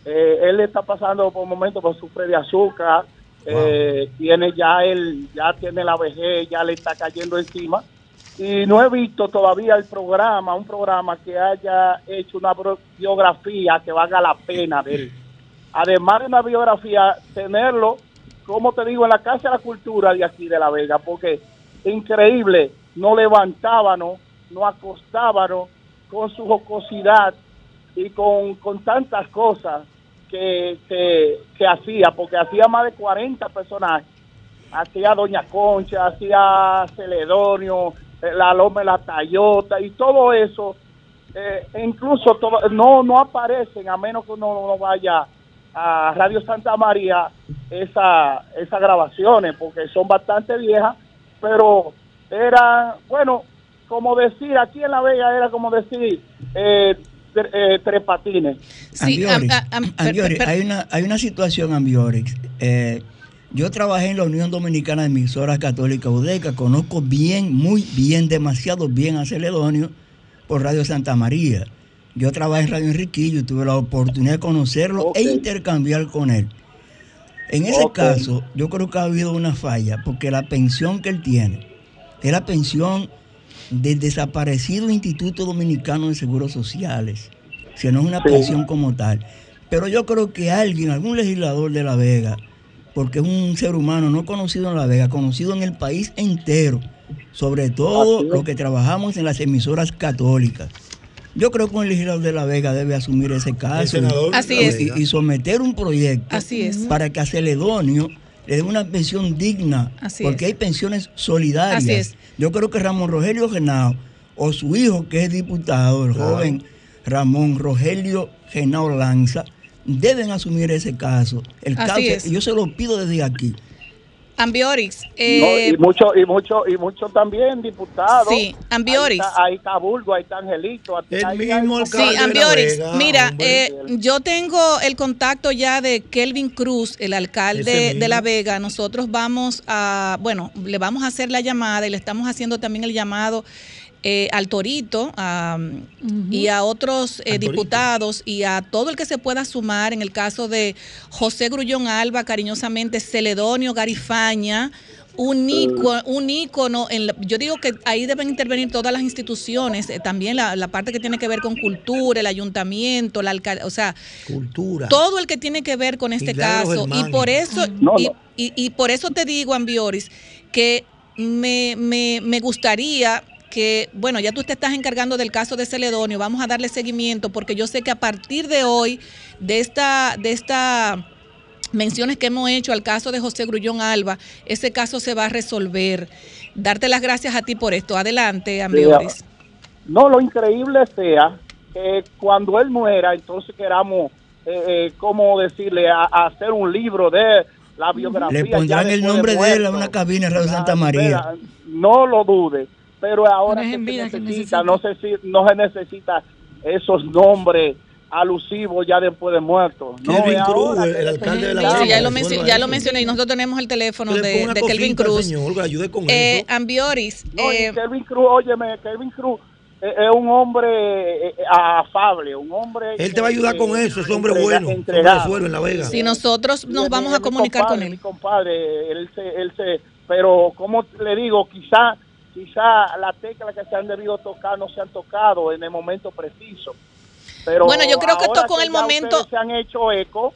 Eh, él está pasando por momentos por sufre de azúcar, eh, tiene ya él, ya tiene la vejez, ya le está cayendo encima. Y no he visto todavía el programa, un programa que haya hecho una biografía que valga la pena de él. Además de una biografía, tenerlo, como te digo, en la Casa de la Cultura de aquí de La Vega, porque increíble, no levantábamos, no acostábamos con su jocosidad y con, con tantas cosas que, que, hacía, porque hacía más de 40 personajes. Hacía Doña Concha, hacía Celedonio, eh, la Loma la Tayota y todo eso. eh, incluso todo, no, no aparecen a menos que uno no vaya a Radio Santa María esa, esas grabaciones, porque son bastante viejas, pero era, bueno, como decir, aquí en La Vega era como decir, eh, tre- eh, tres patines. Ambiorix, Ambiorix, hay, una, hay una situación, Ambiorix. Eh, yo trabajé en la Unión Dominicana de Emisoras Católicas UDECA, conozco bien, muy bien, demasiado bien a Celedonio por Radio Santa María. Yo trabajé en Radio Enriquillo y tuve la oportunidad de conocerlo e intercambiar con él. En ese caso, yo creo que ha habido una falla, porque la pensión que él tiene es la pensión del desaparecido Instituto Dominicano de Seguros Sociales, si no es una pensión como tal. Pero yo creo que alguien, algún legislador de La Vega, porque es un ser humano no conocido en La Vega, conocido en el país entero, sobre todo los que trabajamos en las emisoras católicas. Yo creo que un legislador de La Vega debe asumir ese caso senador y- Así y- es. y, someter un proyecto Así es. para que a Celedonio le den una pensión digna, Así porque es. hay pensiones solidarias. Así es. Yo creo que Ramón Rogelio Genao o su hijo, que es diputado, el Claro. joven Ramón Rogelio Genao Lanza, deben asumir ese caso. El Así caso, es. y yo se lo pido desde aquí. Ambiorix, No, eh, y mucho y mucho y mucho también diputados Sí, Ambiorix. ahí está, ahí está Bulgo ahí está Angelito El ahí mismo Sí, Ambiorix, mira, eh, yo tengo el contacto ya de Kelvin Cruz, el alcalde de La Vega. Nosotros vamos a, bueno, le vamos a hacer la llamada y le estamos haciendo también el llamado eh, al Torito a, y a otros eh, Al Torito. diputados y a todo el que se pueda sumar en el caso de José Grullón Alba, cariñosamente Celedonio Garifaña, un ícono, un ícono en la- yo digo que ahí deben intervenir todas las instituciones, eh, también la, la parte que tiene que ver con cultura, el ayuntamiento, la alcaldía, o sea, Cultura. todo el que tiene que ver con este caso. Y por eso, No, y, y- y por eso te digo, Ambioris, que me, me, me gustaría que, bueno, ya tú te estás encargando del caso de Celedonio, vamos a darle seguimiento, porque yo sé que a partir de hoy, de esta, de esta menciones que hemos hecho al caso de José Grullón Alba, ese caso se va a resolver. Darte las gracias a ti por esto. Adelante, Ambioris. no lo increíble sea que cuando él muera entonces queramos eh, eh, cómo decirle a, a hacer un libro de la biografía Le pondrán el nombre de él a una cabina en Radio Santa María. espera, no lo dude, pero ahora Pero es que se vida que necesita, no se, si- no se necesita esos nombres alusivos ya después de muerto. No, Kelvin es Cruz, ahora el- alcalde de La. Sí, ya lo, ya mencioné y nosotros tenemos el teléfono de, de Kelvin Cruz. señor, con Eh, eso. Ambioris, No, eh, Kelvin Cruz, óyeme, Kelvin Cruz eh, es un hombre eh, afable, un hombre... Él te va a ayudar que- con eso, es hombre entrega- bueno. Hombre en La Vega. si nosotros nos vamos a comunicar compadre, con él. Mi compadre, él se, él se, pero como le digo, quizá, quizá las teclas que se han debido tocar no se han tocado en el momento preciso. Pero Bueno, yo creo que tocó en el momento- se han hecho eco,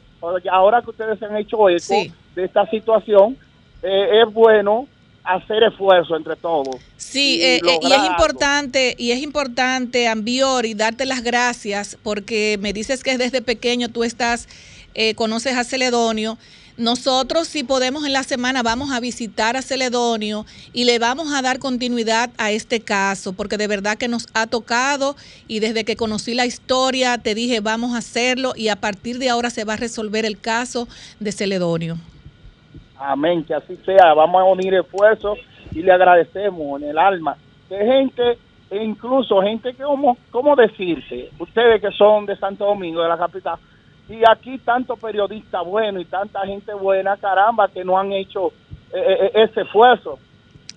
ahora que ustedes se han hecho eco Sí. de esta situación, eh, es bueno hacer esfuerzo entre todos. Sí, eh, eh, y es importante, y es importante, Ambiori, darte las gracias porque me dices que desde pequeño tú estás, eh, conoces a Celedonio. Nosotros, si podemos en la semana, vamos a visitar a Celedonio y le vamos a dar continuidad a este caso, porque de verdad que nos ha tocado y desde que conocí la historia te dije vamos a hacerlo y a partir de ahora se va a resolver el caso de Celedonio. Amén, que así sea. Vamos a unir esfuerzos y le agradecemos en el alma. Que gente, e incluso gente que, ¿cómo, cómo decirse? Ustedes que son de Santo Domingo, de la capital, y aquí tanto periodista bueno y tanta gente buena, caramba, que no han hecho eh, eh, ese esfuerzo.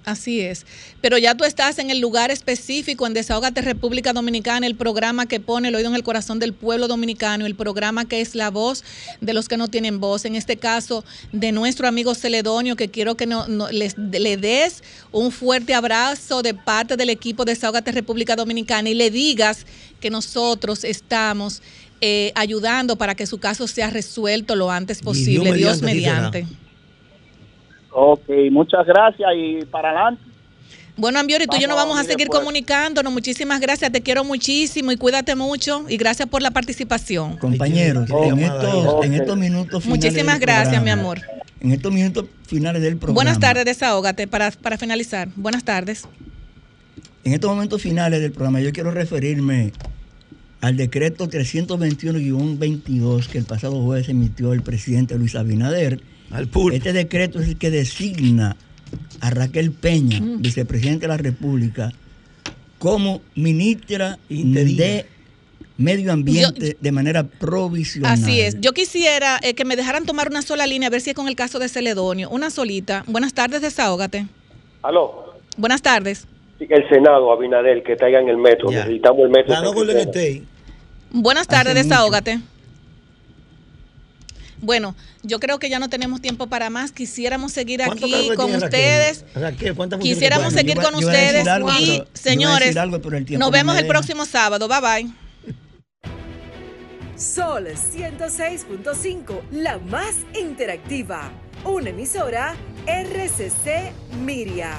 Así es. Pero ya tú estás en el lugar específico en Desahógate República Dominicana, el programa que pone el oído en el corazón del pueblo dominicano, el programa que es la voz de los que no tienen voz. En este caso, de nuestro amigo Celedonio, que quiero que no, les, le des un fuerte abrazo de parte del equipo de Desahógate República Dominicana y le digas que nosotros estamos eh, ayudando para que su caso sea resuelto lo antes posible. Dios mediante, Ok, muchas gracias y para adelante. Bueno, Ambiori, tú y yo nos Vamos a seguir esfuerzos. comunicándonos. Muchísimas gracias, te quiero muchísimo y cuídate mucho y gracias por la participación. Compañeros, en estos, en estos minutos finales Muchísimas gracias, mi amor. En estos minutos finales del programa. Buenas tardes, desahógate para, para finalizar. Buenas tardes. En estos momentos finales del programa, yo quiero referirme al decreto 321-22 que el pasado jueves emitió el presidente Luis Abinader. Este decreto es el que designa a Raquel Peña, vicepresidente de la República, como ministra de Medio Ambiente de manera provisional. Así es. Yo quisiera eh, que me dejaran tomar una sola línea, a ver si es con el caso de Celedonio. Una solita. Buenas tardes, desahógate. Aló, Buenas tardes. El Senado, Abinader, que traigan el metro. Necesitamos el metro. Ganó Golden State. Buenas tardes, desahógate. Bueno, yo creo que ya no tenemos tiempo para más. Quisiéramos seguir ¿Cuánto aquí con Raquel? ustedes. Raquel, ¿cuántas funciones Quisiéramos seguir Yo con yo ustedes algo, y, pero- señores, algo, nos no vemos el próximo sábado. Bye bye. Sol 106.5, la más interactiva. Una emisora RCC Miria.